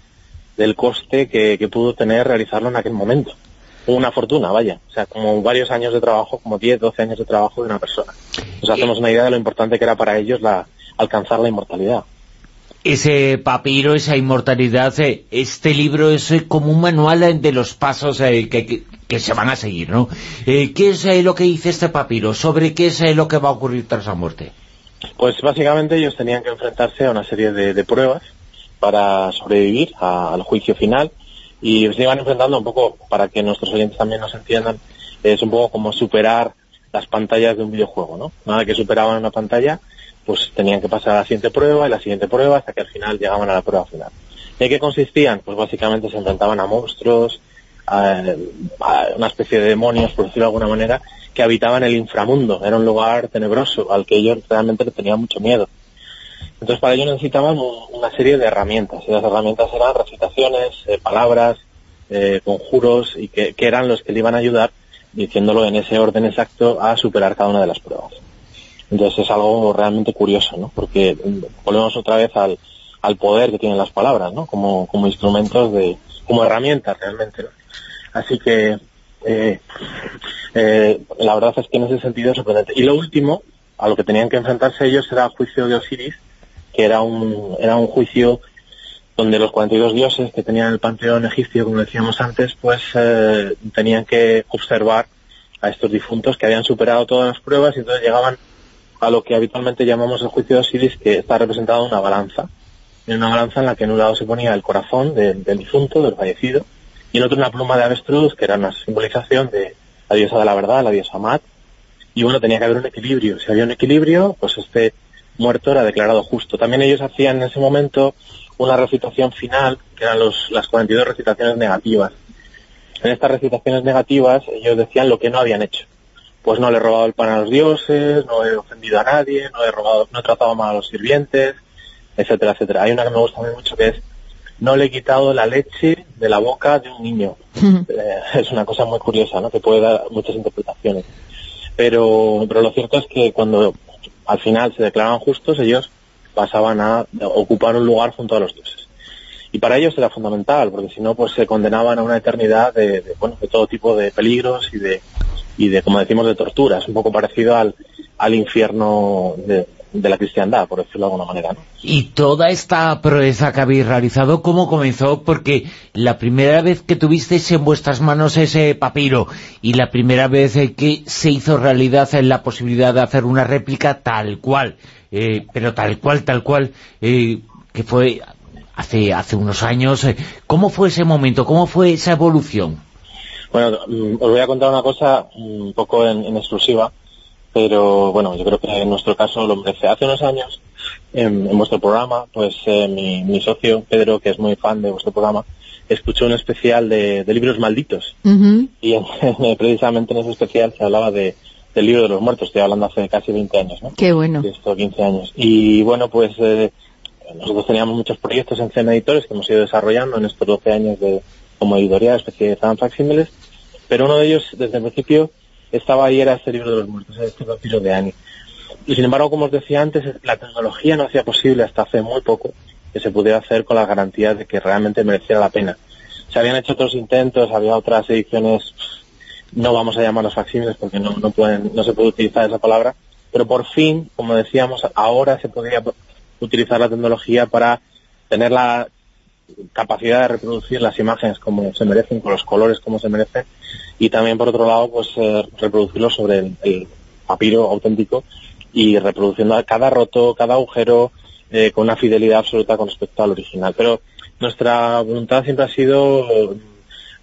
[SPEAKER 13] del coste que, que pudo tener realizarlo en aquel momento. Una fortuna, vaya. O sea, como varios años de trabajo, como 10, 12 años de trabajo de una persona. Nos hacemos una idea de lo importante que era para ellos la, alcanzar la inmortalidad.
[SPEAKER 2] Ese papiro, esa inmortalidad, eh, este libro es eh, como un manual eh, de los pasos que, que- que se van a seguir, ¿no? ¿Qué es lo que dice este papiro? ¿Sobre qué es lo que va a ocurrir tras la muerte?
[SPEAKER 13] Pues básicamente ellos tenían que enfrentarse a una serie de, de pruebas para sobrevivir al juicio final y se iban enfrentando un poco, para que nuestros oyentes también nos entiendan, es un poco como superar las pantallas de un videojuego, ¿no? Nada que superaban una pantalla, pues tenían que pasar a la siguiente prueba y la siguiente prueba hasta que al final llegaban a la prueba final. ¿En qué consistían? Pues básicamente se enfrentaban a monstruos, a, a una especie de demonios, por decirlo de alguna manera, que habitaban el inframundo. Era un lugar tenebroso al que ellos realmente tenían mucho miedo. Entonces para ello necesitaban un- una serie de herramientas. Y las herramientas eran recitaciones, eh, palabras, eh, conjuros, y que, que eran los que le iban a ayudar, diciéndolo en ese orden exacto, a superar cada una de las pruebas. Entonces es algo realmente curioso, ¿no? Porque mm, volvemos otra vez al, al poder que tienen las palabras, ¿no? Como, como instrumentos de, como herramientas realmente, ¿no? Así que, eh, eh, la verdad es que en ese sentido es sorprendente. Y lo último, a lo que tenían que enfrentarse ellos era el juicio de Osiris, que era un, era un juicio donde los 42 dioses que tenían el panteón egipcio, como decíamos antes, pues eh, tenían que observar a estos difuntos que habían superado todas las pruebas y entonces llegaban a lo que habitualmente llamamos el juicio de Osiris, que está representado en una balanza. En una balanza en la que en un lado se ponía el corazón del, del difunto, del fallecido, y en otro una pluma de avestruz, que era una simbolización de la diosa de la verdad, la diosa Mat. Y bueno, tenía que haber un equilibrio. Si había un equilibrio, pues este muerto era declarado justo. También ellos hacían en ese momento una recitación final, que eran los, las 42 recitaciones negativas. En estas recitaciones negativas ellos decían lo que no habían hecho. Pues no le he robado el pan a los dioses, no he ofendido a nadie, no he robado, no he tratado mal a los sirvientes, etcétera, etcétera. Hay una que me gusta muy mucho que es no le he quitado la leche de la boca de un niño. Eh, es una cosa muy curiosa, ¿no? Que puede dar muchas interpretaciones. Pero, pero lo cierto es que cuando al final se declaraban justos, ellos pasaban a ocupar un lugar junto a los dioses. Y para ellos era fundamental, porque si no, pues se condenaban a una eternidad de, de, bueno, de todo tipo de peligros y de, y de, como decimos, de torturas, un poco parecido al, al infierno de, de la cristiandad, por decirlo de alguna manera, ¿no?
[SPEAKER 2] Y toda esta proeza que habéis realizado, ¿cómo comenzó? Porque la primera vez que tuvisteis en vuestras manos ese papiro y la primera vez eh, que se hizo realidad eh, la posibilidad de hacer una réplica tal cual, eh, pero tal cual, tal cual, eh, que fue hace, hace unos años, eh, ¿cómo fue ese momento? ¿Cómo fue esa evolución?
[SPEAKER 13] Bueno, mm, os voy a contar una cosa un poco en, en exclusiva, pero bueno, yo creo que en nuestro caso lo merece. Hace unos años, en, en vuestro programa, pues eh, mi, mi socio Pedro, que es muy fan de vuestro programa, escuchó un especial de, de libros malditos. Y en- en- precisamente en ese especial se hablaba de, del libro de los muertos, estoy hablando hace casi 20 años, ¿no?
[SPEAKER 4] Qué bueno.
[SPEAKER 13] de esto 15 años. Y bueno, pues eh, nosotros teníamos muchos proyectos en CM Editores que hemos ido desarrollando en estos 12 años de como editorial especializada en facsímiles, pero uno de ellos desde el principio estaba ahí, era este libro de los muertos, este papiro de Annie. Y sin embargo, como os decía antes, la tecnología no hacía posible hasta hace muy poco que se pudiera hacer con las garantías de que realmente mereciera la pena. Se habían hecho otros intentos, había otras ediciones, no vamos a llamarlos facsímiles porque no, no, pueden, no se puede utilizar esa palabra, pero por fin, como decíamos, ahora se podría utilizar la tecnología para tener la capacidad de reproducir las imágenes como se merecen, con los colores como se merecen, y también por otro lado, pues eh, reproducirlo sobre el, papiro auténtico y reproduciendo cada roto, cada agujero, eh, con una fidelidad absoluta con respecto al original. Pero nuestra voluntad siempre ha sido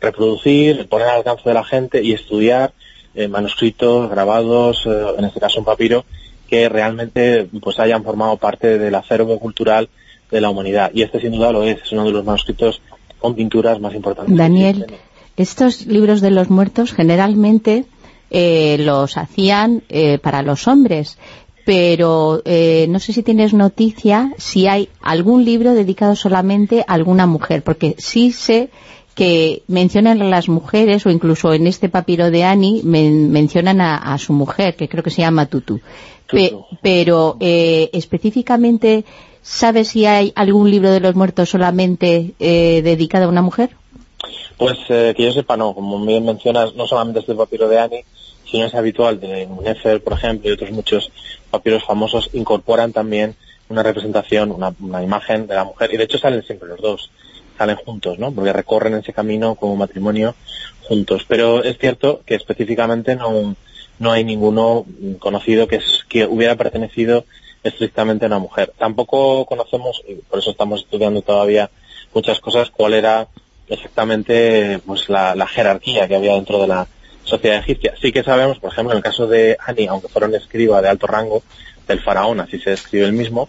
[SPEAKER 13] reproducir, poner al alcance de la gente y estudiar eh, manuscritos, grabados, eh, en este caso un papiro, que realmente pues hayan formado parte del acervo cultural de la humanidad. Y este sin duda lo es, es uno de los manuscritos con pinturas más importantes.
[SPEAKER 4] Daniel, estos libros de los muertos generalmente eh, los hacían eh, para los hombres, pero eh, no sé si tienes noticia si hay algún libro dedicado solamente a alguna mujer, porque sí sé que mencionan a las mujeres, o incluso en este papiro de Ani, men mencionan a, a, su mujer, que creo que se llama Tutu. Pe pero eh, específicamente, ¿sabes si hay algún libro de los muertos solamente eh, dedicado a una mujer?
[SPEAKER 13] Pues eh, que yo sepa no, como bien mencionas, no solamente este papiro de Ani, sino es habitual de Nefer, por ejemplo, y otros muchos papiros famosos, incorporan también una representación, una, una imagen de la mujer, y de hecho salen siempre los dos salen juntos, ¿no? Porque recorren ese camino como matrimonio juntos. Pero es cierto que específicamente no, no hay ninguno conocido que, es, que hubiera pertenecido estrictamente una mujer. Tampoco conocemos, y por eso estamos estudiando todavía muchas cosas, cuál era exactamente pues la, la jerarquía que había dentro de la sociedad egipcia. Sí que sabemos, por ejemplo, en el caso de Ani, aunque fuera un escriba de alto rango del faraón, así se describe el mismo,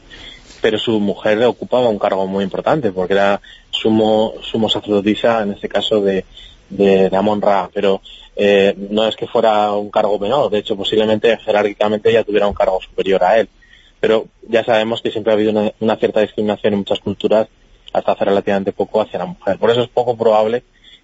[SPEAKER 13] pero su mujer ocupaba un cargo muy importante porque era sumo, sumo sacerdotisa, en este caso de, de, de Amon Ra, pero eh, no es que fuera un cargo menor, de hecho posiblemente jerárquicamente ella tuviera un cargo superior a él, pero ya sabemos que siempre ha habido una, cierta discriminación en muchas culturas hasta hace relativamente poco hacia la mujer, por eso es poco probable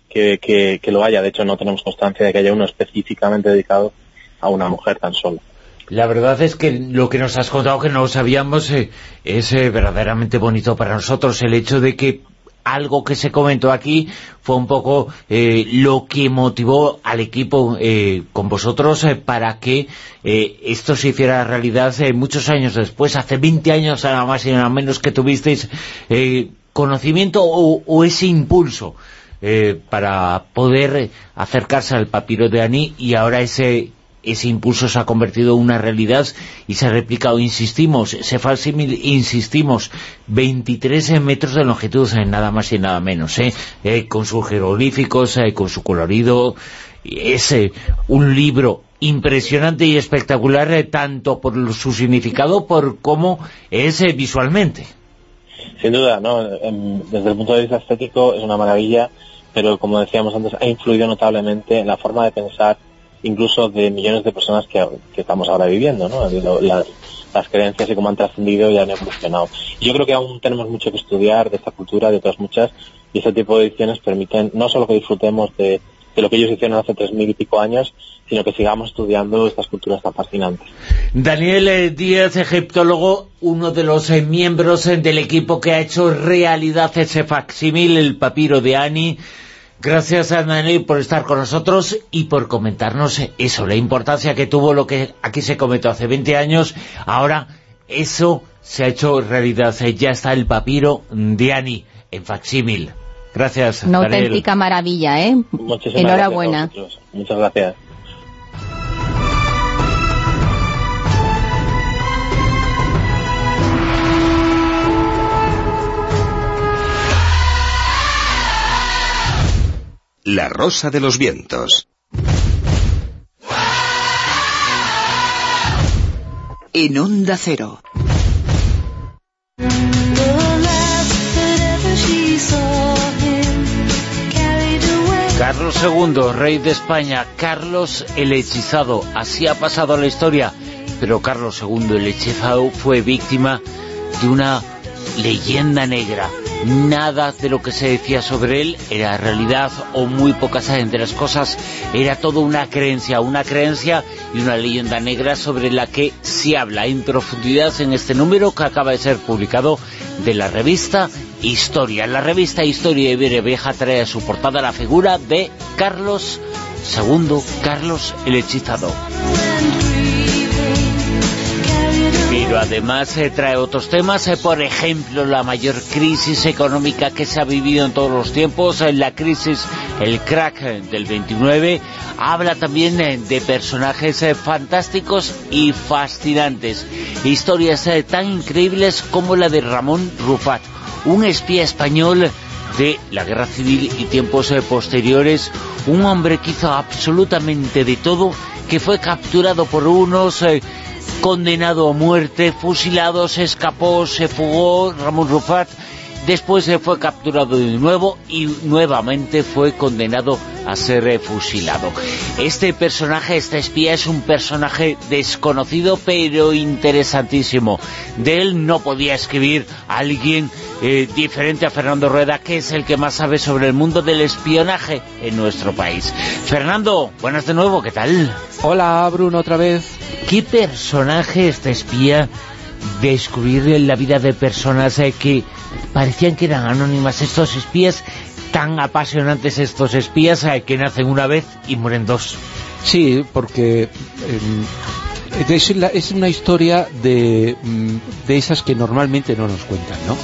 [SPEAKER 13] que, que, que lo haya, de hecho no tenemos constancia de que haya uno específicamente dedicado a una mujer tan solo.
[SPEAKER 2] La verdad es que lo que nos has contado que no lo sabíamos eh, es eh, verdaderamente bonito para nosotros el hecho de que algo que se comentó aquí fue un poco eh, lo que motivó al equipo eh, con vosotros eh, para que eh, esto se hiciera realidad muchos años después, hace 20 años nada más y nada menos que tuvisteis conocimiento o, o, ese impulso para poder acercarse al papiro de Aní y ahora ese ese impulso se ha convertido en una realidad y se ha replicado, insistimos, se falsimil, insistimos, 23 metros de longitud, eh, nada más y nada menos, eh, eh con sus jeroglíficos, eh, con su colorido, es un libro impresionante y espectacular, tanto por su significado, por cómo es visualmente.
[SPEAKER 13] Sin duda, ¿no? desde el punto de vista estético es una maravilla, pero como decíamos antes, ha influido notablemente en la forma de pensar incluso de millones de personas que, estamos ahora viviendo, ¿no? Las, las creencias y cómo han trascendido y han evolucionado. Yo creo que aún tenemos mucho que estudiar de esta cultura, de otras muchas, y este tipo de ediciones permiten no solo que disfrutemos de, lo que ellos hicieron hace tres mil y pico años, sino que sigamos estudiando estas culturas tan fascinantes.
[SPEAKER 2] Daniel eh, Díaz, egiptólogo, uno de los eh, miembros eh, del equipo que ha hecho realidad ese facsímil, el papiro de Ani, Gracias a por estar con nosotros y por comentarnos eso, la importancia que tuvo lo que aquí se comentó hace 20 años. Ahora eso se ha hecho realidad, ya está el papiro de Ani en facsímil. Gracias,
[SPEAKER 4] Una
[SPEAKER 2] Daniel.
[SPEAKER 4] auténtica maravilla, ¿eh?
[SPEAKER 13] Muchísimas
[SPEAKER 4] Enhorabuena.
[SPEAKER 13] Gracias Muchas gracias.
[SPEAKER 5] La Rosa de los Vientos.
[SPEAKER 10] En Onda Cero.
[SPEAKER 2] Carlos II, rey de España, Carlos el hechizado, así ha pasado la historia, pero Carlos II el hechizado fue víctima de una leyenda negra. Nada de lo que se decía sobre él era realidad o muy pocas de las cosas. Era todo una creencia, una creencia y una leyenda negra sobre la que se habla en profundidad en este número que acaba de ser publicado de la revista Historia. La revista Historia Iberia Vieja trae a su portada la figura de Carlos II, Carlos el Hechizado. Pero además eh, trae otros temas, eh, por ejemplo, la mayor crisis económica que se ha vivido en todos los tiempos, eh, la crisis, el crack eh, del 29, habla también eh, de personajes fantásticos y fascinantes, historias tan increíbles como la de Ramón Rufat, un espía español de la guerra civil y tiempos posteriores, un hombre que hizo absolutamente de todo, que fue capturado por unos, condenado a muerte, fusilado, se escapó, se fugó, Ramón Rufat, después se fue capturado de nuevo y nuevamente fue condenado a ser fusilado. Este personaje, este espía, es un personaje desconocido pero interesantísimo. De él no podía escribir alguien eh, diferente a Fernando Rueda, que es el que más sabe sobre el mundo del espionaje en nuestro país. Fernando, buenas de nuevo, ¿qué tal?
[SPEAKER 3] Hola, Bruno, otra vez.
[SPEAKER 2] ¿Qué personaje este espía descubrir la vida de personas eh, que parecían que eran anónimas, estos espías tan apasionantes, estos espías eh, que nacen una vez y mueren dos?
[SPEAKER 3] Sí, porque eh, es, la- es una historia de, mm, de esas que normalmente no nos cuentan, ¿no?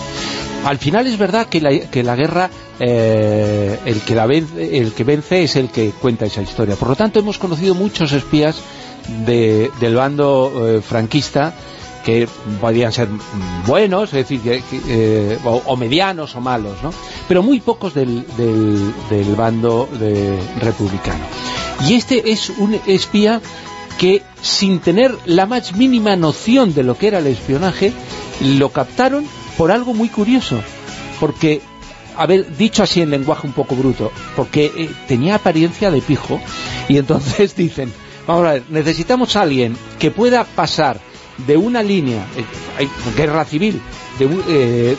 [SPEAKER 3] Al final es verdad que la, que la guerra, eh, el, que la vence, el que vence es el que cuenta esa historia. Por lo tanto, hemos conocido muchos espías de- del bando eh, franquista que podían ser buenos, es decir, que- eh, o, medianos o malos, ¿no? Pero muy pocos del, del, bando de- republicano. Y este es un espía que sin tener la más mínima noción de lo que era el espionaje, lo captaron por algo muy curioso, porque, a ver, dicho así en lenguaje un poco bruto, porque eh, tenía apariencia de pijo, y entonces dicen, vamos a ver, necesitamos a alguien que pueda pasar de una línea, eh, hay guerra civil, de, eh,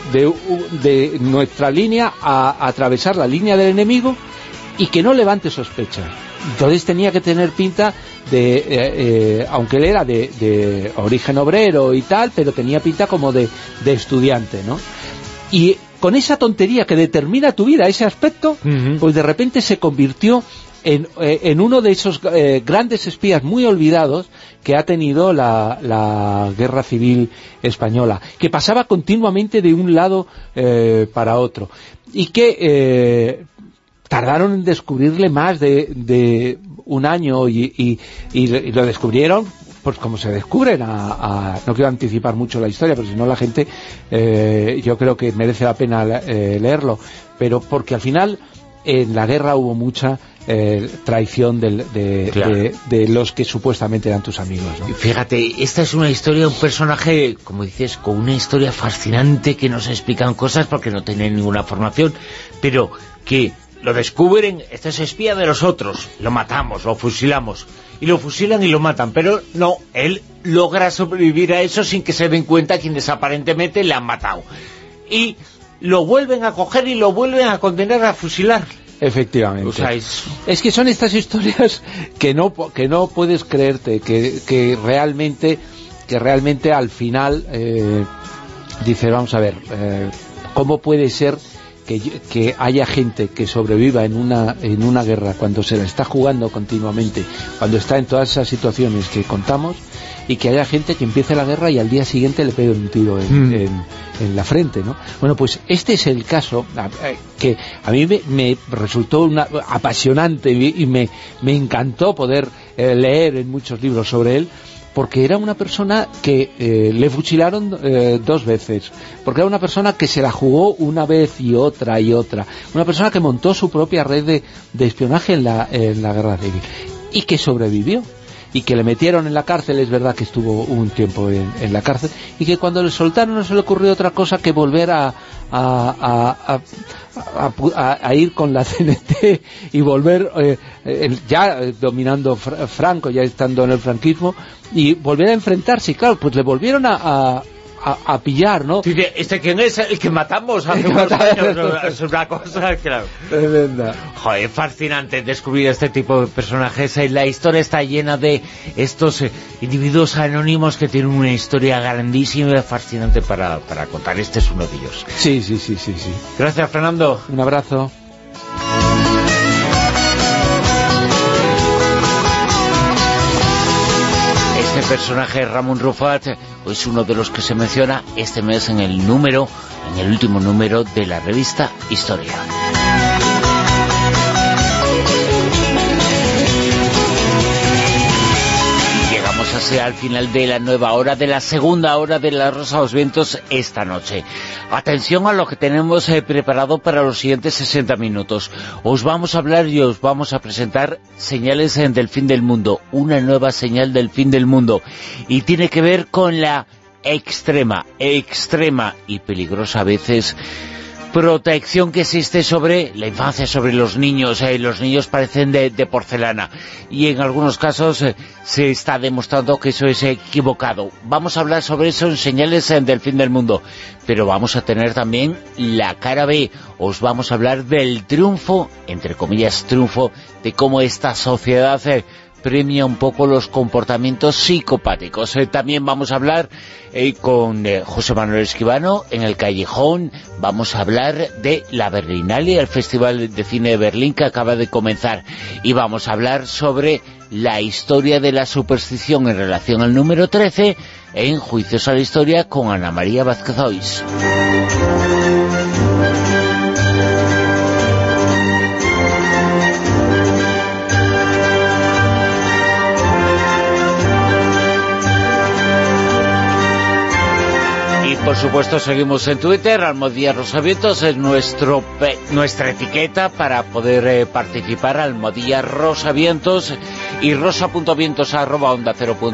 [SPEAKER 3] de nuestra línea a, a atravesar la línea del enemigo y que no levante sospechas. Entonces tenía que tener pinta de, eh, eh, aunque él era de, de origen obrero y tal, pero tenía pinta como de, de estudiante, ¿no? Y con esa tontería que determina tu vida, ese aspecto, pues de repente se convirtió en, eh, en uno de esos eh, grandes espías muy olvidados que ha tenido la, la guerra civil española, que pasaba continuamente de un lado eh, para otro, y que eh, tardaron en descubrirle más de, de un año y, y- y lo- descubrieron pues como se descubren a, a- no quiero anticipar mucho la historia pero si no la gente eh, yo creo que merece la pena eh, leerlo pero porque al final en la guerra hubo mucha eh, traición del- de,
[SPEAKER 2] Claro.
[SPEAKER 3] de- de los que supuestamente eran tus amigos ¿no?
[SPEAKER 2] Fíjate, esta es una historia, un personaje, como dices, con una historia fascinante que nos explican cosas porque no tienen ninguna formación, pero que lo descubren, este es espía de los otros, lo matamos, lo fusilamos, y lo fusilan y lo matan, pero no, él logra sobrevivir a eso sin que se den cuenta quienes aparentemente le han matado. Y lo vuelven a coger y lo vuelven a condenar a fusilar.
[SPEAKER 3] Efectivamente.
[SPEAKER 2] O sea, es-
[SPEAKER 3] Es que son estas historias que no po- que no puedes creerte, que, que realmente que realmente al final eh, dices, vamos a ver, eh, ¿cómo puede ser que, que haya gente que sobreviva en una, en una guerra cuando se la está jugando continuamente, cuando está en todas esas situaciones que contamos, y que haya gente que empiece la guerra y al día siguiente le pegue un tiro en,
[SPEAKER 2] Mm.
[SPEAKER 3] en- en la frente, ¿no? Bueno, pues este es el caso eh, que a mí me, me resultó una- apasionante y y me, me encantó poder eh, leer en muchos libros sobre él, porque era una persona que eh, le fusilaron eh, dos veces, porque era una persona que se la jugó una vez y otra y otra, una persona que montó su propia red de, espionaje en la guerra civil. Y que sobrevivió y que le metieron en la cárcel, es verdad que estuvo un tiempo en, la cárcel, y que cuando le soltaron no se le ocurrió otra cosa que volver a, a, a- a- ir con la CNT y volver, eh, ya eh, dominando Fra- Franco, ya estando en el franquismo, y volver a enfrentarse, y claro, pues le volvieron a, a, pillar, ¿no?
[SPEAKER 2] Dice, ¿este quién es? El que matamos hace unos años. Es una cosa, claro.
[SPEAKER 3] Tremenda.
[SPEAKER 2] Joder, fascinante descubrir este tipo de personajes. Eh, La historia está llena de estos eh, individuos anónimos que tienen una historia grandísima y fascinante para, para contar. Este es uno de ellos.
[SPEAKER 3] Sí, sí, sí, sí, sí.
[SPEAKER 2] Gracias, Fernando.
[SPEAKER 3] Un abrazo.
[SPEAKER 2] Este personaje Ramón Rufat es uno de los que se menciona este mes en el número, en el último número de la revista Historia. Así al final de la nueva hora, de la segunda hora de La Rosa de los Vientos esta noche. Atención a lo que tenemos eh, preparado para los siguientes 60 minutos. Os vamos a hablar y os vamos a presentar señales del fin del mundo, una nueva señal del fin del mundo. Y tiene que ver con la extrema, extrema y peligrosa a veces protección que existe sobre la infancia, sobre los niños. Eh, los niños parecen de, porcelana y en algunos casos eh, se está demostrando que eso es equivocado. Vamos a hablar sobre eso en señales eh, del fin del mundo, pero vamos a tener también la cara B. Os vamos a hablar del triunfo, entre comillas triunfo, de cómo esta sociedad premia un poco los comportamientos psicopáticos. Eh, también vamos a hablar eh, con eh, José Manuel Esquivano en el Callejón, vamos a hablar de la Berlinale, el Festival de Cine de Berlín que acaba de comenzar, y vamos a hablar sobre la historia de la superstición en relación al número 13 en Juicios a la Historia con Ana María Vázquez Ois. Por supuesto seguimos en Twitter, Almodía Rosavientos es nuestro nuestra etiqueta para poder eh, participar, Almodía Rosavientos y rosa.vientos arroba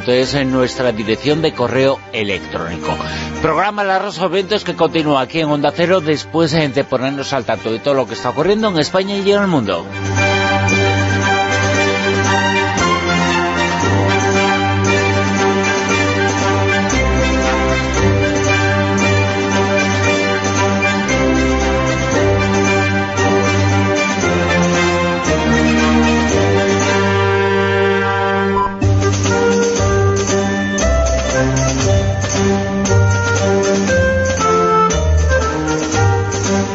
[SPEAKER 2] es en nuestra dirección de correo electrónico. Programa La Rosa Vientos que continúa aquí en Onda Cero después de ponernos al tanto de todo lo que está ocurriendo en España y en el mundo.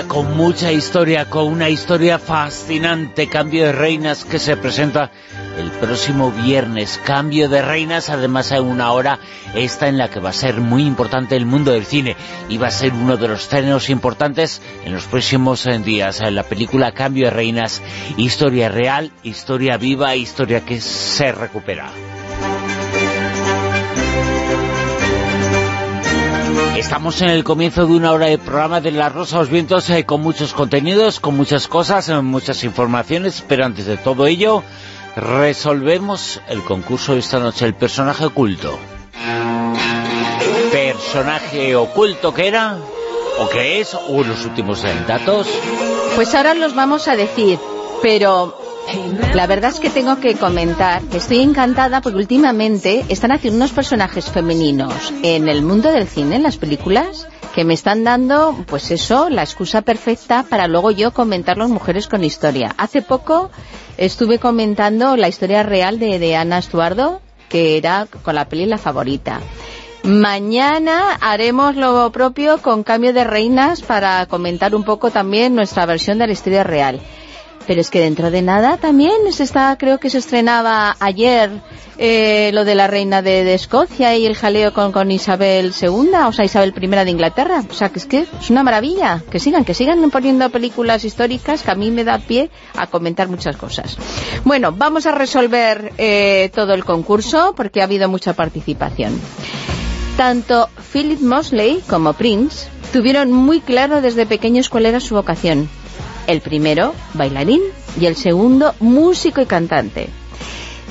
[SPEAKER 2] Con mucha historia, con una historia fascinante, cambio de reinas que se presenta el próximo viernes. Cambio de reinas, además en una hora esta en la que va a ser muy importante el mundo del cine y va a ser uno de los estrenos importantes en los próximos eh, días. En la película Cambio de reinas, historia real, historia viva, historia que se recupera. Estamos en el comienzo de una hora de programa de La Rosa los Vientos eh, con muchos contenidos, con muchas cosas, eh, muchas informaciones, pero antes de todo ello resolvemos el concurso de esta noche, el personaje oculto. ¿Personaje oculto que era? ¿O qué es? ¿O los últimos datos?
[SPEAKER 4] Pues ahora los vamos a decir, pero la verdad es que tengo que comentar que estoy encantada porque últimamente están haciendo unos personajes femeninos en el mundo del cine, en las películas, que me están dando, pues eso, la excusa perfecta para luego yo comentar las mujeres con historia. Hace poco estuve comentando la historia real de, Ana Estuardo, que era con la peli La Favorita. Mañana haremos lo propio con Cambio de Reinas para comentar un poco también nuestra versión de la historia real. Pero es que dentro de nada también se está, creo que se estrenaba ayer eh, lo de la reina de, Escocia y el jaleo con, con, Isabel II, o sea, Isabel I de Inglaterra. O sea, que es que es una maravilla. Que sigan, que sigan poniendo películas históricas que a mí me da pie a comentar muchas cosas. Bueno, vamos a resolver eh, todo el concurso porque ha habido mucha participación. Tanto Philip Mosley como Prince tuvieron muy claro desde pequeños cuál era su vocación el primero, bailarín, y el segundo, músico y cantante.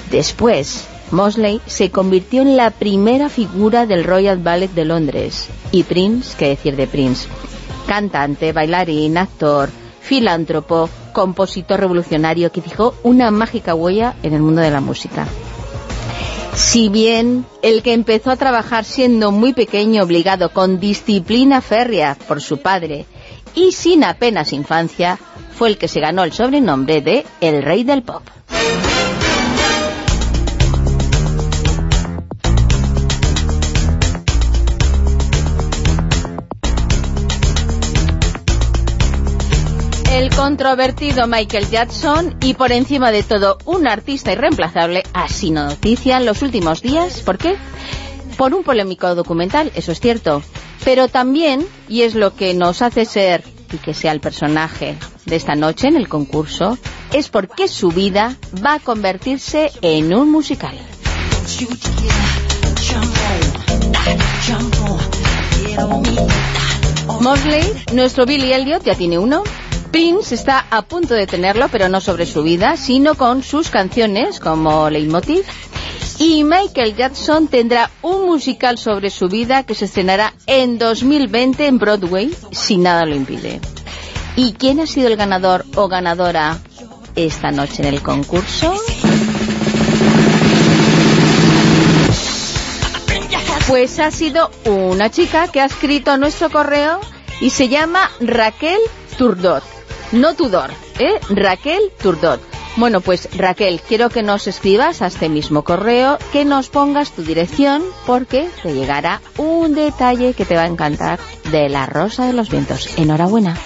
[SPEAKER 4] Después, Mosley se convirtió en la primera figura del Royal Ballet de Londres. Y Prince, ¿qué decir de Prince? Cantante, bailarín, actor, filántropo, compositor revolucionario que dejó una mágica huella en el mundo de la música. Si bien el que empezó a trabajar siendo muy pequeño, obligado con disciplina férrea por su padre, y sin apenas infancia, fue el que se ganó el sobrenombre de El Rey del Pop. El controvertido Michael Jackson y por encima de todo un artista irreemplazable ha sido noticia en los últimos días. ¿Por qué? Por un polémico documental, eso es cierto, pero también, y es lo que nos hace ser y que sea el personaje de esta noche en el concurso, es porque su vida va a convertirse en un musical. Mosley, nuestro Billy Elliot, ya tiene uno. Prince está a punto de tenerlo, pero no sobre su vida, sino con sus canciones como Leitmotiv. Y Michael Jackson tendrá un musical sobre su vida que se estrenará en 2020 en Broadway, si nada lo impide. ¿Y quién ha sido el ganador o ganadora esta noche en el concurso? Pues ha sido una chica que ha escrito nuestro correo y se llama Raquel Turdot. No Tudor, ¿eh? Raquel Turdot. Bueno, pues Raquel, quiero que nos escribas a este mismo correo, que nos pongas tu dirección, porque te llegará un detalle que te va a encantar de la Rosa de los Vientos. Enhorabuena.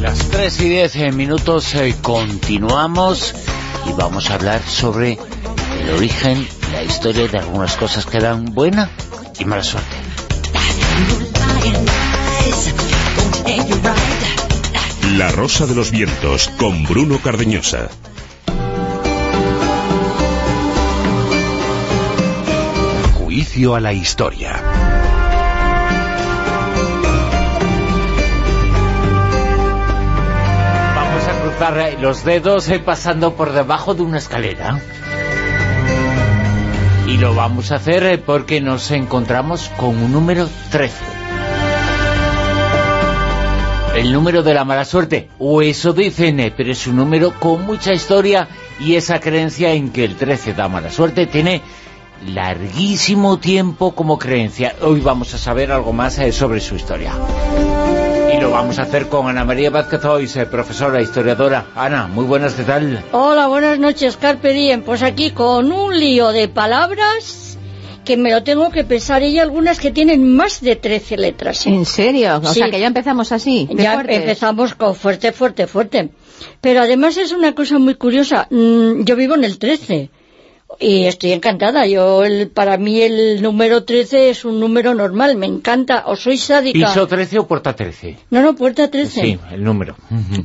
[SPEAKER 2] Las 3 y 10 minutos eh, continuamos y vamos a hablar sobre el origen, la historia de algunas cosas que dan buena y mala suerte.
[SPEAKER 1] La Rosa de los Vientos con Bruno Cardeñosa.
[SPEAKER 6] Juicio a la historia.
[SPEAKER 2] Vamos a cruzar eh, los dedos eh, pasando por debajo de una escalera. Y lo vamos a hacer eh, porque nos encontramos con un número 13. El número de la mala suerte, o eso dicen, pero es un número con mucha historia y esa creencia en que el 13 da mala suerte tiene larguísimo tiempo como creencia. Hoy vamos a saber algo más eh, sobre su historia. Y lo vamos a hacer con Ana María Vázquez Ois, eh, profesora, historiadora. Ana, muy buenas, ¿qué tal?
[SPEAKER 14] Hola, buenas noches, Carpe Diem. Pues aquí con un lío de palabras que me lo tengo que pensar. Y hay algunas que tienen más de 13 letras. ¿eh?
[SPEAKER 4] ¿En serio? O
[SPEAKER 14] Sí.
[SPEAKER 4] sea, que ya empezamos así. de
[SPEAKER 14] Ya
[SPEAKER 4] fuertes.
[SPEAKER 14] empezamos con fuerte, fuerte, fuerte. Pero además es una cosa muy curiosa. Mm, Yo vivo en el 13 y estoy encantada. Yo el, Para mí el número 13 es un número normal. Me encanta. O soy sádica.
[SPEAKER 2] ¿Piso 13 o puerta 13?
[SPEAKER 14] No, no, puerta 13.
[SPEAKER 2] Sí, el número.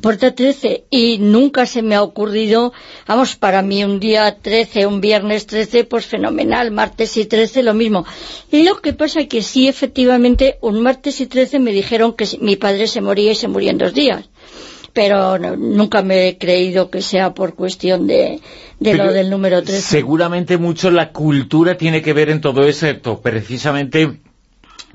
[SPEAKER 14] Puerta 13 y nunca se me ha ocurrido, vamos, para mí un día 13, un viernes 13, pues fenomenal, martes y 13 lo mismo. Y lo que pasa es que sí, efectivamente, un martes y 13 me dijeron que mi padre se moría y se murió en dos días. Pero no- nunca me he creído que sea por cuestión de, de
[SPEAKER 2] Pero
[SPEAKER 14] lo del número 13.
[SPEAKER 2] Seguramente mucho la cultura tiene que ver en todo esto, precisamente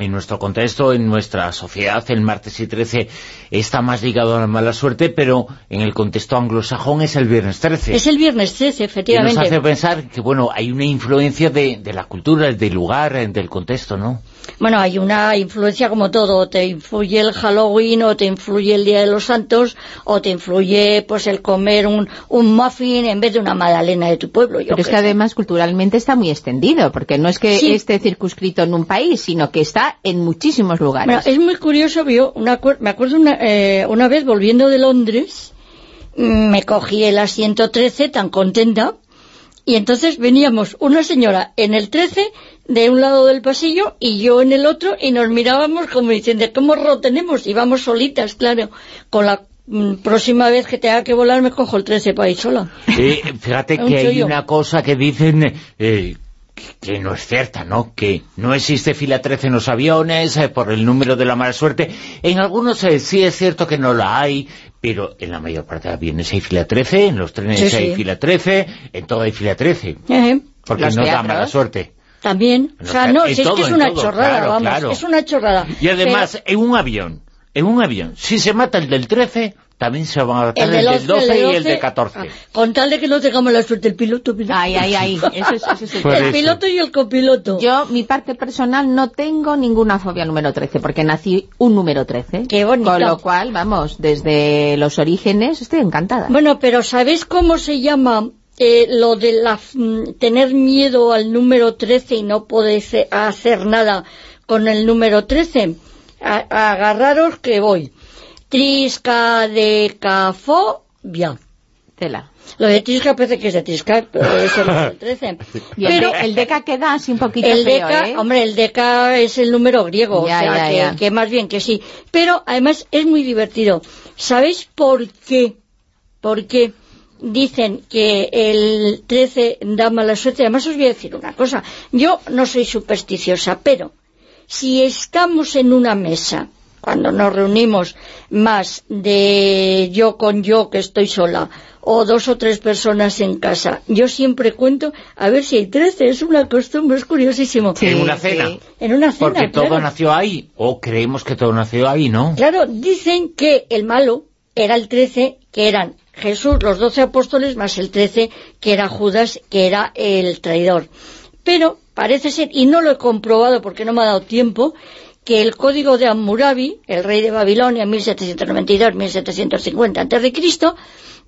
[SPEAKER 2] en nuestro contexto, en nuestra sociedad, el martes y 13 está más ligado a la mala suerte, pero en el contexto anglosajón es el viernes 13.
[SPEAKER 14] Es el viernes 13,
[SPEAKER 2] que nos
[SPEAKER 14] efectivamente.
[SPEAKER 2] hace pensar que, bueno, hay una influencia de, de la cultura, del lugar, del contexto, ¿no?
[SPEAKER 14] Bueno, hay una influencia como todo, te influye el Halloween o te influye el Día de los Santos o te influye pues el comer un, un muffin en vez de una magdalena de tu pueblo. Yo
[SPEAKER 4] Pero es que además culturalmente está muy extendido, porque no es que
[SPEAKER 14] Sí.
[SPEAKER 4] esté circunscrito en un país, sino que está en muchísimos lugares.
[SPEAKER 14] Bueno, es muy curioso, yo una me acuerdo una, eh, una vez volviendo de Londres, mm, me cogí el asiento 13 tan contenta, y entonces veníamos una señora en el 13 de un lado del pasillo y yo en el otro y nos mirábamos como diciendo, ¿cómo lo tenemos? Y vamos solitas, claro. Con la mm, próxima vez que tenga que volar me cojo el 13 para ir sola.
[SPEAKER 2] Eh, fíjate
[SPEAKER 14] Un
[SPEAKER 2] que hay una cosa que dicen eh, que- no es cierta, ¿no? Que no existe fila 13 en los aviones eh, por el número de la mala suerte. En algunos eh, sí es cierto que no la hay, pero en la mayor parte de aviones hay fila 13, en los trenes
[SPEAKER 14] Sí, sí.
[SPEAKER 2] hay fila 13, en todo hay fila 13,
[SPEAKER 14] Ejé.
[SPEAKER 2] porque
[SPEAKER 14] Los
[SPEAKER 2] no da
[SPEAKER 14] teatros.
[SPEAKER 2] mala suerte.
[SPEAKER 14] También. O sea, no, si es
[SPEAKER 2] todo,
[SPEAKER 14] que es una
[SPEAKER 2] todo,
[SPEAKER 14] chorrada,
[SPEAKER 2] claro,
[SPEAKER 14] vamos,
[SPEAKER 2] claro.
[SPEAKER 14] es una chorrada.
[SPEAKER 2] Y además, en un avión, en un avión, si se mata el del 13, también se van a matar el,
[SPEAKER 14] del
[SPEAKER 2] del
[SPEAKER 14] 11,
[SPEAKER 2] 12 y el
[SPEAKER 14] 12,
[SPEAKER 2] de 14.
[SPEAKER 14] ah, con tal de que no tengamos la suerte el piloto. piloto.
[SPEAKER 4] Ay, ay, ay, eso es, eso es el-
[SPEAKER 14] el piloto y el copiloto.
[SPEAKER 4] Yo, mi parte personal, no tengo ninguna fobia al número 13, porque nací un número 13.
[SPEAKER 14] Qué bonito.
[SPEAKER 4] Con lo cual, vamos, desde los orígenes estoy encantada.
[SPEAKER 14] Bueno, pero ¿sabéis cómo se llama eh, lo de la, mm, tener miedo al número 13 y no poder ce- hacer nada con el número 13. A- agarraros que voy. Triscadecafobia.
[SPEAKER 4] Tela.
[SPEAKER 14] Lo de Trisca parece que es de Trisca, pero es el número 13.
[SPEAKER 4] Y el,
[SPEAKER 14] Pero
[SPEAKER 4] de- el deca queda así un poquito
[SPEAKER 14] el
[SPEAKER 4] feo,
[SPEAKER 14] deca,
[SPEAKER 4] ¿eh?
[SPEAKER 14] hombre, el deca es el número griego,
[SPEAKER 4] Ya,
[SPEAKER 14] o sea,
[SPEAKER 4] ya,
[SPEAKER 14] que,
[SPEAKER 4] ya.
[SPEAKER 14] que más bien que sí. Pero además es muy divertido. ¿Sabéis por qué? Porque dicen que el 13 da mala suerte. Además os voy a decir una cosa. Yo no soy supersticiosa, pero si estamos en una mesa, cuando nos reunimos más de yo con yo que estoy sola, o dos o tres personas en casa, yo siempre cuento a ver si hay 13, es una costumbre, es curiosísimo.
[SPEAKER 2] en una cena.
[SPEAKER 14] En una cena,
[SPEAKER 2] Porque todo
[SPEAKER 14] claro.
[SPEAKER 2] nació ahí, o creemos que todo nació ahí, ¿no?
[SPEAKER 14] Claro, dicen que el malo era el 13, que eran Jesús, los doce apóstoles, más el 13, que era Judas, que era el traidor. Pero parece ser, y no lo he comprobado porque no me ha dado tiempo, que el código de Hammurabi, el rey de Babilonia, 1792-1750 a.C.,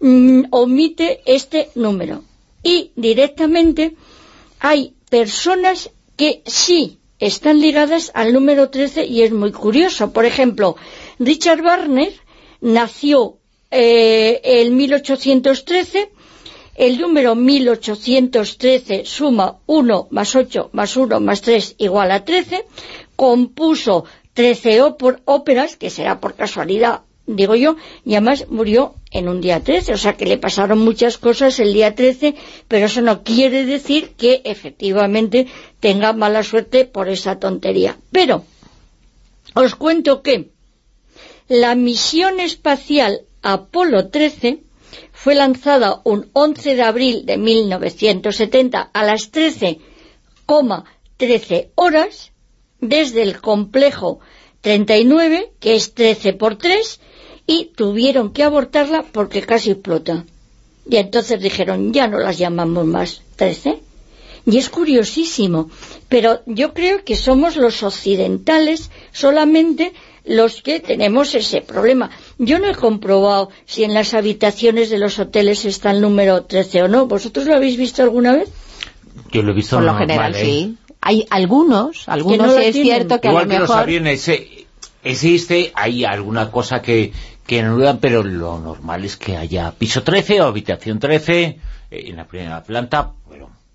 [SPEAKER 14] mm, omite este número. Y directamente hay personas que sí están ligadas al número 13 y es muy curioso. Por ejemplo, Richard Wagner nació eh, en 1813, el número 1813 suma 1 más 8 más 1 más 3 igual a 13, compuso 13 óper- óperas, que será por casualidad, digo yo, y además murió en un día 13, o sea que le pasaron muchas cosas el día 13, pero eso no quiere decir que efectivamente tenga mala suerte por esa tontería. Pero, os cuento que la misión espacial Apolo 13 fue lanzada un 11 de abril de 1970 a las 13,13 horas desde el complejo 39, que es 13 por 3, y tuvieron que abortarla porque casi explota. Y entonces dijeron, ya no las llamamos más 13. Y es curiosísimo, pero yo creo que somos los occidentales solamente los que tenemos ese problema. Yo no he comprobado si en las habitaciones de los hoteles está el número 13 o no. ¿Vosotros lo habéis visto alguna vez?
[SPEAKER 2] Yo lo he visto
[SPEAKER 4] Por lo
[SPEAKER 2] normal,
[SPEAKER 4] general,
[SPEAKER 2] ¿eh?
[SPEAKER 4] sí. Hay algunos, algunos
[SPEAKER 14] no la
[SPEAKER 4] sí es
[SPEAKER 14] tienen.
[SPEAKER 4] cierto que
[SPEAKER 2] Igual
[SPEAKER 4] a lo
[SPEAKER 2] que los
[SPEAKER 4] mejor...
[SPEAKER 2] aviones eh, existe, hay alguna cosa que, que anulan, pero lo normal es que haya piso 13 o habitación 13 eh, en la primera planta.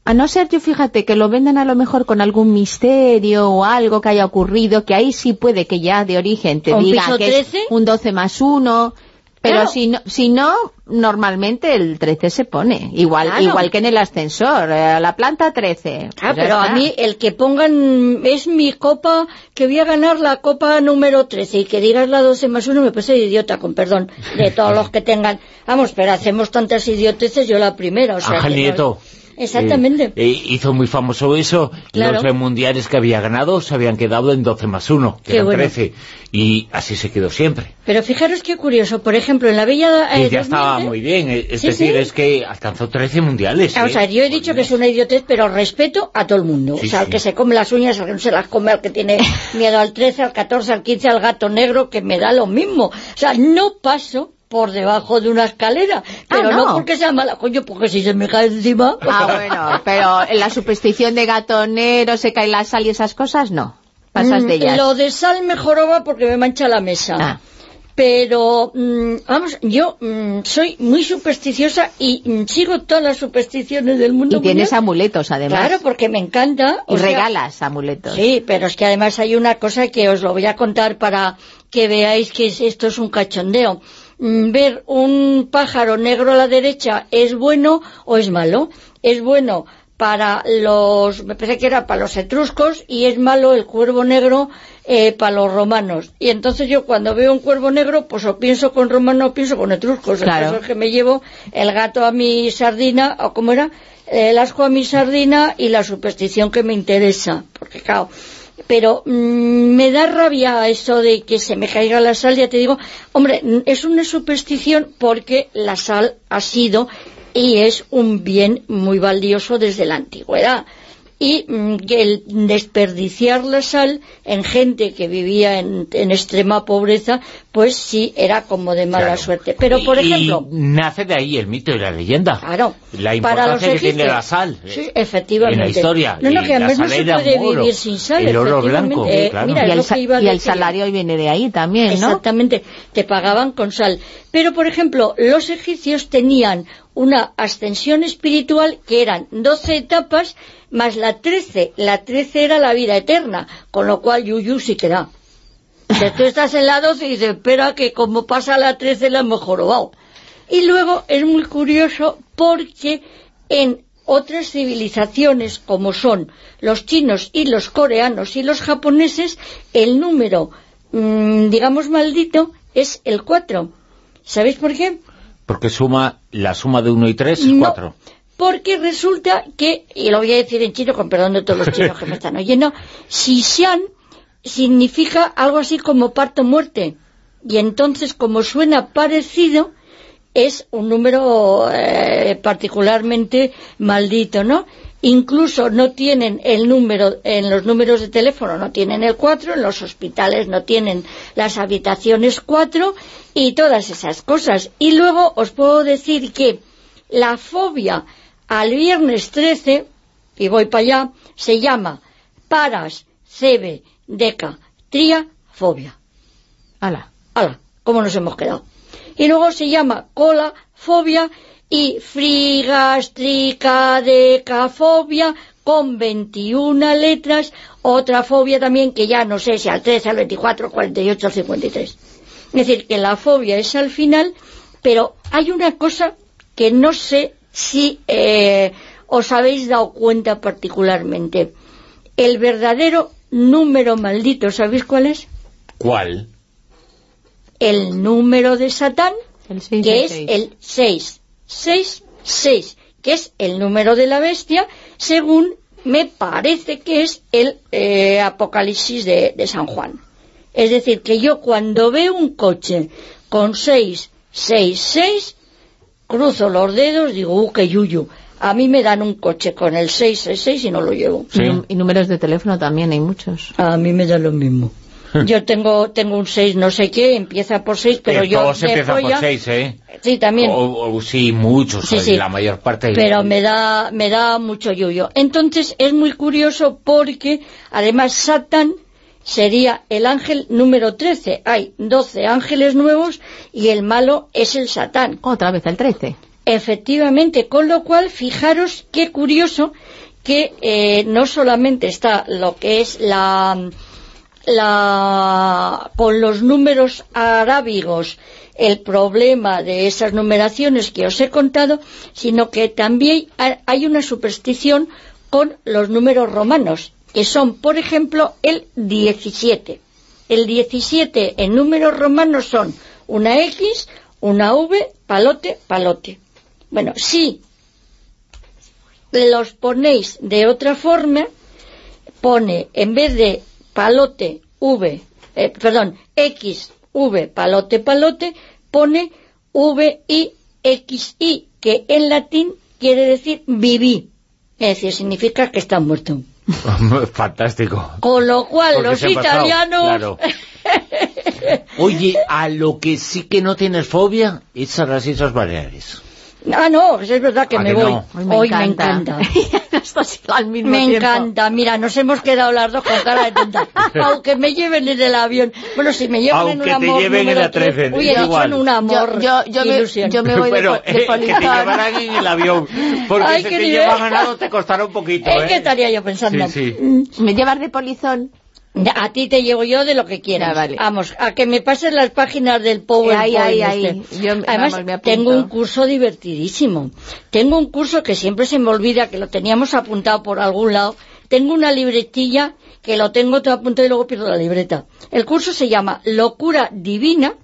[SPEAKER 4] A no ser, yo fíjate, que lo vendan a lo mejor con algún misterio o algo que haya ocurrido, que ahí sí puede que ya de origen te
[SPEAKER 14] ¿Un
[SPEAKER 4] diga que es
[SPEAKER 14] 13?
[SPEAKER 4] un 12 más 1, pero
[SPEAKER 14] Claro.
[SPEAKER 4] si, no, si no, normalmente el 13 se pone, igual
[SPEAKER 14] Claro.
[SPEAKER 4] igual que en el ascensor, eh, la planta 13.
[SPEAKER 14] Ah,
[SPEAKER 4] Pues
[SPEAKER 14] pero a mí el que pongan es mi copa, que voy a ganar la copa número 13 y que digas la 12 más 1 me parece de idiota, con perdón, de todos los que tengan. Vamos, pero hacemos tantas idioteces, yo la primera. O sea,
[SPEAKER 2] Ángel
[SPEAKER 14] que no-
[SPEAKER 2] Nieto.
[SPEAKER 14] Exactamente.
[SPEAKER 2] eh, hizo muy famoso eso.
[SPEAKER 14] Claro.
[SPEAKER 2] Los mundiales que había ganado se habían quedado en 12 más 1, que
[SPEAKER 14] Qué
[SPEAKER 2] eran
[SPEAKER 14] bueno.
[SPEAKER 2] 13. Y así se quedó siempre.
[SPEAKER 14] Pero fijaros qué curioso, por ejemplo, en la Bella...
[SPEAKER 2] y
[SPEAKER 14] eh,
[SPEAKER 2] ya estaba
[SPEAKER 14] 2000,
[SPEAKER 2] muy bien. eh, Es
[SPEAKER 14] Sí,
[SPEAKER 2] decir,
[SPEAKER 14] sí.
[SPEAKER 2] es que alcanzó 13 mundiales.
[SPEAKER 14] O
[SPEAKER 2] ¿eh?
[SPEAKER 14] sea, yo he dicho que es una idiotez, pero respeto a todo el mundo.
[SPEAKER 2] Sí,
[SPEAKER 14] o sea, al que se come las uñas, al que no se las come, al que tiene miedo al 13, al 14, al 15, al gato negro, que me da lo mismo. O sea, no paso por debajo de una escalera, pero no.
[SPEAKER 4] no.
[SPEAKER 14] porque sea mala, coño, porque si se me cae encima...
[SPEAKER 4] Ah, bueno, pero en la superstición de gatonero, se cae la sal y esas cosas, no. Pasas
[SPEAKER 14] Mm,
[SPEAKER 4] de ellas.
[SPEAKER 14] Lo de sal mejoraba porque me mancha la mesa.
[SPEAKER 4] Ah.
[SPEAKER 14] Pero, mm, vamos, yo mm, soy muy supersticiosa y sigo todas las supersticiones del mundo
[SPEAKER 4] Y tienes
[SPEAKER 14] mundial.
[SPEAKER 4] amuletos, además.
[SPEAKER 14] Claro, porque me encanta.
[SPEAKER 4] y
[SPEAKER 14] sea,
[SPEAKER 4] regalas amuletos.
[SPEAKER 14] Sí, pero es que además hay una cosa que os lo voy a contar para que veáis que es- esto es un cachondeo. Mm, Ver un pájaro negro a la derecha es bueno o es malo. Es bueno para los, me parece que era para los etruscos y es malo el cuervo negro eh, para los romanos. Y entonces yo cuando veo un cuervo negro, pues o pienso con romano o pienso con etruscos.
[SPEAKER 4] Claro.
[SPEAKER 14] Entonces es que me llevo el gato a mi sardina, o como era, el asco a mi sardina y la superstición que me interesa. Porque claro, pero mm, me da rabia eso de que se me caiga la sal, ya te digo, hombre, es una superstición porque la sal ha sido y es un bien muy valioso desde la antigüedad. Y mm, que el desperdiciar la sal en gente que vivía en, en extrema pobreza, pues sí, era como de mala
[SPEAKER 2] Claro.
[SPEAKER 14] suerte. Pero, por
[SPEAKER 2] Y-
[SPEAKER 14] ejemplo...
[SPEAKER 2] y nace de ahí el mito y la leyenda.
[SPEAKER 14] Claro.
[SPEAKER 2] La importancia que tiene la sal.
[SPEAKER 14] Sí,
[SPEAKER 2] eh,
[SPEAKER 14] efectivamente.
[SPEAKER 2] En la historia.
[SPEAKER 14] No, no,
[SPEAKER 2] Y
[SPEAKER 14] que además no se puede
[SPEAKER 2] oro,
[SPEAKER 14] vivir sin sal,
[SPEAKER 2] El oro blanco,
[SPEAKER 14] Eh,
[SPEAKER 2] claro.
[SPEAKER 14] mira,
[SPEAKER 4] y el,
[SPEAKER 14] que iba
[SPEAKER 4] y el salario viene de ahí también, ¿no?
[SPEAKER 14] Exactamente, te pagaban con sal. Pero, por ejemplo, los egipcios tenían una ascensión espiritual que eran 12 etapas más la 13. La 13 era la vida eterna, con lo cual Yuyu sí que da. Que tú estás en la 12 y dices, espera que como pasa la 13 la hemos jorobado. Y luego es muy curioso porque en otras civilizaciones como son los chinos y los coreanos y los japoneses, el número, mm, digamos, maldito es el 4. ¿Sabéis por qué?
[SPEAKER 2] Porque suma la suma de 1 y 3 es
[SPEAKER 14] No.
[SPEAKER 2] 4.
[SPEAKER 14] Porque resulta que, y lo voy a decir en chino con perdón de todos los chinos que me están oyendo, Xishan significa algo así como parto-muerte. Y entonces, como suena parecido, es un número eh, particularmente maldito, ¿no? Incluso no tienen el número, en los números de teléfono no tienen el 4, en los hospitales no tienen las habitaciones 4 y todas esas cosas. Y luego os puedo decir que la fobia al viernes 13, y voy para allá, se llama paras, cebe, deca, tria, fobia.
[SPEAKER 4] Ala.
[SPEAKER 14] Ala, ¿cómo nos hemos quedado? Y luego se llama cola, fobia y frigastrecadecafobia con 21 letras, otra fobia también que ya no sé si al 13, al 24, al 48, al 53. Es decir, que la fobia es al final, pero hay una cosa que no sé si eh, os habéis dado cuenta particularmente. El verdadero número maldito, ¿sabéis cuál es?
[SPEAKER 2] ¿Cuál?
[SPEAKER 14] El número de Satán,
[SPEAKER 4] seis,
[SPEAKER 14] que
[SPEAKER 4] el
[SPEAKER 14] es
[SPEAKER 4] seis.
[SPEAKER 14] el 6. 6, 6, que es el número de la bestia, según me parece que es el eh, Apocalipsis de, de San Juan. Es decir, que yo cuando veo un coche con 6, 6, 6, cruzo los dedos, digo, uh, qué yuyu. A mí me dan un coche con el 666 y no lo llevo.
[SPEAKER 4] Y num- Y números de teléfono también hay muchos.
[SPEAKER 14] A mí me da lo mismo. Yo tengo tengo un 6 no sé qué, empieza por 6, pero
[SPEAKER 2] Eh,
[SPEAKER 14] yo
[SPEAKER 2] todos empiezan por
[SPEAKER 14] polla-
[SPEAKER 2] 6, ¿eh?
[SPEAKER 14] Sí, también.
[SPEAKER 2] O, o sí, muchos,
[SPEAKER 14] Sí, sí.
[SPEAKER 2] la mayor parte.
[SPEAKER 14] pero me da me da mucho yuyo. Entonces es muy curioso porque además Satán sería el ángel número 13. Hay 12 ángeles nuevos y el malo es el Satán.
[SPEAKER 4] Otra vez el 13.
[SPEAKER 14] Efectivamente, con lo cual fijaros qué curioso que eh, no solamente está lo que es la la con los números arábigos el problema de esas numeraciones que os he contado, sino que también ha- hay una superstición con los números romanos, que son, por ejemplo, el 17. El 17 en números romanos son una X, una V, palote, palote. Bueno, si los ponéis de otra forma, pone en vez de palote V, eh, perdón, X, V, palote, palote, pone V, I, X, I, que en latín quiere decir viví. Es decir, significa que está muerto.
[SPEAKER 2] Fantástico.
[SPEAKER 14] Con lo cual,
[SPEAKER 2] Porque
[SPEAKER 14] los italianos...
[SPEAKER 2] claro. Oye, a lo que sí que no tienes fobia es a las Islas Baleares.
[SPEAKER 14] Ah, no, es verdad que
[SPEAKER 2] ¿A
[SPEAKER 14] me
[SPEAKER 2] que
[SPEAKER 14] voy.
[SPEAKER 2] no?
[SPEAKER 4] Hoy me
[SPEAKER 14] Hoy
[SPEAKER 4] encanta.
[SPEAKER 14] me encanta.
[SPEAKER 4] Al mismo
[SPEAKER 14] Me
[SPEAKER 4] tiempo.
[SPEAKER 14] encanta, mira, nos hemos quedado las dos con cara de tonta. Aunque me lleven en el avión. Bueno, si me llevan en
[SPEAKER 2] Aunque
[SPEAKER 14] un
[SPEAKER 2] te
[SPEAKER 14] amor
[SPEAKER 2] lleven en la
[SPEAKER 14] tres,
[SPEAKER 2] 13,
[SPEAKER 14] Uy, he dicho en un amor.
[SPEAKER 4] Yo- yo- yo me- yo me voy de
[SPEAKER 2] Pero
[SPEAKER 4] po- de
[SPEAKER 2] eh, que te
[SPEAKER 4] polizón.
[SPEAKER 2] llevarán en el avión. Porque
[SPEAKER 14] Ay,
[SPEAKER 2] si te llevan ganado te costará un poquito,
[SPEAKER 14] ¿En
[SPEAKER 2] ¿eh?
[SPEAKER 14] qué estaría yo pensando?
[SPEAKER 2] Sí, sí.
[SPEAKER 14] Mm,
[SPEAKER 4] ¿Me llevas de polizón?
[SPEAKER 14] A ti te llevo yo de lo que quieras.
[SPEAKER 4] Ya, vale.
[SPEAKER 14] Vamos, a que me pases las páginas del PowerPoint.
[SPEAKER 4] Ahí.
[SPEAKER 14] este.
[SPEAKER 4] Yo,
[SPEAKER 14] Además,
[SPEAKER 4] vamos, me apunto.
[SPEAKER 14] tengo un curso divertidísimo. Tengo un curso que siempre se me olvida, que lo teníamos apuntado por algún lado. Tengo una libretilla que lo tengo todo apuntado y luego pierdo la libreta. El curso se llama Locura Divina,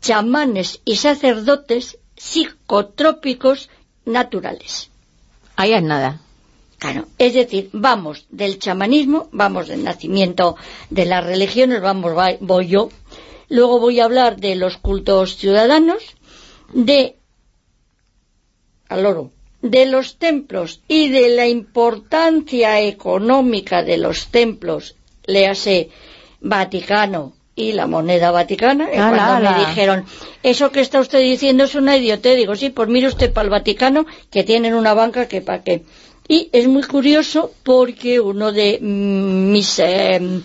[SPEAKER 14] chamanes y sacerdotes psicotrópicos naturales.
[SPEAKER 4] Ahí es nada.
[SPEAKER 14] Claro, es decir, vamos del chamanismo, vamos del nacimiento de las religiones, vamos, va- voy yo. Luego voy a hablar de los cultos ciudadanos, de al oro, de los templos y de la importancia económica de los templos, léase Vaticano y la moneda vaticana.
[SPEAKER 4] Ala,
[SPEAKER 14] cuando
[SPEAKER 4] ala.
[SPEAKER 14] me dijeron, eso que está usted diciendo es una idiotez, digo, sí, pues mire usted para el Vaticano, que tienen una banca que para qué. Y es muy curioso porque uno de mm, mis eh,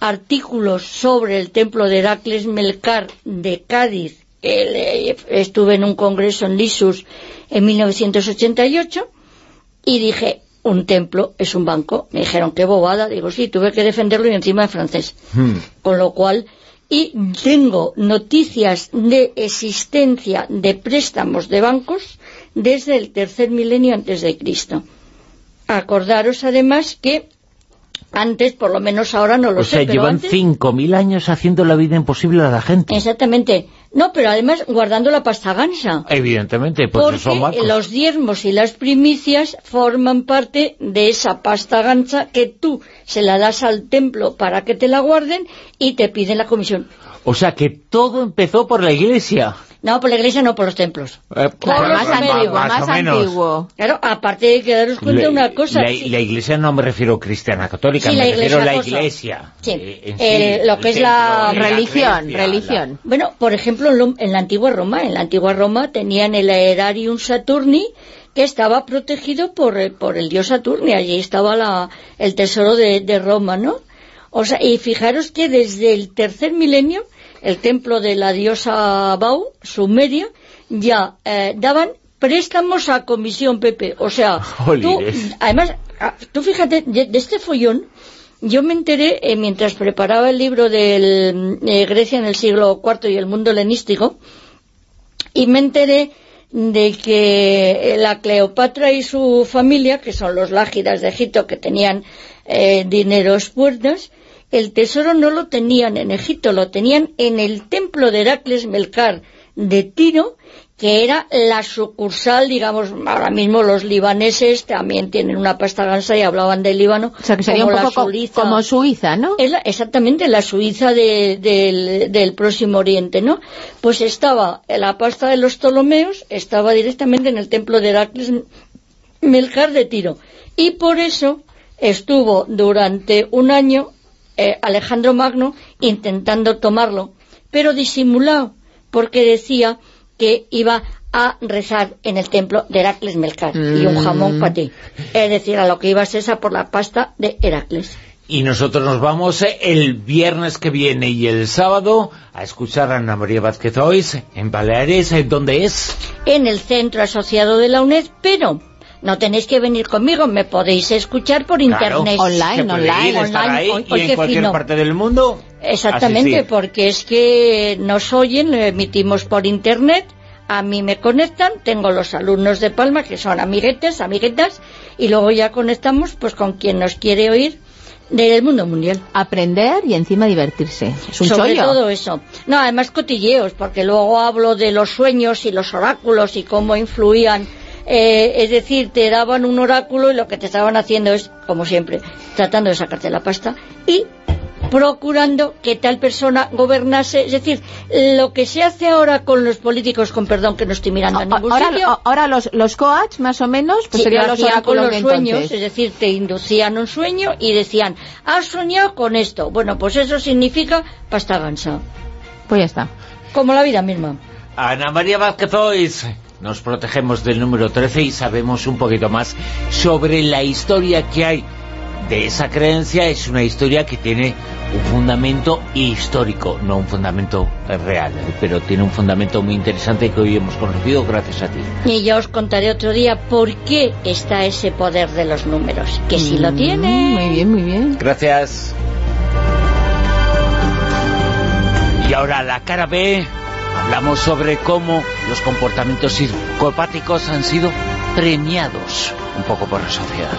[SPEAKER 14] artículos sobre el templo de Heracles Melcar de Cádiz, que estuve en un congreso en Lisus en 1988, y dije, un templo es un banco. Me dijeron, qué bobada. Digo, sí, tuve que defenderlo y encima en francés. Con lo cual, y tengo noticias de existencia de préstamos de bancos desde el tercer milenio antes de Cristo. Acordaros además que antes, por lo menos ahora no lo
[SPEAKER 2] O
[SPEAKER 14] sé,
[SPEAKER 2] sea,
[SPEAKER 14] pero
[SPEAKER 2] llevan
[SPEAKER 14] antes...
[SPEAKER 2] 5.000 años haciendo la vida imposible a la gente.
[SPEAKER 14] Exactamente. No, pero además guardando la pasta gansa.
[SPEAKER 2] Evidentemente, pues
[SPEAKER 14] porque
[SPEAKER 2] son
[SPEAKER 14] los diezmos y las primicias forman parte de esa pasta gansa que tú se la das al templo para que te la guarden y te piden la comisión.
[SPEAKER 2] O sea, que todo empezó por la iglesia.
[SPEAKER 14] No, por la iglesia, no por los templos.
[SPEAKER 2] Eh,
[SPEAKER 14] Por los
[SPEAKER 4] más antiguo,
[SPEAKER 2] más
[SPEAKER 4] más antiguo.
[SPEAKER 14] Claro, aparte de que daros cuenta
[SPEAKER 2] La-
[SPEAKER 14] una cosa.
[SPEAKER 2] La,
[SPEAKER 14] sí,
[SPEAKER 2] la iglesia no me refiero cristiana católica,
[SPEAKER 14] Sí,
[SPEAKER 2] me
[SPEAKER 14] la
[SPEAKER 2] refiero a la
[SPEAKER 14] iglesia. Sí,
[SPEAKER 2] eh,
[SPEAKER 14] eh, lo que es la
[SPEAKER 4] Religión, religión.
[SPEAKER 14] Bueno, por ejemplo, en, lo- en la antigua Roma, en la antigua Roma tenían el Aerarium Saturni que estaba protegido por, por el dios Saturni, allí estaba la, el tesoro de, de Roma, ¿no? O sea, y fijaros que desde el tercer milenio, el templo de la diosa Bau, Sumeria, ya eh, daban préstamos a comisión, Pepe. O sea, tú, además, ah, tú fíjate, de, de este follón, yo me enteré eh, mientras preparaba el libro de Grecia en el siglo IV y el mundo helenístico, y me enteré de que la Cleopatra y su familia, que son los lágidas de Egipto, que tenían eh, dineros puertas, el tesoro no lo tenían en Egipto, lo tenían en el templo de Heracles Melcar de Tiro, que era la sucursal, digamos, ahora mismo los libaneses también tienen una pasta gansa y hablaban del Líbano.
[SPEAKER 4] O sea, que sería
[SPEAKER 14] como
[SPEAKER 4] un poco
[SPEAKER 14] Suiza.
[SPEAKER 4] como Suiza, ¿no?
[SPEAKER 14] Es la- exactamente, la Suiza de- del, del Próximo Oriente, ¿no? Pues estaba la pasta de los Ptolomeos, estaba directamente en el templo de Heracles Melcar de Tiro. Y por eso estuvo durante un año eh, Alejandro Magno intentando tomarlo, pero disimulado, porque decía que iba a rezar en el templo de Heracles Melcar y un jamón para ti. Es decir, a lo que iba a ser esa por la pasta de Heracles.
[SPEAKER 2] Y nosotros nos vamos eh, el viernes que viene y el sábado a escuchar a Ana María Vázquez Ois en Baleares, eh, ¿dónde es?
[SPEAKER 14] en el centro asociado de la UNED, pero no tenéis que venir conmigo, me podéis escuchar por
[SPEAKER 2] Claro,
[SPEAKER 14] internet.
[SPEAKER 2] ir, estar
[SPEAKER 14] Online,
[SPEAKER 2] ahí
[SPEAKER 14] hoy-
[SPEAKER 2] y
[SPEAKER 14] hoy
[SPEAKER 2] en cualquier
[SPEAKER 14] fino.
[SPEAKER 2] parte del mundo.
[SPEAKER 14] Exactamente,
[SPEAKER 2] asistir.
[SPEAKER 14] porque es que nos oyen, lo emitimos por internet, a mí me conectan, tengo los alumnos de Palma que son amiguetes, amiguetas, y luego ya conectamos pues con quien nos quiere oír del mundo mundial.
[SPEAKER 4] Aprender y encima divertirse. Es un
[SPEAKER 14] Sobre
[SPEAKER 4] chollo.
[SPEAKER 14] todo eso. No, además cotilleos, porque luego hablo de los sueños y los oráculos y cómo influían. Eh, es decir, te daban un oráculo y lo que te estaban haciendo es, como siempre, tratando de sacarte la pasta y procurando que tal persona gobernase. Es decir, lo que se hace ahora con los políticos, con perdón que no estoy mirando a ningún
[SPEAKER 4] Ahora,
[SPEAKER 14] sitio,
[SPEAKER 4] ahora los, los coach, más o menos, pues
[SPEAKER 14] Sí,
[SPEAKER 4] serían
[SPEAKER 14] lo
[SPEAKER 4] los
[SPEAKER 14] con los sueños,
[SPEAKER 4] entonces.
[SPEAKER 14] es decir, te inducían un sueño y decían, has soñado con esto. Bueno, pues eso significa pasta gansa,
[SPEAKER 4] Pues ya está.
[SPEAKER 14] como la vida misma.
[SPEAKER 2] Ana María Vázquez Ois, nos protegemos del número 13 y sabemos un poquito más sobre la historia que hay de esa creencia. Es una historia que tiene un fundamento histórico, no un fundamento real, pero tiene un fundamento muy interesante que hoy hemos conocido gracias a ti.
[SPEAKER 14] Y ya os contaré otro día por qué está ese poder de los números, que si lo
[SPEAKER 4] Mm,
[SPEAKER 14] tiene.
[SPEAKER 4] Muy bien, muy bien.
[SPEAKER 2] Gracias. Y ahora la cara B, hablamos sobre cómo los comportamientos psicopáticos han sido premiados un poco por la sociedad.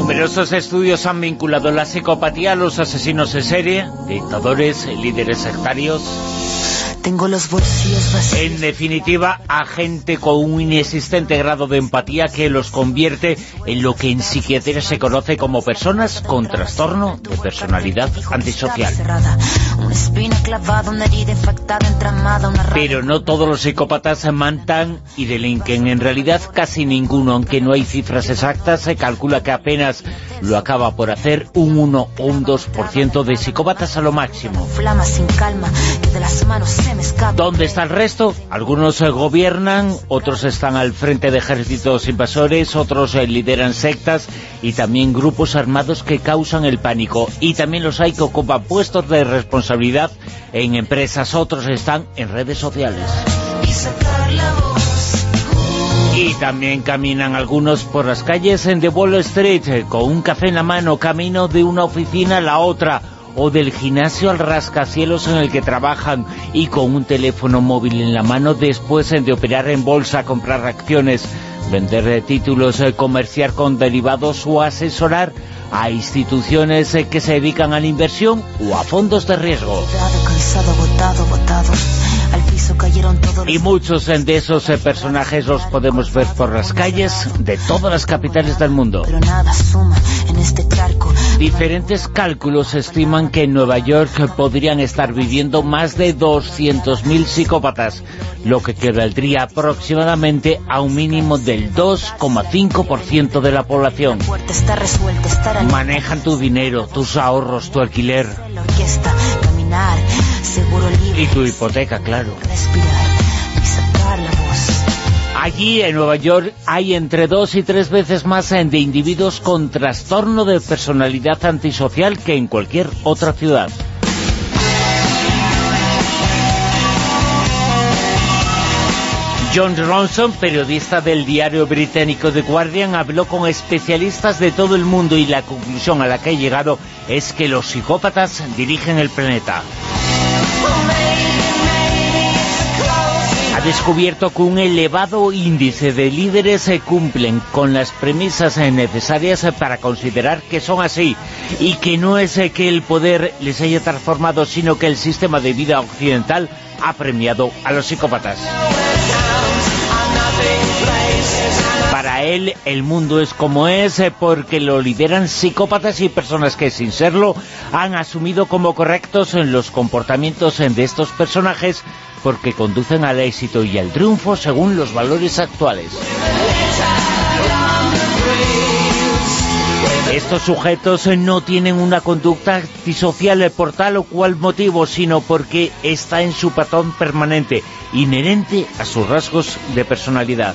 [SPEAKER 2] Numerosos estudios han vinculado la psicopatía a los asesinos en serie, dictadores, líderes sectarios...
[SPEAKER 7] Tengo los bolsillos vacíos.
[SPEAKER 2] En definitiva, a gente con un inexistente grado de empatía que los convierte en lo que en psiquiatría se conoce como personas con trastorno de personalidad antisocial. Pero no todos los psicópatas se mantan y delinquen. En realidad, casi ninguno, aunque no hay cifras exactas, se calcula que apenas lo acaba por hacer un 1 o un 2% de psicópatas a lo máximo. ¿Dónde está el resto? Algunos eh, gobiernan, otros están al frente de ejércitos invasores, otros eh, lideran sectas y también grupos armados que causan el pánico. Y también los hay que ocupan puestos de responsabilidad en empresas, otros están en redes sociales. Y también caminan algunos por las calles en The Wall Street, eh, con un café en la mano, camino de una oficina a la otra, o del gimnasio al rascacielos en el que trabajan y con un teléfono móvil en la mano después de operar en bolsa, comprar acciones, vender títulos, eh, comerciar con derivados o asesorar a instituciones eh, que se dedican a la inversión o a fondos de riesgo. Y muchos de esos eh, personajes los podemos ver por las calles de todas las capitales del mundo. Este Diferentes cálculos estiman que en Nueva York podrían estar viviendo más de 200.000 psicópatas, lo que equivaldría aproximadamente a un mínimo del 2,5% de la población. Manejan tu dinero, tus ahorros, tu alquiler. Y tu hipoteca, claro. Allí en Nueva York hay entre dos y tres veces más de individuos con trastorno de personalidad antisocial que en cualquier otra ciudad. John Ronson, periodista del diario británico The Guardian, habló con especialistas de todo el mundo y la conclusión a la que ha llegado es que los psicópatas dirigen el planeta. Descubierto que un elevado índice de líderes se cumplen con las premisas necesarias para considerar que son así y que no es que el poder les haya transformado, sino que el sistema de vida occidental ha premiado a los psicópatas. El mundo es como es porque lo lideran psicópatas y personas que, sin serlo, han asumido como correctos los comportamientos de estos personajes porque conducen al éxito y al triunfo según los valores actuales. Estos sujetos no tienen una conducta antisocial por tal o cual motivo, sino porque está en su patrón permanente, inherente a sus rasgos de personalidad.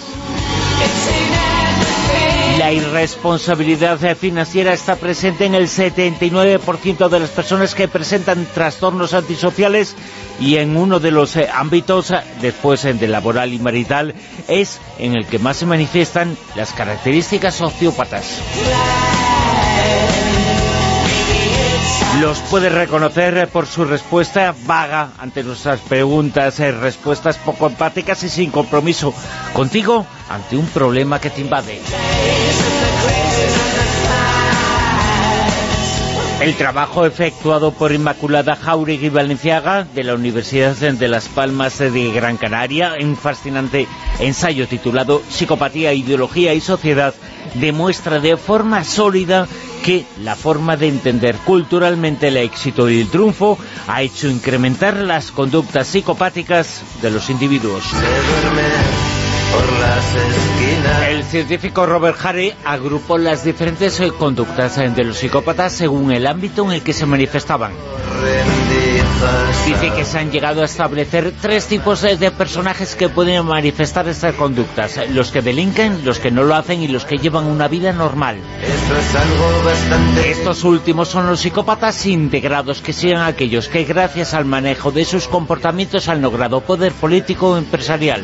[SPEAKER 2] La irresponsabilidad financiera está presente en el 79% de las personas que presentan trastornos antisociales y en uno de los eh, ámbitos, eh, después de laboral y marital, es en el que más se manifiestan las características sociópatas. Los puedes reconocer por su respuesta vaga ante nuestras preguntas, eh, respuestas poco empáticas y sin compromiso contigo ante un problema que te invade. El trabajo efectuado por Inmaculada Jauregui Valenciaga de la Universidad de Las Palmas de Gran Canaria, un fascinante ensayo titulado Psicopatía, Ideología y Sociedad, demuestra de forma sólida que la forma de entender culturalmente el éxito y el triunfo ha hecho incrementar las conductas psicopáticas de los individuos. El científico Robert Harry agrupó las diferentes eh, conductas eh, de los psicópatas según el ámbito en el que se manifestaban. Dice que se han llegado a establecer tres tipos de, personajes que pueden manifestar estas conductas. Los que delinquen, los que no lo hacen y los que llevan una vida normal. Estos últimos son los psicópatas integrados, que siguen aquellos que gracias al manejo de sus comportamientos han logrado poder político o empresarial.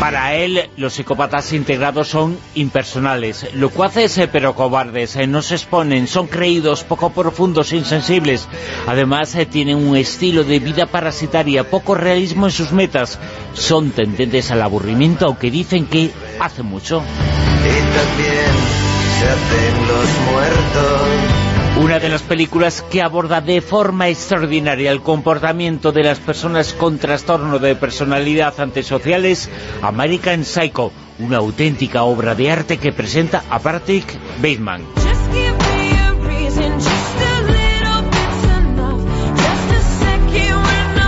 [SPEAKER 2] Para él, los psicópatas integrados son impersonales, locuaces eh, pero cobardes, eh, no se exponen, son creídos, poco profundos, insensibles. Además, eh, tienen un estilo de vida parasitaria, poco realismo en sus metas. Son tendentes al aburrimiento, aunque dicen que hace mucho.
[SPEAKER 15] y también se hacen los muertos.
[SPEAKER 2] Una de las películas que aborda de forma extraordinaria el comportamiento de las personas con trastorno de personalidad antisociales, American Psycho, una auténtica obra de arte que presenta a Patrick Bateman.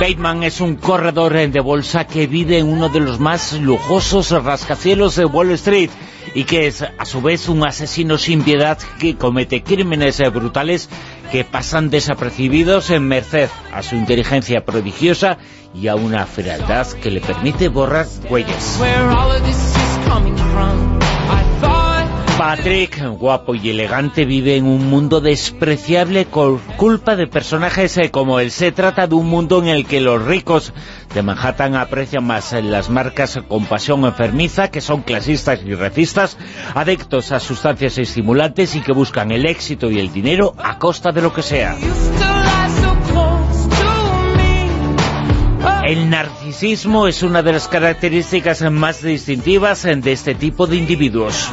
[SPEAKER 2] Bateman es un corredor de bolsa que vive en uno de los más lujosos rascacielos de Wall Street y que es a su vez un asesino sin piedad que comete crímenes brutales que pasan desapercibidos en merced a su inteligencia prodigiosa y a una frialdad que le permite borrar huellas. Patrick, guapo y elegante, vive en un mundo despreciable por culpa de personajes eh, como él. Se trata de un mundo en el que los ricos de Manhattan aprecian más las marcas con pasión enfermiza, que son clasistas y racistas, adictos a sustancias estimulantes y que buscan el éxito y el dinero a costa de lo que sea. El narcisismo es una de las características más distintivas de este tipo de individuos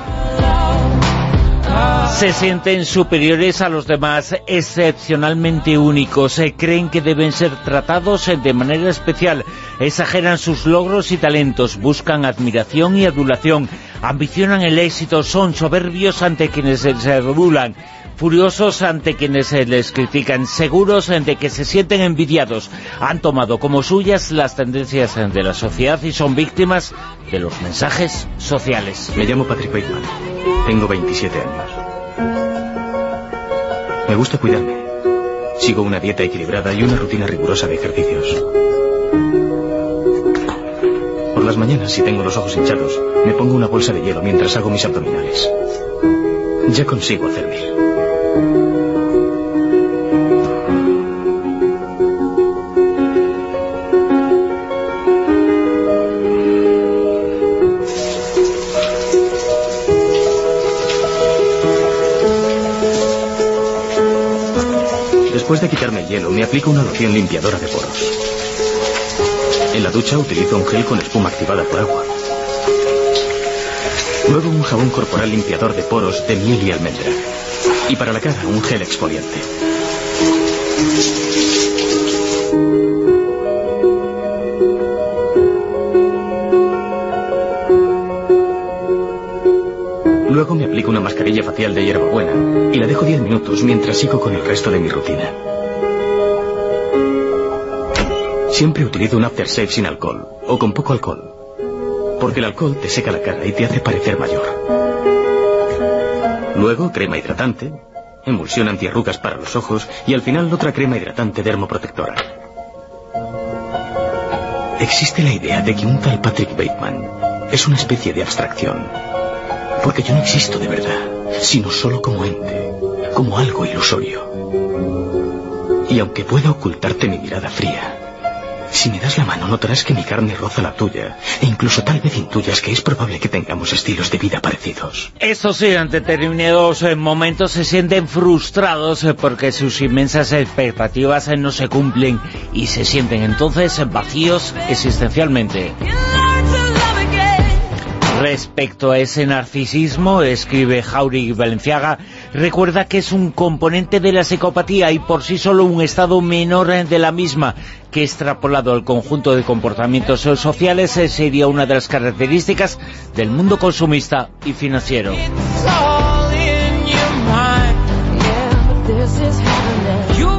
[SPEAKER 2] se sienten superiores a los demás, excepcionalmente únicos, creen que deben ser tratados de manera especial, exageran sus logros y talentos, buscan admiración y adulación, ambicionan el éxito, son soberbios ante quienes se adulan, furiosos ante quienes les critican, seguros de que se sienten envidiados, han tomado como suyas las tendencias de la sociedad y son víctimas de los mensajes sociales.
[SPEAKER 16] Me llamo Patrick Bateman, tengo 27 años. Me gusta cuidarme. Sigo una dieta equilibrada y una rutina rigurosa de ejercicios. Por las mañanas, si tengo los ojos hinchados, me pongo una bolsa de hielo mientras hago mis abdominales. Ya consigo hacerme. Después de quitarme el hielo, me aplico una loción limpiadora de poros. En la ducha utilizo un gel con espuma activada por agua. Luego un jabón corporal limpiador de poros de miel y almendra. Y para la cara, un gel exfoliante. Mascarilla facial de hierbabuena y la dejo 10 minutos mientras sigo con el resto de mi rutina. Siempre utilizo un aftershave sin alcohol o con poco alcohol, porque el alcohol te seca la cara y te hace parecer mayor. Luego crema hidratante, emulsión antiarrugas para los ojos y al final otra crema hidratante dermoprotectora. Existe la idea de que un tal Patrick Bateman es una especie de abstracción porque yo no existo de verdad, sino solo como ente, como algo ilusorio. Y aunque pueda ocultarte mi mirada fría, si me das la mano notarás que mi carne roza la tuya, e incluso tal vez intuyas que es probable que tengamos estilos de vida parecidos.
[SPEAKER 2] Eso sí, ante determinados eh, momentos se sienten frustrados eh, porque sus inmensas expectativas eh, no se cumplen y se sienten entonces vacíos existencialmente. Respecto a ese narcisismo, escribe Jauregui Valenciaga, recuerda que es un componente de la psicopatía y por sí solo un estado menor de la misma, que extrapolado al conjunto de comportamientos sociales eh, sería una de las características del mundo consumista y financiero.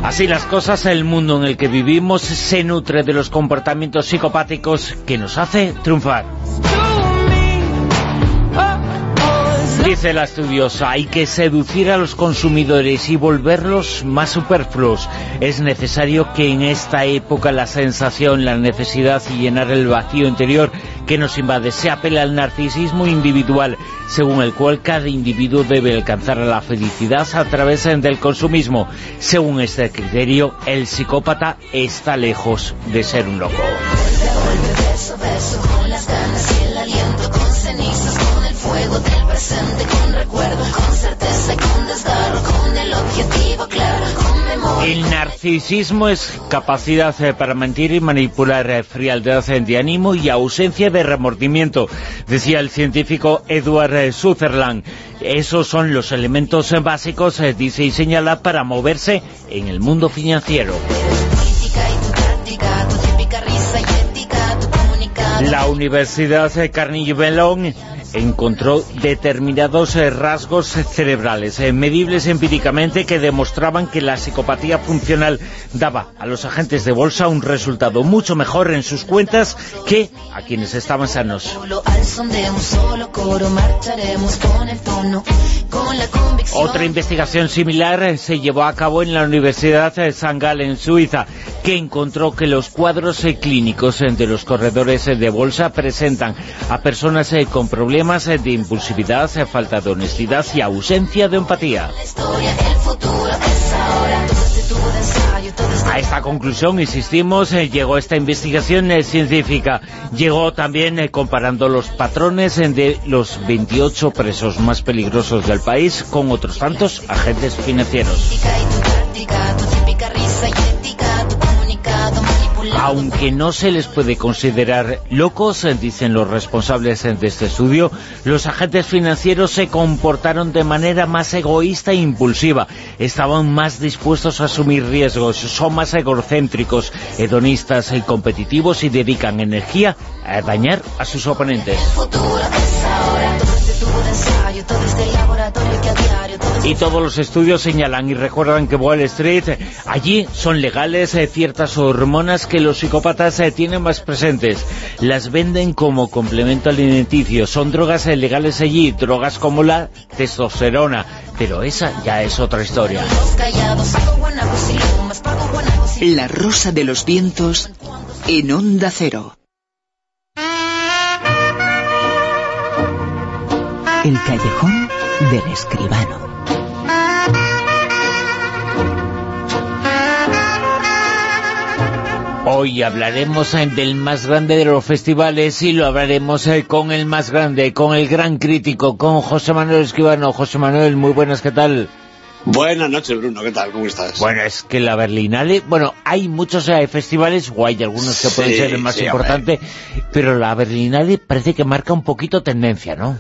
[SPEAKER 2] Así las cosas, el mundo en el que vivimos se nutre de los comportamientos psicopáticos que nos hace triunfar. Dice la estudiosa, hay que seducir a los consumidores y volverlos más superfluos. Es necesario que en esta época la sensación, la necesidad y llenar el vacío interior que nos invade se apela al narcisismo individual, según el cual cada individuo debe alcanzar la felicidad a través del consumismo. Según este criterio, el psicópata está lejos de ser un loco.
[SPEAKER 17] Presente, con recuerdo, con certeza y con desgarro, con el objetivo claro, con memoria.
[SPEAKER 2] El narcisismo es capacidad eh, para mentir y manipular eh, frialdad eh, de ánimo y ausencia de remordimiento, decía el científico Edward Sutherland. Esos son los elementos básicos, dice y señala, para moverse en el mundo financiero. La Universidad de Carnegie Mellon encontró determinados eh, rasgos cerebrales eh, medibles empíricamente que demostraban que la psicopatía funcional daba a los agentes de bolsa un resultado mucho mejor en sus cuentas que a quienes estaban sanos. Otra investigación similar eh, se llevó a cabo en la Universidad de San Gall en Suiza, que encontró que los cuadros clínicos de los corredores de bolsa presentan a personas con problemas eh, de impulsividad, eh, falta de honestidad y ausencia de empatía. A esta conclusión, insistimos, eh, llegó esta investigación científica. Llegó también comparando los patrones de los 28 presos más peligrosos del país con otros tantos agentes financieros. Aunque no se les puede considerar locos, dicen los responsables de este estudio, los agentes financieros se comportaron de manera más egoísta e impulsiva. Estaban más dispuestos a asumir riesgos, son más egocéntricos, hedonistas y competitivos y dedican energía a dañar a sus oponentes.
[SPEAKER 17] El futuro es ahora,
[SPEAKER 2] Y todos los estudios señalan y recuerdan que Wall Street, allí son legales eh, ciertas hormonas que los psicópatas eh, tienen más presentes. Las venden como complemento alimenticio. Son drogas eh, legales allí, drogas como la testosterona. Pero esa ya es otra historia.
[SPEAKER 10] La rosa de los vientos en onda cero.
[SPEAKER 11] El callejón del escribano.
[SPEAKER 2] Hoy hablaremos eh, del más grande de los festivales y lo hablaremos eh, con el más grande, con el gran crítico, con José Manuel Escribano. José Manuel, muy buenas, ¿qué tal?
[SPEAKER 18] Buenas noches, Bruno. ¿Qué tal? ¿Cómo estás?
[SPEAKER 2] Bueno, es que la Berlinale, bueno, hay muchos eh, festivales, o hay algunos que pueden ser el más
[SPEAKER 18] sí,
[SPEAKER 2] importante, pero la Berlinale parece que marca un poquito tendencia, ¿no?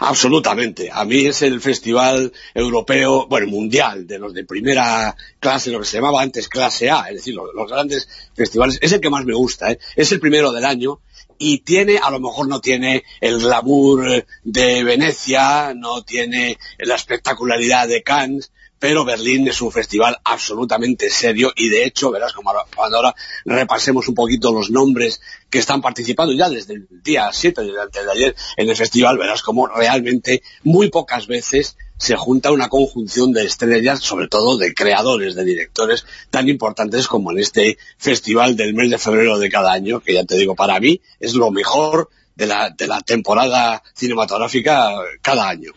[SPEAKER 18] Absolutamente. A mí es el festival europeo, bueno, mundial, de los de primera clase, lo que se llamaba antes clase A, es decir, los, los grandes festivales. Es el que más me gusta, ¿eh? Es el primero del año y tiene, a lo mejor no tiene el glamour de Venecia, no tiene la espectacularidad de Cannes, pero Berlín es un festival absolutamente serio y de hecho, verás como ahora- cuando ahora repasemos un poquito los nombres que están participando ya desde el día 7, desde de ayer en el festival, verás como realmente muy pocas veces se junta una conjunción de estrellas, sobre todo de creadores, de directores tan importantes como en este festival del mes de febrero de cada año, que ya te digo, para mí es lo mejor de la, de la temporada cinematográfica cada año.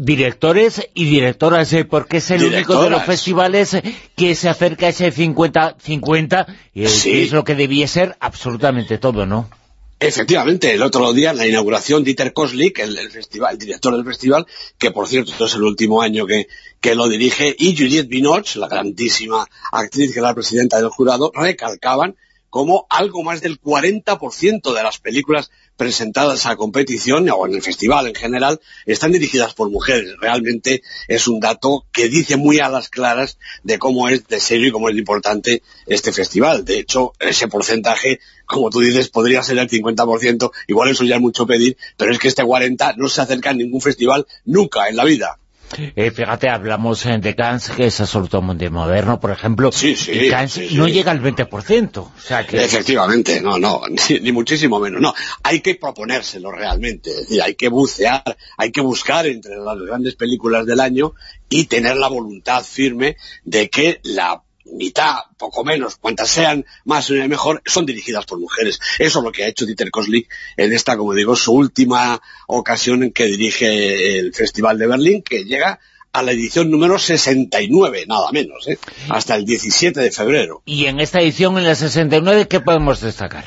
[SPEAKER 2] Directores y directoras, eh, porque es el único de los festivales que se acerca a ese 50-50, y eh,
[SPEAKER 18] Sí.
[SPEAKER 2] es lo que debía ser absolutamente todo, ¿no?
[SPEAKER 18] Efectivamente, el otro día en la inauguración Dieter Koslik, el, el festival, el director del festival, que por cierto es el último año que, que lo dirige, y Juliette Binoche, la grandísima actriz que era la presidenta del jurado, recalcaban como algo más del 40% de las películas presentadas a competición o en el festival en general están dirigidas por mujeres. Realmente es un dato que dice muy a las claras de cómo es de serio y cómo es de importante este festival. De hecho, ese porcentaje, como tú dices, podría ser el 50%, igual eso ya es mucho pedir, pero es que este 40 no se acerca a ningún festival nunca en la vida.
[SPEAKER 2] Eh, fíjate, hablamos eh, de Cannes, que es absolutamente moderno, por ejemplo,
[SPEAKER 18] Sí, sí,
[SPEAKER 2] y
[SPEAKER 18] sí,
[SPEAKER 2] no llega al 20%, o sea que...
[SPEAKER 18] Efectivamente, no, no, ni, ni muchísimo menos. No, hay que proponérselo realmente, es decir, hay que bucear, hay que buscar entre las grandes películas del año y tener la voluntad firme de que la mitad, poco menos, cuantas sean más mejor, son dirigidas por mujeres. Eso es lo que ha hecho Dieter Koslik en esta, como digo, su última ocasión en que dirige el Festival de Berlín, que llega a la edición número 69, nada menos, ¿eh? hasta el 17 de febrero.
[SPEAKER 2] Y en esta edición, en la 69, ¿qué podemos destacar?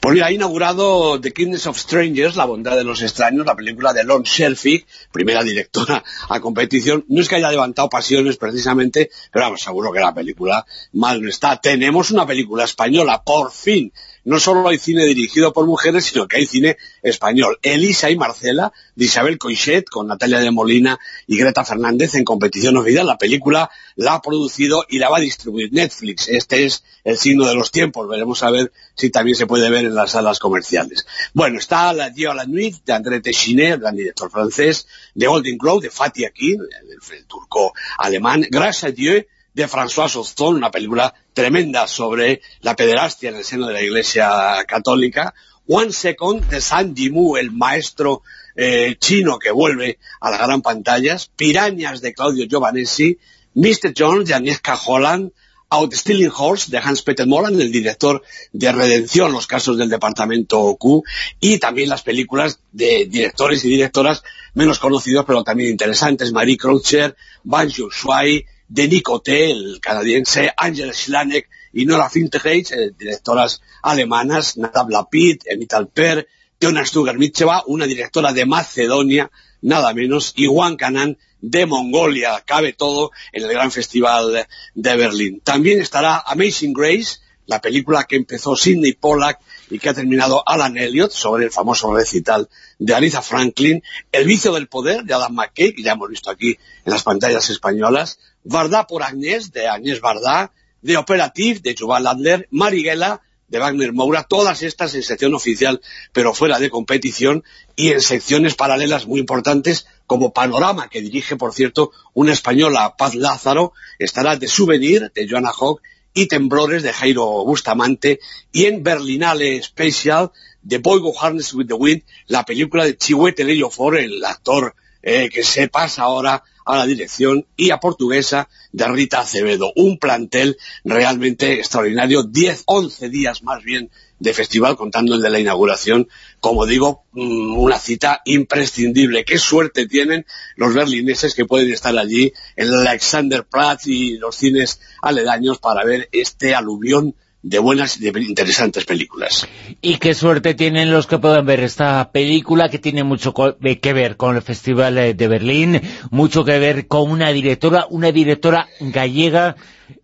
[SPEAKER 18] Pues mira, ha inaugurado The Kindness of Strangers, La bondad de los extraños, la película de Lon Shelfig, primera directora a competición. No es que haya levantado pasiones precisamente, pero vamos, seguro que la película mal no está. Tenemos una película española, por fin, no solo hay cine dirigido por mujeres, sino que hay cine español. Elisa y Marcela, de Isabel Coixet, con Natalia de Molina y Greta Fernández en competición oficial. La película la ha producido y la va a distribuir Netflix. Este es el signo de los tiempos. Veremos a ver si también se puede ver en las salas comerciales. Bueno, está La Dieu à la Nuit, de André Téchiné, gran director francés, de Golden Globe, de Fatih Akin, el, turco alemán, Grâce à Dieu, de François Ozon, una película tremenda sobre la pederastia en el seno de la Iglesia Católica. One Second, de San Jimu, el maestro eh, chino que vuelve a las gran pantallas. Pirañas, de Claudio Giovanesi. Mr. Jones, de Agnieszka Holland. Outstealing Horse, de Hans-Peter Moran, el director de Redención, los casos del departamento Q, y también las películas de directores y directoras menos conocidos, pero también interesantes, Marie Croucher, Ban Shuai, de Nicoté, el canadiense, Angela Schlanek y Nora Fintegage, eh, directoras alemanas, Nadav Lapid, Emit Alper, Teona Stuger Mitcheva, una directora de Macedonia, nada menos, y Juan Canan de Mongolia, cabe todo en el gran festival de Berlín. También estará Amazing Grace, la película que empezó Sidney Pollack y que ha terminado Alan Elliot sobre el famoso recital de Aretha Franklin, El vicio del poder de Adam McKay, que ya hemos visto aquí en las pantallas españolas, Vardá por Agnès, de Agnès Vardá, The Operative, de Yuval Adler, Marighella, de Wagner Moura, todas estas en sección oficial, pero fuera de competición, y en secciones paralelas muy importantes, como Panorama, que dirige, por cierto, una española, Paz Lázaro, estará de Souvenir, de Joanna Hogg, y Temblores, de Jairo Bustamante, y en Berlinale Special, de Boy Go Harness with the Wind, la película de Chihuete For, el actor eh, que se pasa ahora a la dirección, y a portuguesa de Rita Acevedo. Un plantel realmente extraordinario, 10, 11 días más bien de festival, contando el de la inauguración, como digo, mm, una cita imprescindible. Qué suerte tienen los berlineses que pueden estar allí en el Alexanderplatz y los cines aledaños para ver este aluvión de buenas y de interesantes películas.
[SPEAKER 2] Y qué suerte tienen los que puedan ver esta película, que tiene mucho que ver con el Festival eh, de Berlín, mucho que ver con una directora, una directora gallega.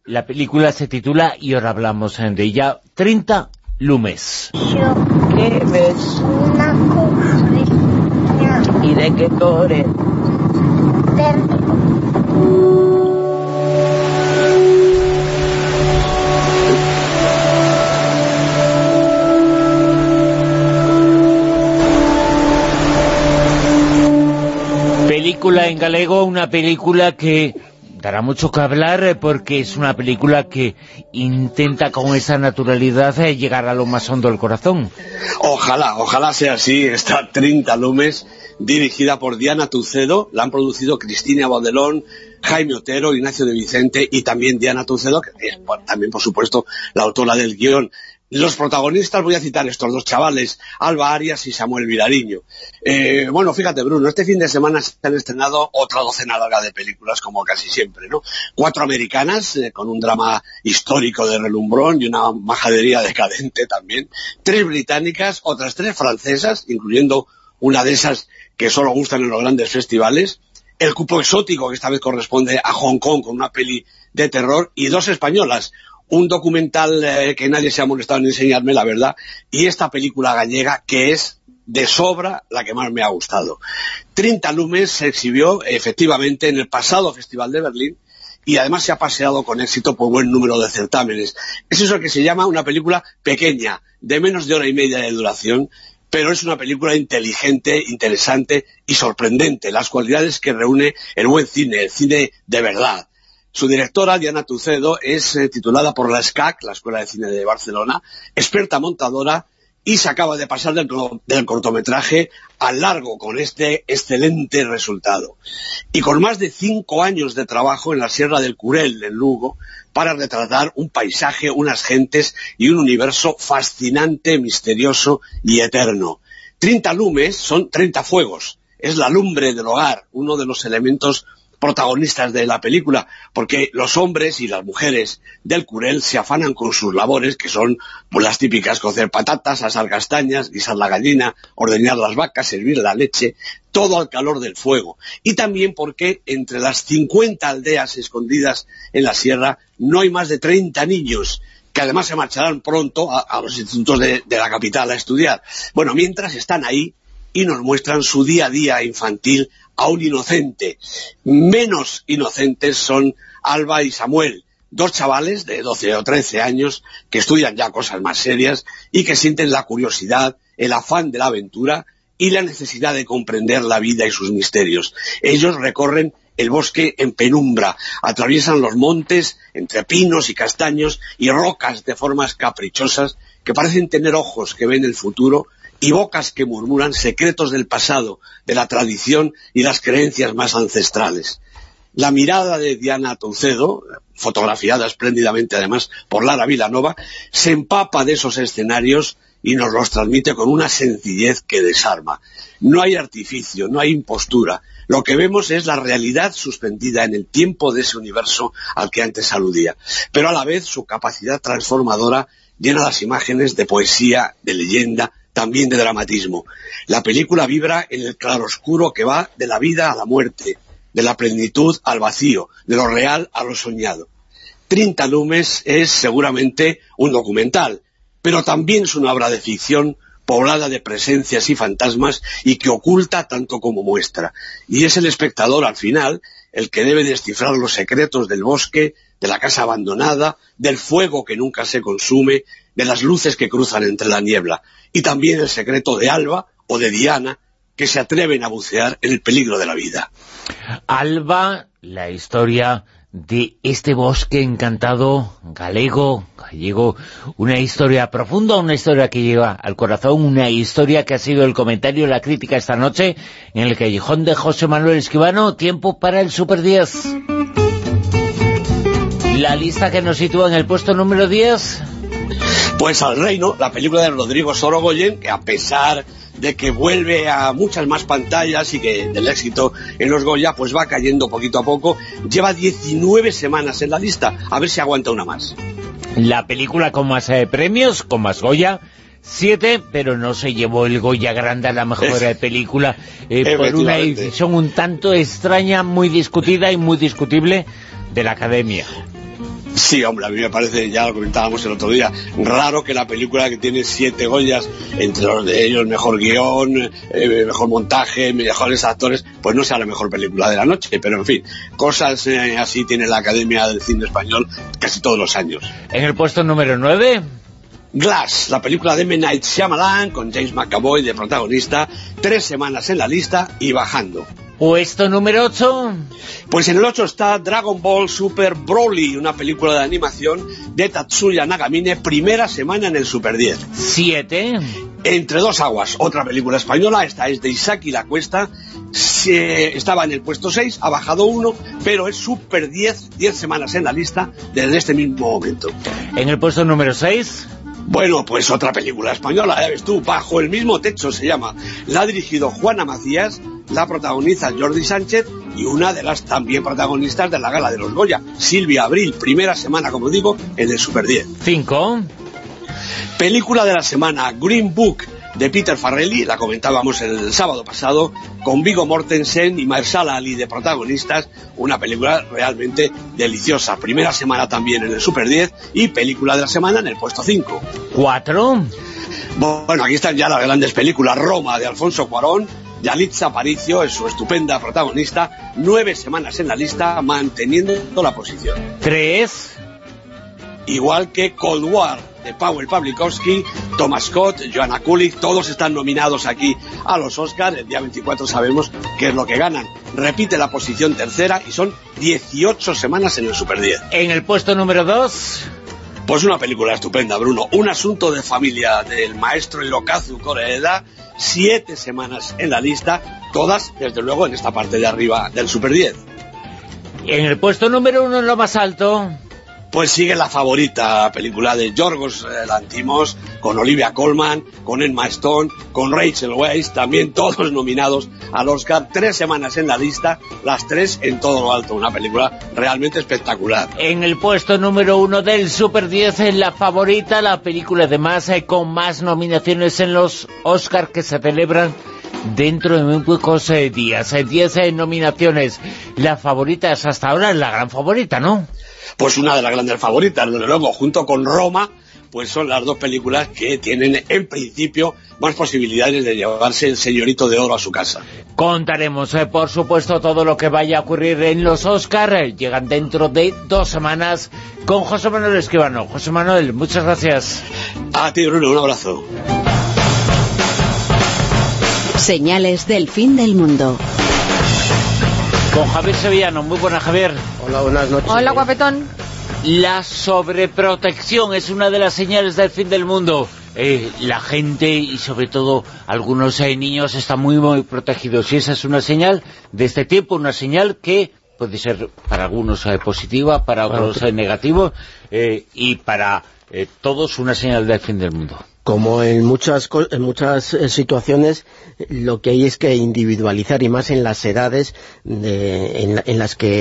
[SPEAKER 2] La película se titula, y ahora hablamos de ella, 30 Lumes.
[SPEAKER 19] ¿Qué ves? ¿Y de qué color
[SPEAKER 2] película en galego, una película que dará mucho que hablar eh, porque es una película que intenta con esa naturalidad eh, llegar a lo más hondo del corazón.
[SPEAKER 18] Ojalá, ojalá sea así, esta 30 lumes dirigida por Diana Tucedo, la han producido Cristina Baudelón, Jaime Otero, Ignacio de Vicente y también Diana Tucedo, que es también por supuesto la autora del guion. Los protagonistas, voy a citar estos dos chavales, Alba Arias y Samuel Vilariño. Eh, bueno, fíjate, Bruno, este fin de semana se han estrenado otra docena larga de películas, como casi siempre, ¿no? Cuatro americanas, eh, con un drama histórico de relumbrón y una majadería decadente también. Tres británicas, otras tres francesas, incluyendo una de esas que solo gustan en los grandes festivales. El cupo exótico, que esta vez corresponde a Hong Kong, con una peli de terror. Y dos españolas, un documental eh, que nadie se ha molestado en enseñarme, la verdad, y esta película gallega que es de sobra la que más me ha gustado. 30 Lumes se exhibió efectivamente en el pasado Festival de Berlín y además se ha paseado con éxito por buen número de certámenes. Es eso que se llama una película pequeña, de menos de hora y media de duración, pero es una película inteligente, interesante y sorprendente, las cualidades que reúne el buen cine, el cine de verdad. Su directora, Diana Tucedo, es eh, titulada por la SCAC, la Escuela de Cine de Barcelona, experta montadora, y se acaba de pasar del, cortometraje al largo con este excelente resultado. Y con más de cinco años de trabajo en la Sierra del Curel, en Lugo, para retratar un paisaje, unas gentes y un universo fascinante, misterioso y eterno. Treinta lumes son treinta fuegos. Es la lumbre del hogar, uno de los elementos protagonistas de la película, porque los hombres y las mujeres del Curel se afanan con sus labores, que son pues, las típicas, cocer patatas, asar castañas, guisar la gallina, ordeñar las vacas, servir la leche, todo al calor del fuego. Y también porque entre las 50 aldeas escondidas en la sierra no hay más de 30 niños, que además se marcharán pronto a, los institutos de la capital a estudiar. Bueno, mientras están ahí y nos muestran su día a día infantil a un inocente. Menos inocentes son Alba y Samuel, dos chavales de 12 o 13 años que estudian ya cosas más serias y que sienten la curiosidad, el afán de la aventura y la necesidad de comprender la vida y sus misterios. Ellos recorren el bosque en penumbra, atraviesan los montes entre pinos y castaños y rocas de formas caprichosas que parecen tener ojos que ven el futuro y bocas que murmuran secretos del pasado, de la tradición y las creencias más ancestrales. La mirada de Diana Toucedo, fotografiada espléndidamente además por Lara Vilanova, se empapa de esos escenarios y nos los transmite con una sencillez que desarma. No hay artificio, no hay impostura. Lo que vemos es la realidad suspendida en el tiempo de ese universo al que antes aludía. Pero a la vez su capacidad transformadora llena las imágenes de poesía, de leyenda, también de dramatismo. La película vibra en el claroscuro que va de la vida a la muerte, de la plenitud al vacío, de lo real a lo soñado. Trinta Lumes es seguramente un documental, pero también es una obra de ficción poblada de presencias y fantasmas y que oculta tanto como muestra. Y es el espectador, al final, el que debe descifrar los secretos del bosque, de la casa abandonada, del fuego que nunca se consume, de las luces que cruzan entre la niebla, y también el secreto de Alba o de Diana, que se atreven a bucear en el peligro de la vida.
[SPEAKER 2] Alba, la historia de este bosque encantado, galego, gallego, una historia profunda, una historia que lleva al corazón, una historia que ha sido el comentario la crítica esta noche en el callejón de José Manuel Esquivano, tiempo para el Super 10. La lista que nos sitúa en el puesto número 10...
[SPEAKER 18] Pues al reino, la película de Rodrigo Sorogoyen, que a pesar de que vuelve a muchas más pantallas y que del éxito en los Goya, pues va cayendo poquito a poco, lleva 19 semanas en la lista, a ver si aguanta una más.
[SPEAKER 2] La película con más eh, premios, con más Goya, siete, pero no se llevó el Goya Grande a la mejor eh, película eh, por una decisión un tanto extraña, muy discutida y muy discutible de la Academia.
[SPEAKER 18] Sí, hombre, a mí me parece, ya lo comentábamos el otro día, raro que la película que tiene siete Goyas, entre los de ellos mejor guion, eh, mejor montaje, mejores actores, pues no sea la mejor película de la noche, pero en fin, cosas eh, así tiene la Academia del Cine Español casi todos los años.
[SPEAKER 2] En el puesto número 9...
[SPEAKER 18] Glass, la película de M. Night Shyamalan, con James McAvoy de protagonista, tres semanas en la lista y bajando.
[SPEAKER 2] ¿Puesto número 8?
[SPEAKER 18] Pues en el 8 está Dragon Ball Super Broly, una película de animación de Tatsuya Nagamine, primera semana en el Super 10.
[SPEAKER 2] 7.
[SPEAKER 18] Entre dos aguas, otra película española, esta es de Isaki La Cuesta, se, estaba en el puesto 6, ha bajado uno, pero es Super 10, 10 semanas en la lista desde este mismo momento.
[SPEAKER 2] En el puesto número 6...
[SPEAKER 18] Bueno, pues otra película española, ya ves tú, Bajo el mismo techo se llama. La ha dirigido Juana Macías, la protagoniza Jordi Sánchez y una de las también protagonistas de la gala de los Goya, Silvia Abril, primera semana, como digo, en el Super 10.
[SPEAKER 2] 5.
[SPEAKER 18] Película de la semana, Green Book, de Peter Farrelly, la comentábamos el sábado pasado, con Vigo Mortensen y Mahershala Ali de protagonistas, una película realmente deliciosa. Primera semana también en el Super 10 y película de la semana en el puesto 5.
[SPEAKER 2] 4.
[SPEAKER 18] Bueno, aquí están ya las grandes películas. Roma, de Alfonso Cuarón, Yalitza Aparicio es su estupenda protagonista, nueve semanas en la lista, manteniendo la posición.
[SPEAKER 2] 3.
[SPEAKER 18] Igual que Cold War, de Powell Pawlikowski, Thomas Scott, Joanna Kulik, todos están nominados aquí a los Oscars. El día 24 sabemos qué es lo que ganan. Repite la posición tercera y son 18 semanas en el Super 10.
[SPEAKER 2] En el puesto número 2...
[SPEAKER 18] Pues una película estupenda, Bruno. Un asunto de familia del maestro Hirokazu Koreeda. Siete semanas en la lista, todas, desde luego, en esta parte de arriba del Super 10.
[SPEAKER 2] En el puesto número uno, en lo más alto...
[SPEAKER 18] pues sigue la favorita película de Yorgos eh, Lantimos, con Olivia Colman, con Emma Stone, con Rachel Weisz, también todos nominados al Oscar, tres semanas en la lista, las tres en todo lo alto, una película realmente espectacular.
[SPEAKER 2] En el puesto número uno del Super 10, en la favorita, la película de más, eh, con más nominaciones en los Oscar que se celebran dentro de muy pocos eh, días. 10 eh, nominaciones. La favorita es hasta ahora la gran favorita, ¿no?
[SPEAKER 18] Pues una de las grandes favoritas, desde luego, junto con Roma, pues son las dos películas que tienen en principio más posibilidades de llevarse el señorito de oro a su casa.
[SPEAKER 2] Contaremos, eh, por supuesto, todo lo que vaya a ocurrir en los Oscar. Llegan dentro de dos semanas con José Manuel Esquivano. José Manuel, muchas gracias.
[SPEAKER 18] A ti, Bruno, un abrazo.
[SPEAKER 20] Señales del fin del mundo.
[SPEAKER 2] Con Javier Sevillano. Muy buena, Javier.
[SPEAKER 12] Hola, buenas noches.
[SPEAKER 4] Hola, guapetón.
[SPEAKER 2] La sobreprotección es una de las señales del fin del mundo. Eh, la gente y sobre todo algunos eh, niños están muy muy protegidos y esa es una señal de este tiempo, una señal que puede ser para algunos eh, positiva, para otros eh, negativa eh, y para eh, todos una señal del fin del mundo.
[SPEAKER 12] Como en muchas, en muchas eh, situaciones, lo que hay es que individualizar, y más en las edades de- en, en las que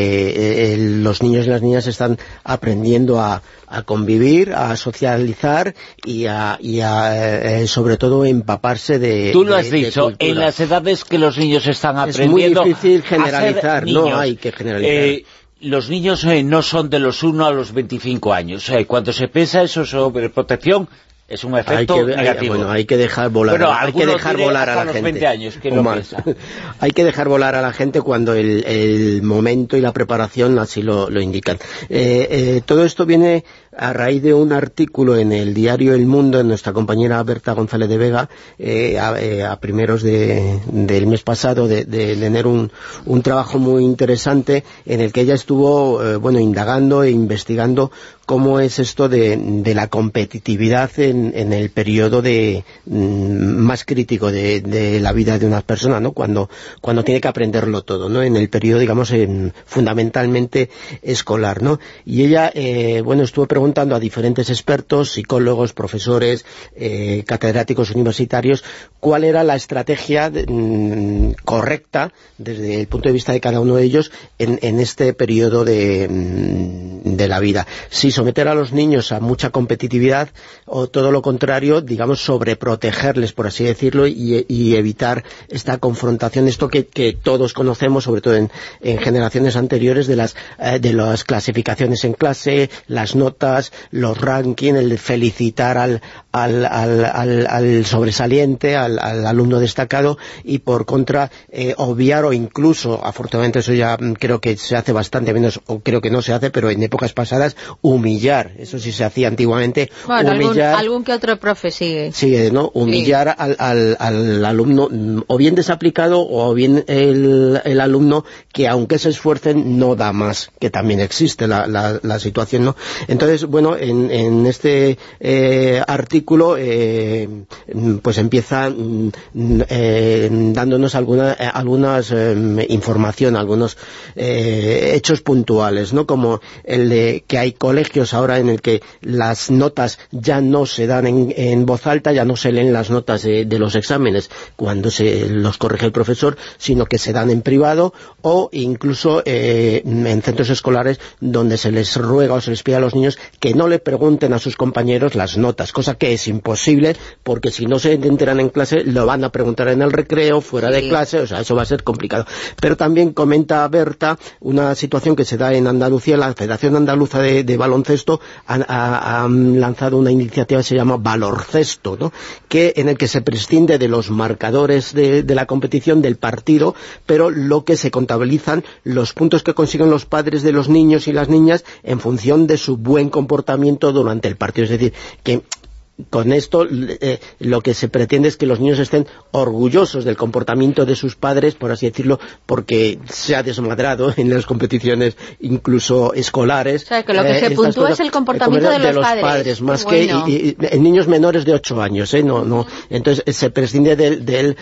[SPEAKER 12] eh, los niños y las niñas están aprendiendo a, a convivir, a socializar y a, y a, eh, sobre todo, empaparse de
[SPEAKER 2] Tú lo has
[SPEAKER 12] de-
[SPEAKER 2] dicho, en las edades que los niños están
[SPEAKER 12] Es muy
[SPEAKER 2] aprendiendo
[SPEAKER 12] difícil generalizar, no hay que generalizar.
[SPEAKER 2] Eh, los niños eh, no son de los 1 a los 25 años. Eh, cuando se piensa eso sobre protección, es un
[SPEAKER 12] hay
[SPEAKER 2] efecto
[SPEAKER 12] que, hay-
[SPEAKER 2] negativo.
[SPEAKER 12] bueno, hay que dejar volar,
[SPEAKER 2] Bueno,
[SPEAKER 12] hay que dejar volar a la gente.
[SPEAKER 2] 20 años, que
[SPEAKER 12] o
[SPEAKER 2] lo
[SPEAKER 12] más.
[SPEAKER 2] piensa.
[SPEAKER 12] hay que dejar volar a la gente cuando el, el momento y la preparación así lo, lo indican. Eh, eh, todo esto viene a raíz de un artículo en el diario El Mundo, en nuestra compañera Berta González de Vega, eh, a, a primeros de- del mes pasado, de, de tener un, un trabajo muy interesante en el que ella estuvo bueno indagando e investigando cómo es esto de, la competitividad en, el periodo mm, más crítico de, la vida de una persona, ¿no? Cuando, tiene que aprenderlo todo, ¿no? En el periodo, digamos, en- fundamentalmente escolar, ¿no? Y ella, eh, bueno, estuvo preguntando a diferentes expertos, psicólogos, profesores, eh, catedráticos universitarios, cuál era la estrategia mm, correcta desde el punto de vista de cada uno de ellos en, este periodo de, mm, de la vida. Si someter a los niños a mucha competitividad o todo lo contrario, digamos, sobreprotegerles, por así decirlo, y, evitar esta confrontación, esto que, todos conocemos, sobre todo en, en generaciones anteriores, de las, eh, de las clasificaciones en clase, las notas, los rankings, el felicitar al, al, al, al- al sobresaliente, al, al alumno destacado, y por contra, eh, obviar o incluso, afortunadamente eso ya mm, creo que se hace bastante menos, o creo que no se hace, pero en épocas pasadas, humillar, eso sí se hacía antiguamente,
[SPEAKER 4] Bueno, algún,
[SPEAKER 12] humillar...
[SPEAKER 4] algún que otro profe sigue.
[SPEAKER 12] Sí, eh, ¿no? Humillar al, al, al alumno, mm, o bien desaplicado, o bien el, el alumno que aunque se esfuercen, no da más, que también existe la, la, la situación, ¿no? Entonces, bueno, en, en este eh, artículo, eh, mm, pues empieza mm, eh, dándonos alguna, eh, algunas eh, información, algunos eh, hechos puntuales, ¿no? Como el de que hay colegios ahora en el que las notas ya no se dan en, voz alta, ya no se leen las notas de, los exámenes cuando se los corrige el profesor, sino que se dan en privado o incluso eh, en centros escolares donde se les ruega o se les pide a los niños que no le pregunten a sus compañeros las notas, cosa que es imposible porque si no se enteran en clase lo van a preguntar en el recreo, fuera de clase, o sea, eso va a ser complicado. Pero también comenta Berta una situación que se da en Andalucía, la Federación Andaluza de, de Baloncesto ha, ha- ha lanzado una iniciativa que se llama Valorcesto, ¿no? que en el que se prescinde de los marcadores de, de la competición, del partido, pero lo que se contabilizan los puntos que consiguen los padres de los niños y las niñas en función de su buen comportamiento durante el partido. Es decir, que con esto eh, lo que se pretende es que los niños estén orgullosos del comportamiento de sus padres, por así decirlo, porque se ha desmadrado en las competiciones incluso escolares.
[SPEAKER 4] O sea, que lo que se puntúa es el comportamiento de, los,
[SPEAKER 12] padres. más que en niños menores de 8 años, ¿eh? No, no, entonces se prescinde del, del,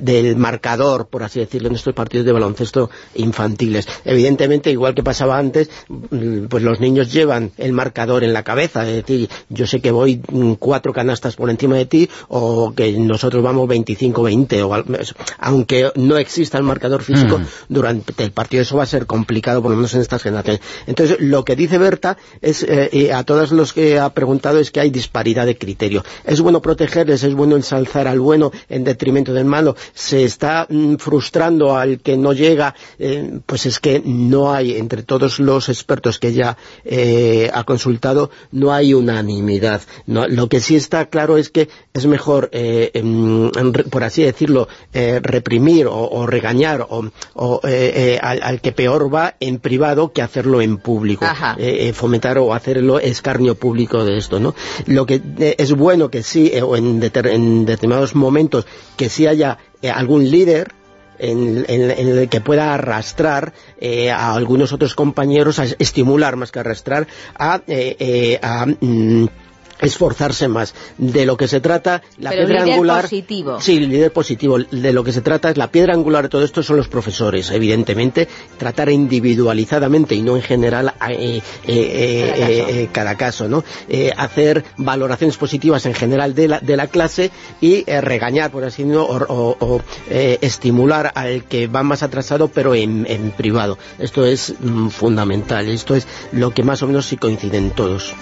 [SPEAKER 12] del marcador, por así decirlo, en estos partidos de baloncesto infantiles. Evidentemente, igual que pasaba antes, mm, pues los niños llevan el marcador en la cabeza, es decir, yo sé que voy mm, cuatro canastas por encima de ti o que nosotros vamos 25-20 o aunque no exista el marcador físico mm. durante el partido eso va a ser complicado por lo menos en estas generaciones. Entonces lo que dice Berta es eh, a todos los que ha preguntado es que hay disparidad de criterio. Es bueno protegerles, es bueno ensalzar al bueno en detrimento del malo se está mm, frustrando al que no llega eh, pues es que no hay entre todos los expertos que ella eh, ha consultado no hay unanimidad. No, lo que sí está claro es que es mejor, eh, em, por así decirlo, eh, reprimir o, regañar o, eh, al, que peor va en privado que hacerlo en público, fomentar o hacerlo escarnio público de esto, ¿no? Lo que es bueno que sí, o en, determinados momentos, que sí haya algún líder en, el que pueda arrastrar a algunos otros compañeros, a estimular más que arrastrar, a, a mm, esforzarse más. De lo que se trata, la piedra angular...
[SPEAKER 4] positivo.
[SPEAKER 12] Sí, el líder positivo. De lo que se trata es la piedra angular de todo esto son los profesores, evidentemente. Tratar individualizadamente y no en general eh, eh, eh, cada caso, ¿no? hacer valoraciones positivas en general de la, de la clase y regañar, por así decirlo, o, estimular al que va más atrasado, pero en, privado. Esto es mm, fundamental. Esto es lo que más o menos sí coinciden todos.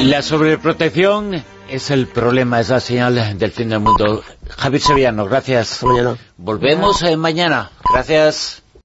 [SPEAKER 2] La sobreprotección es el problema, es la señal del fin del mundo. Javier Sevillano, gracias.
[SPEAKER 12] Mañana.
[SPEAKER 2] Volvemos mañana. Gracias.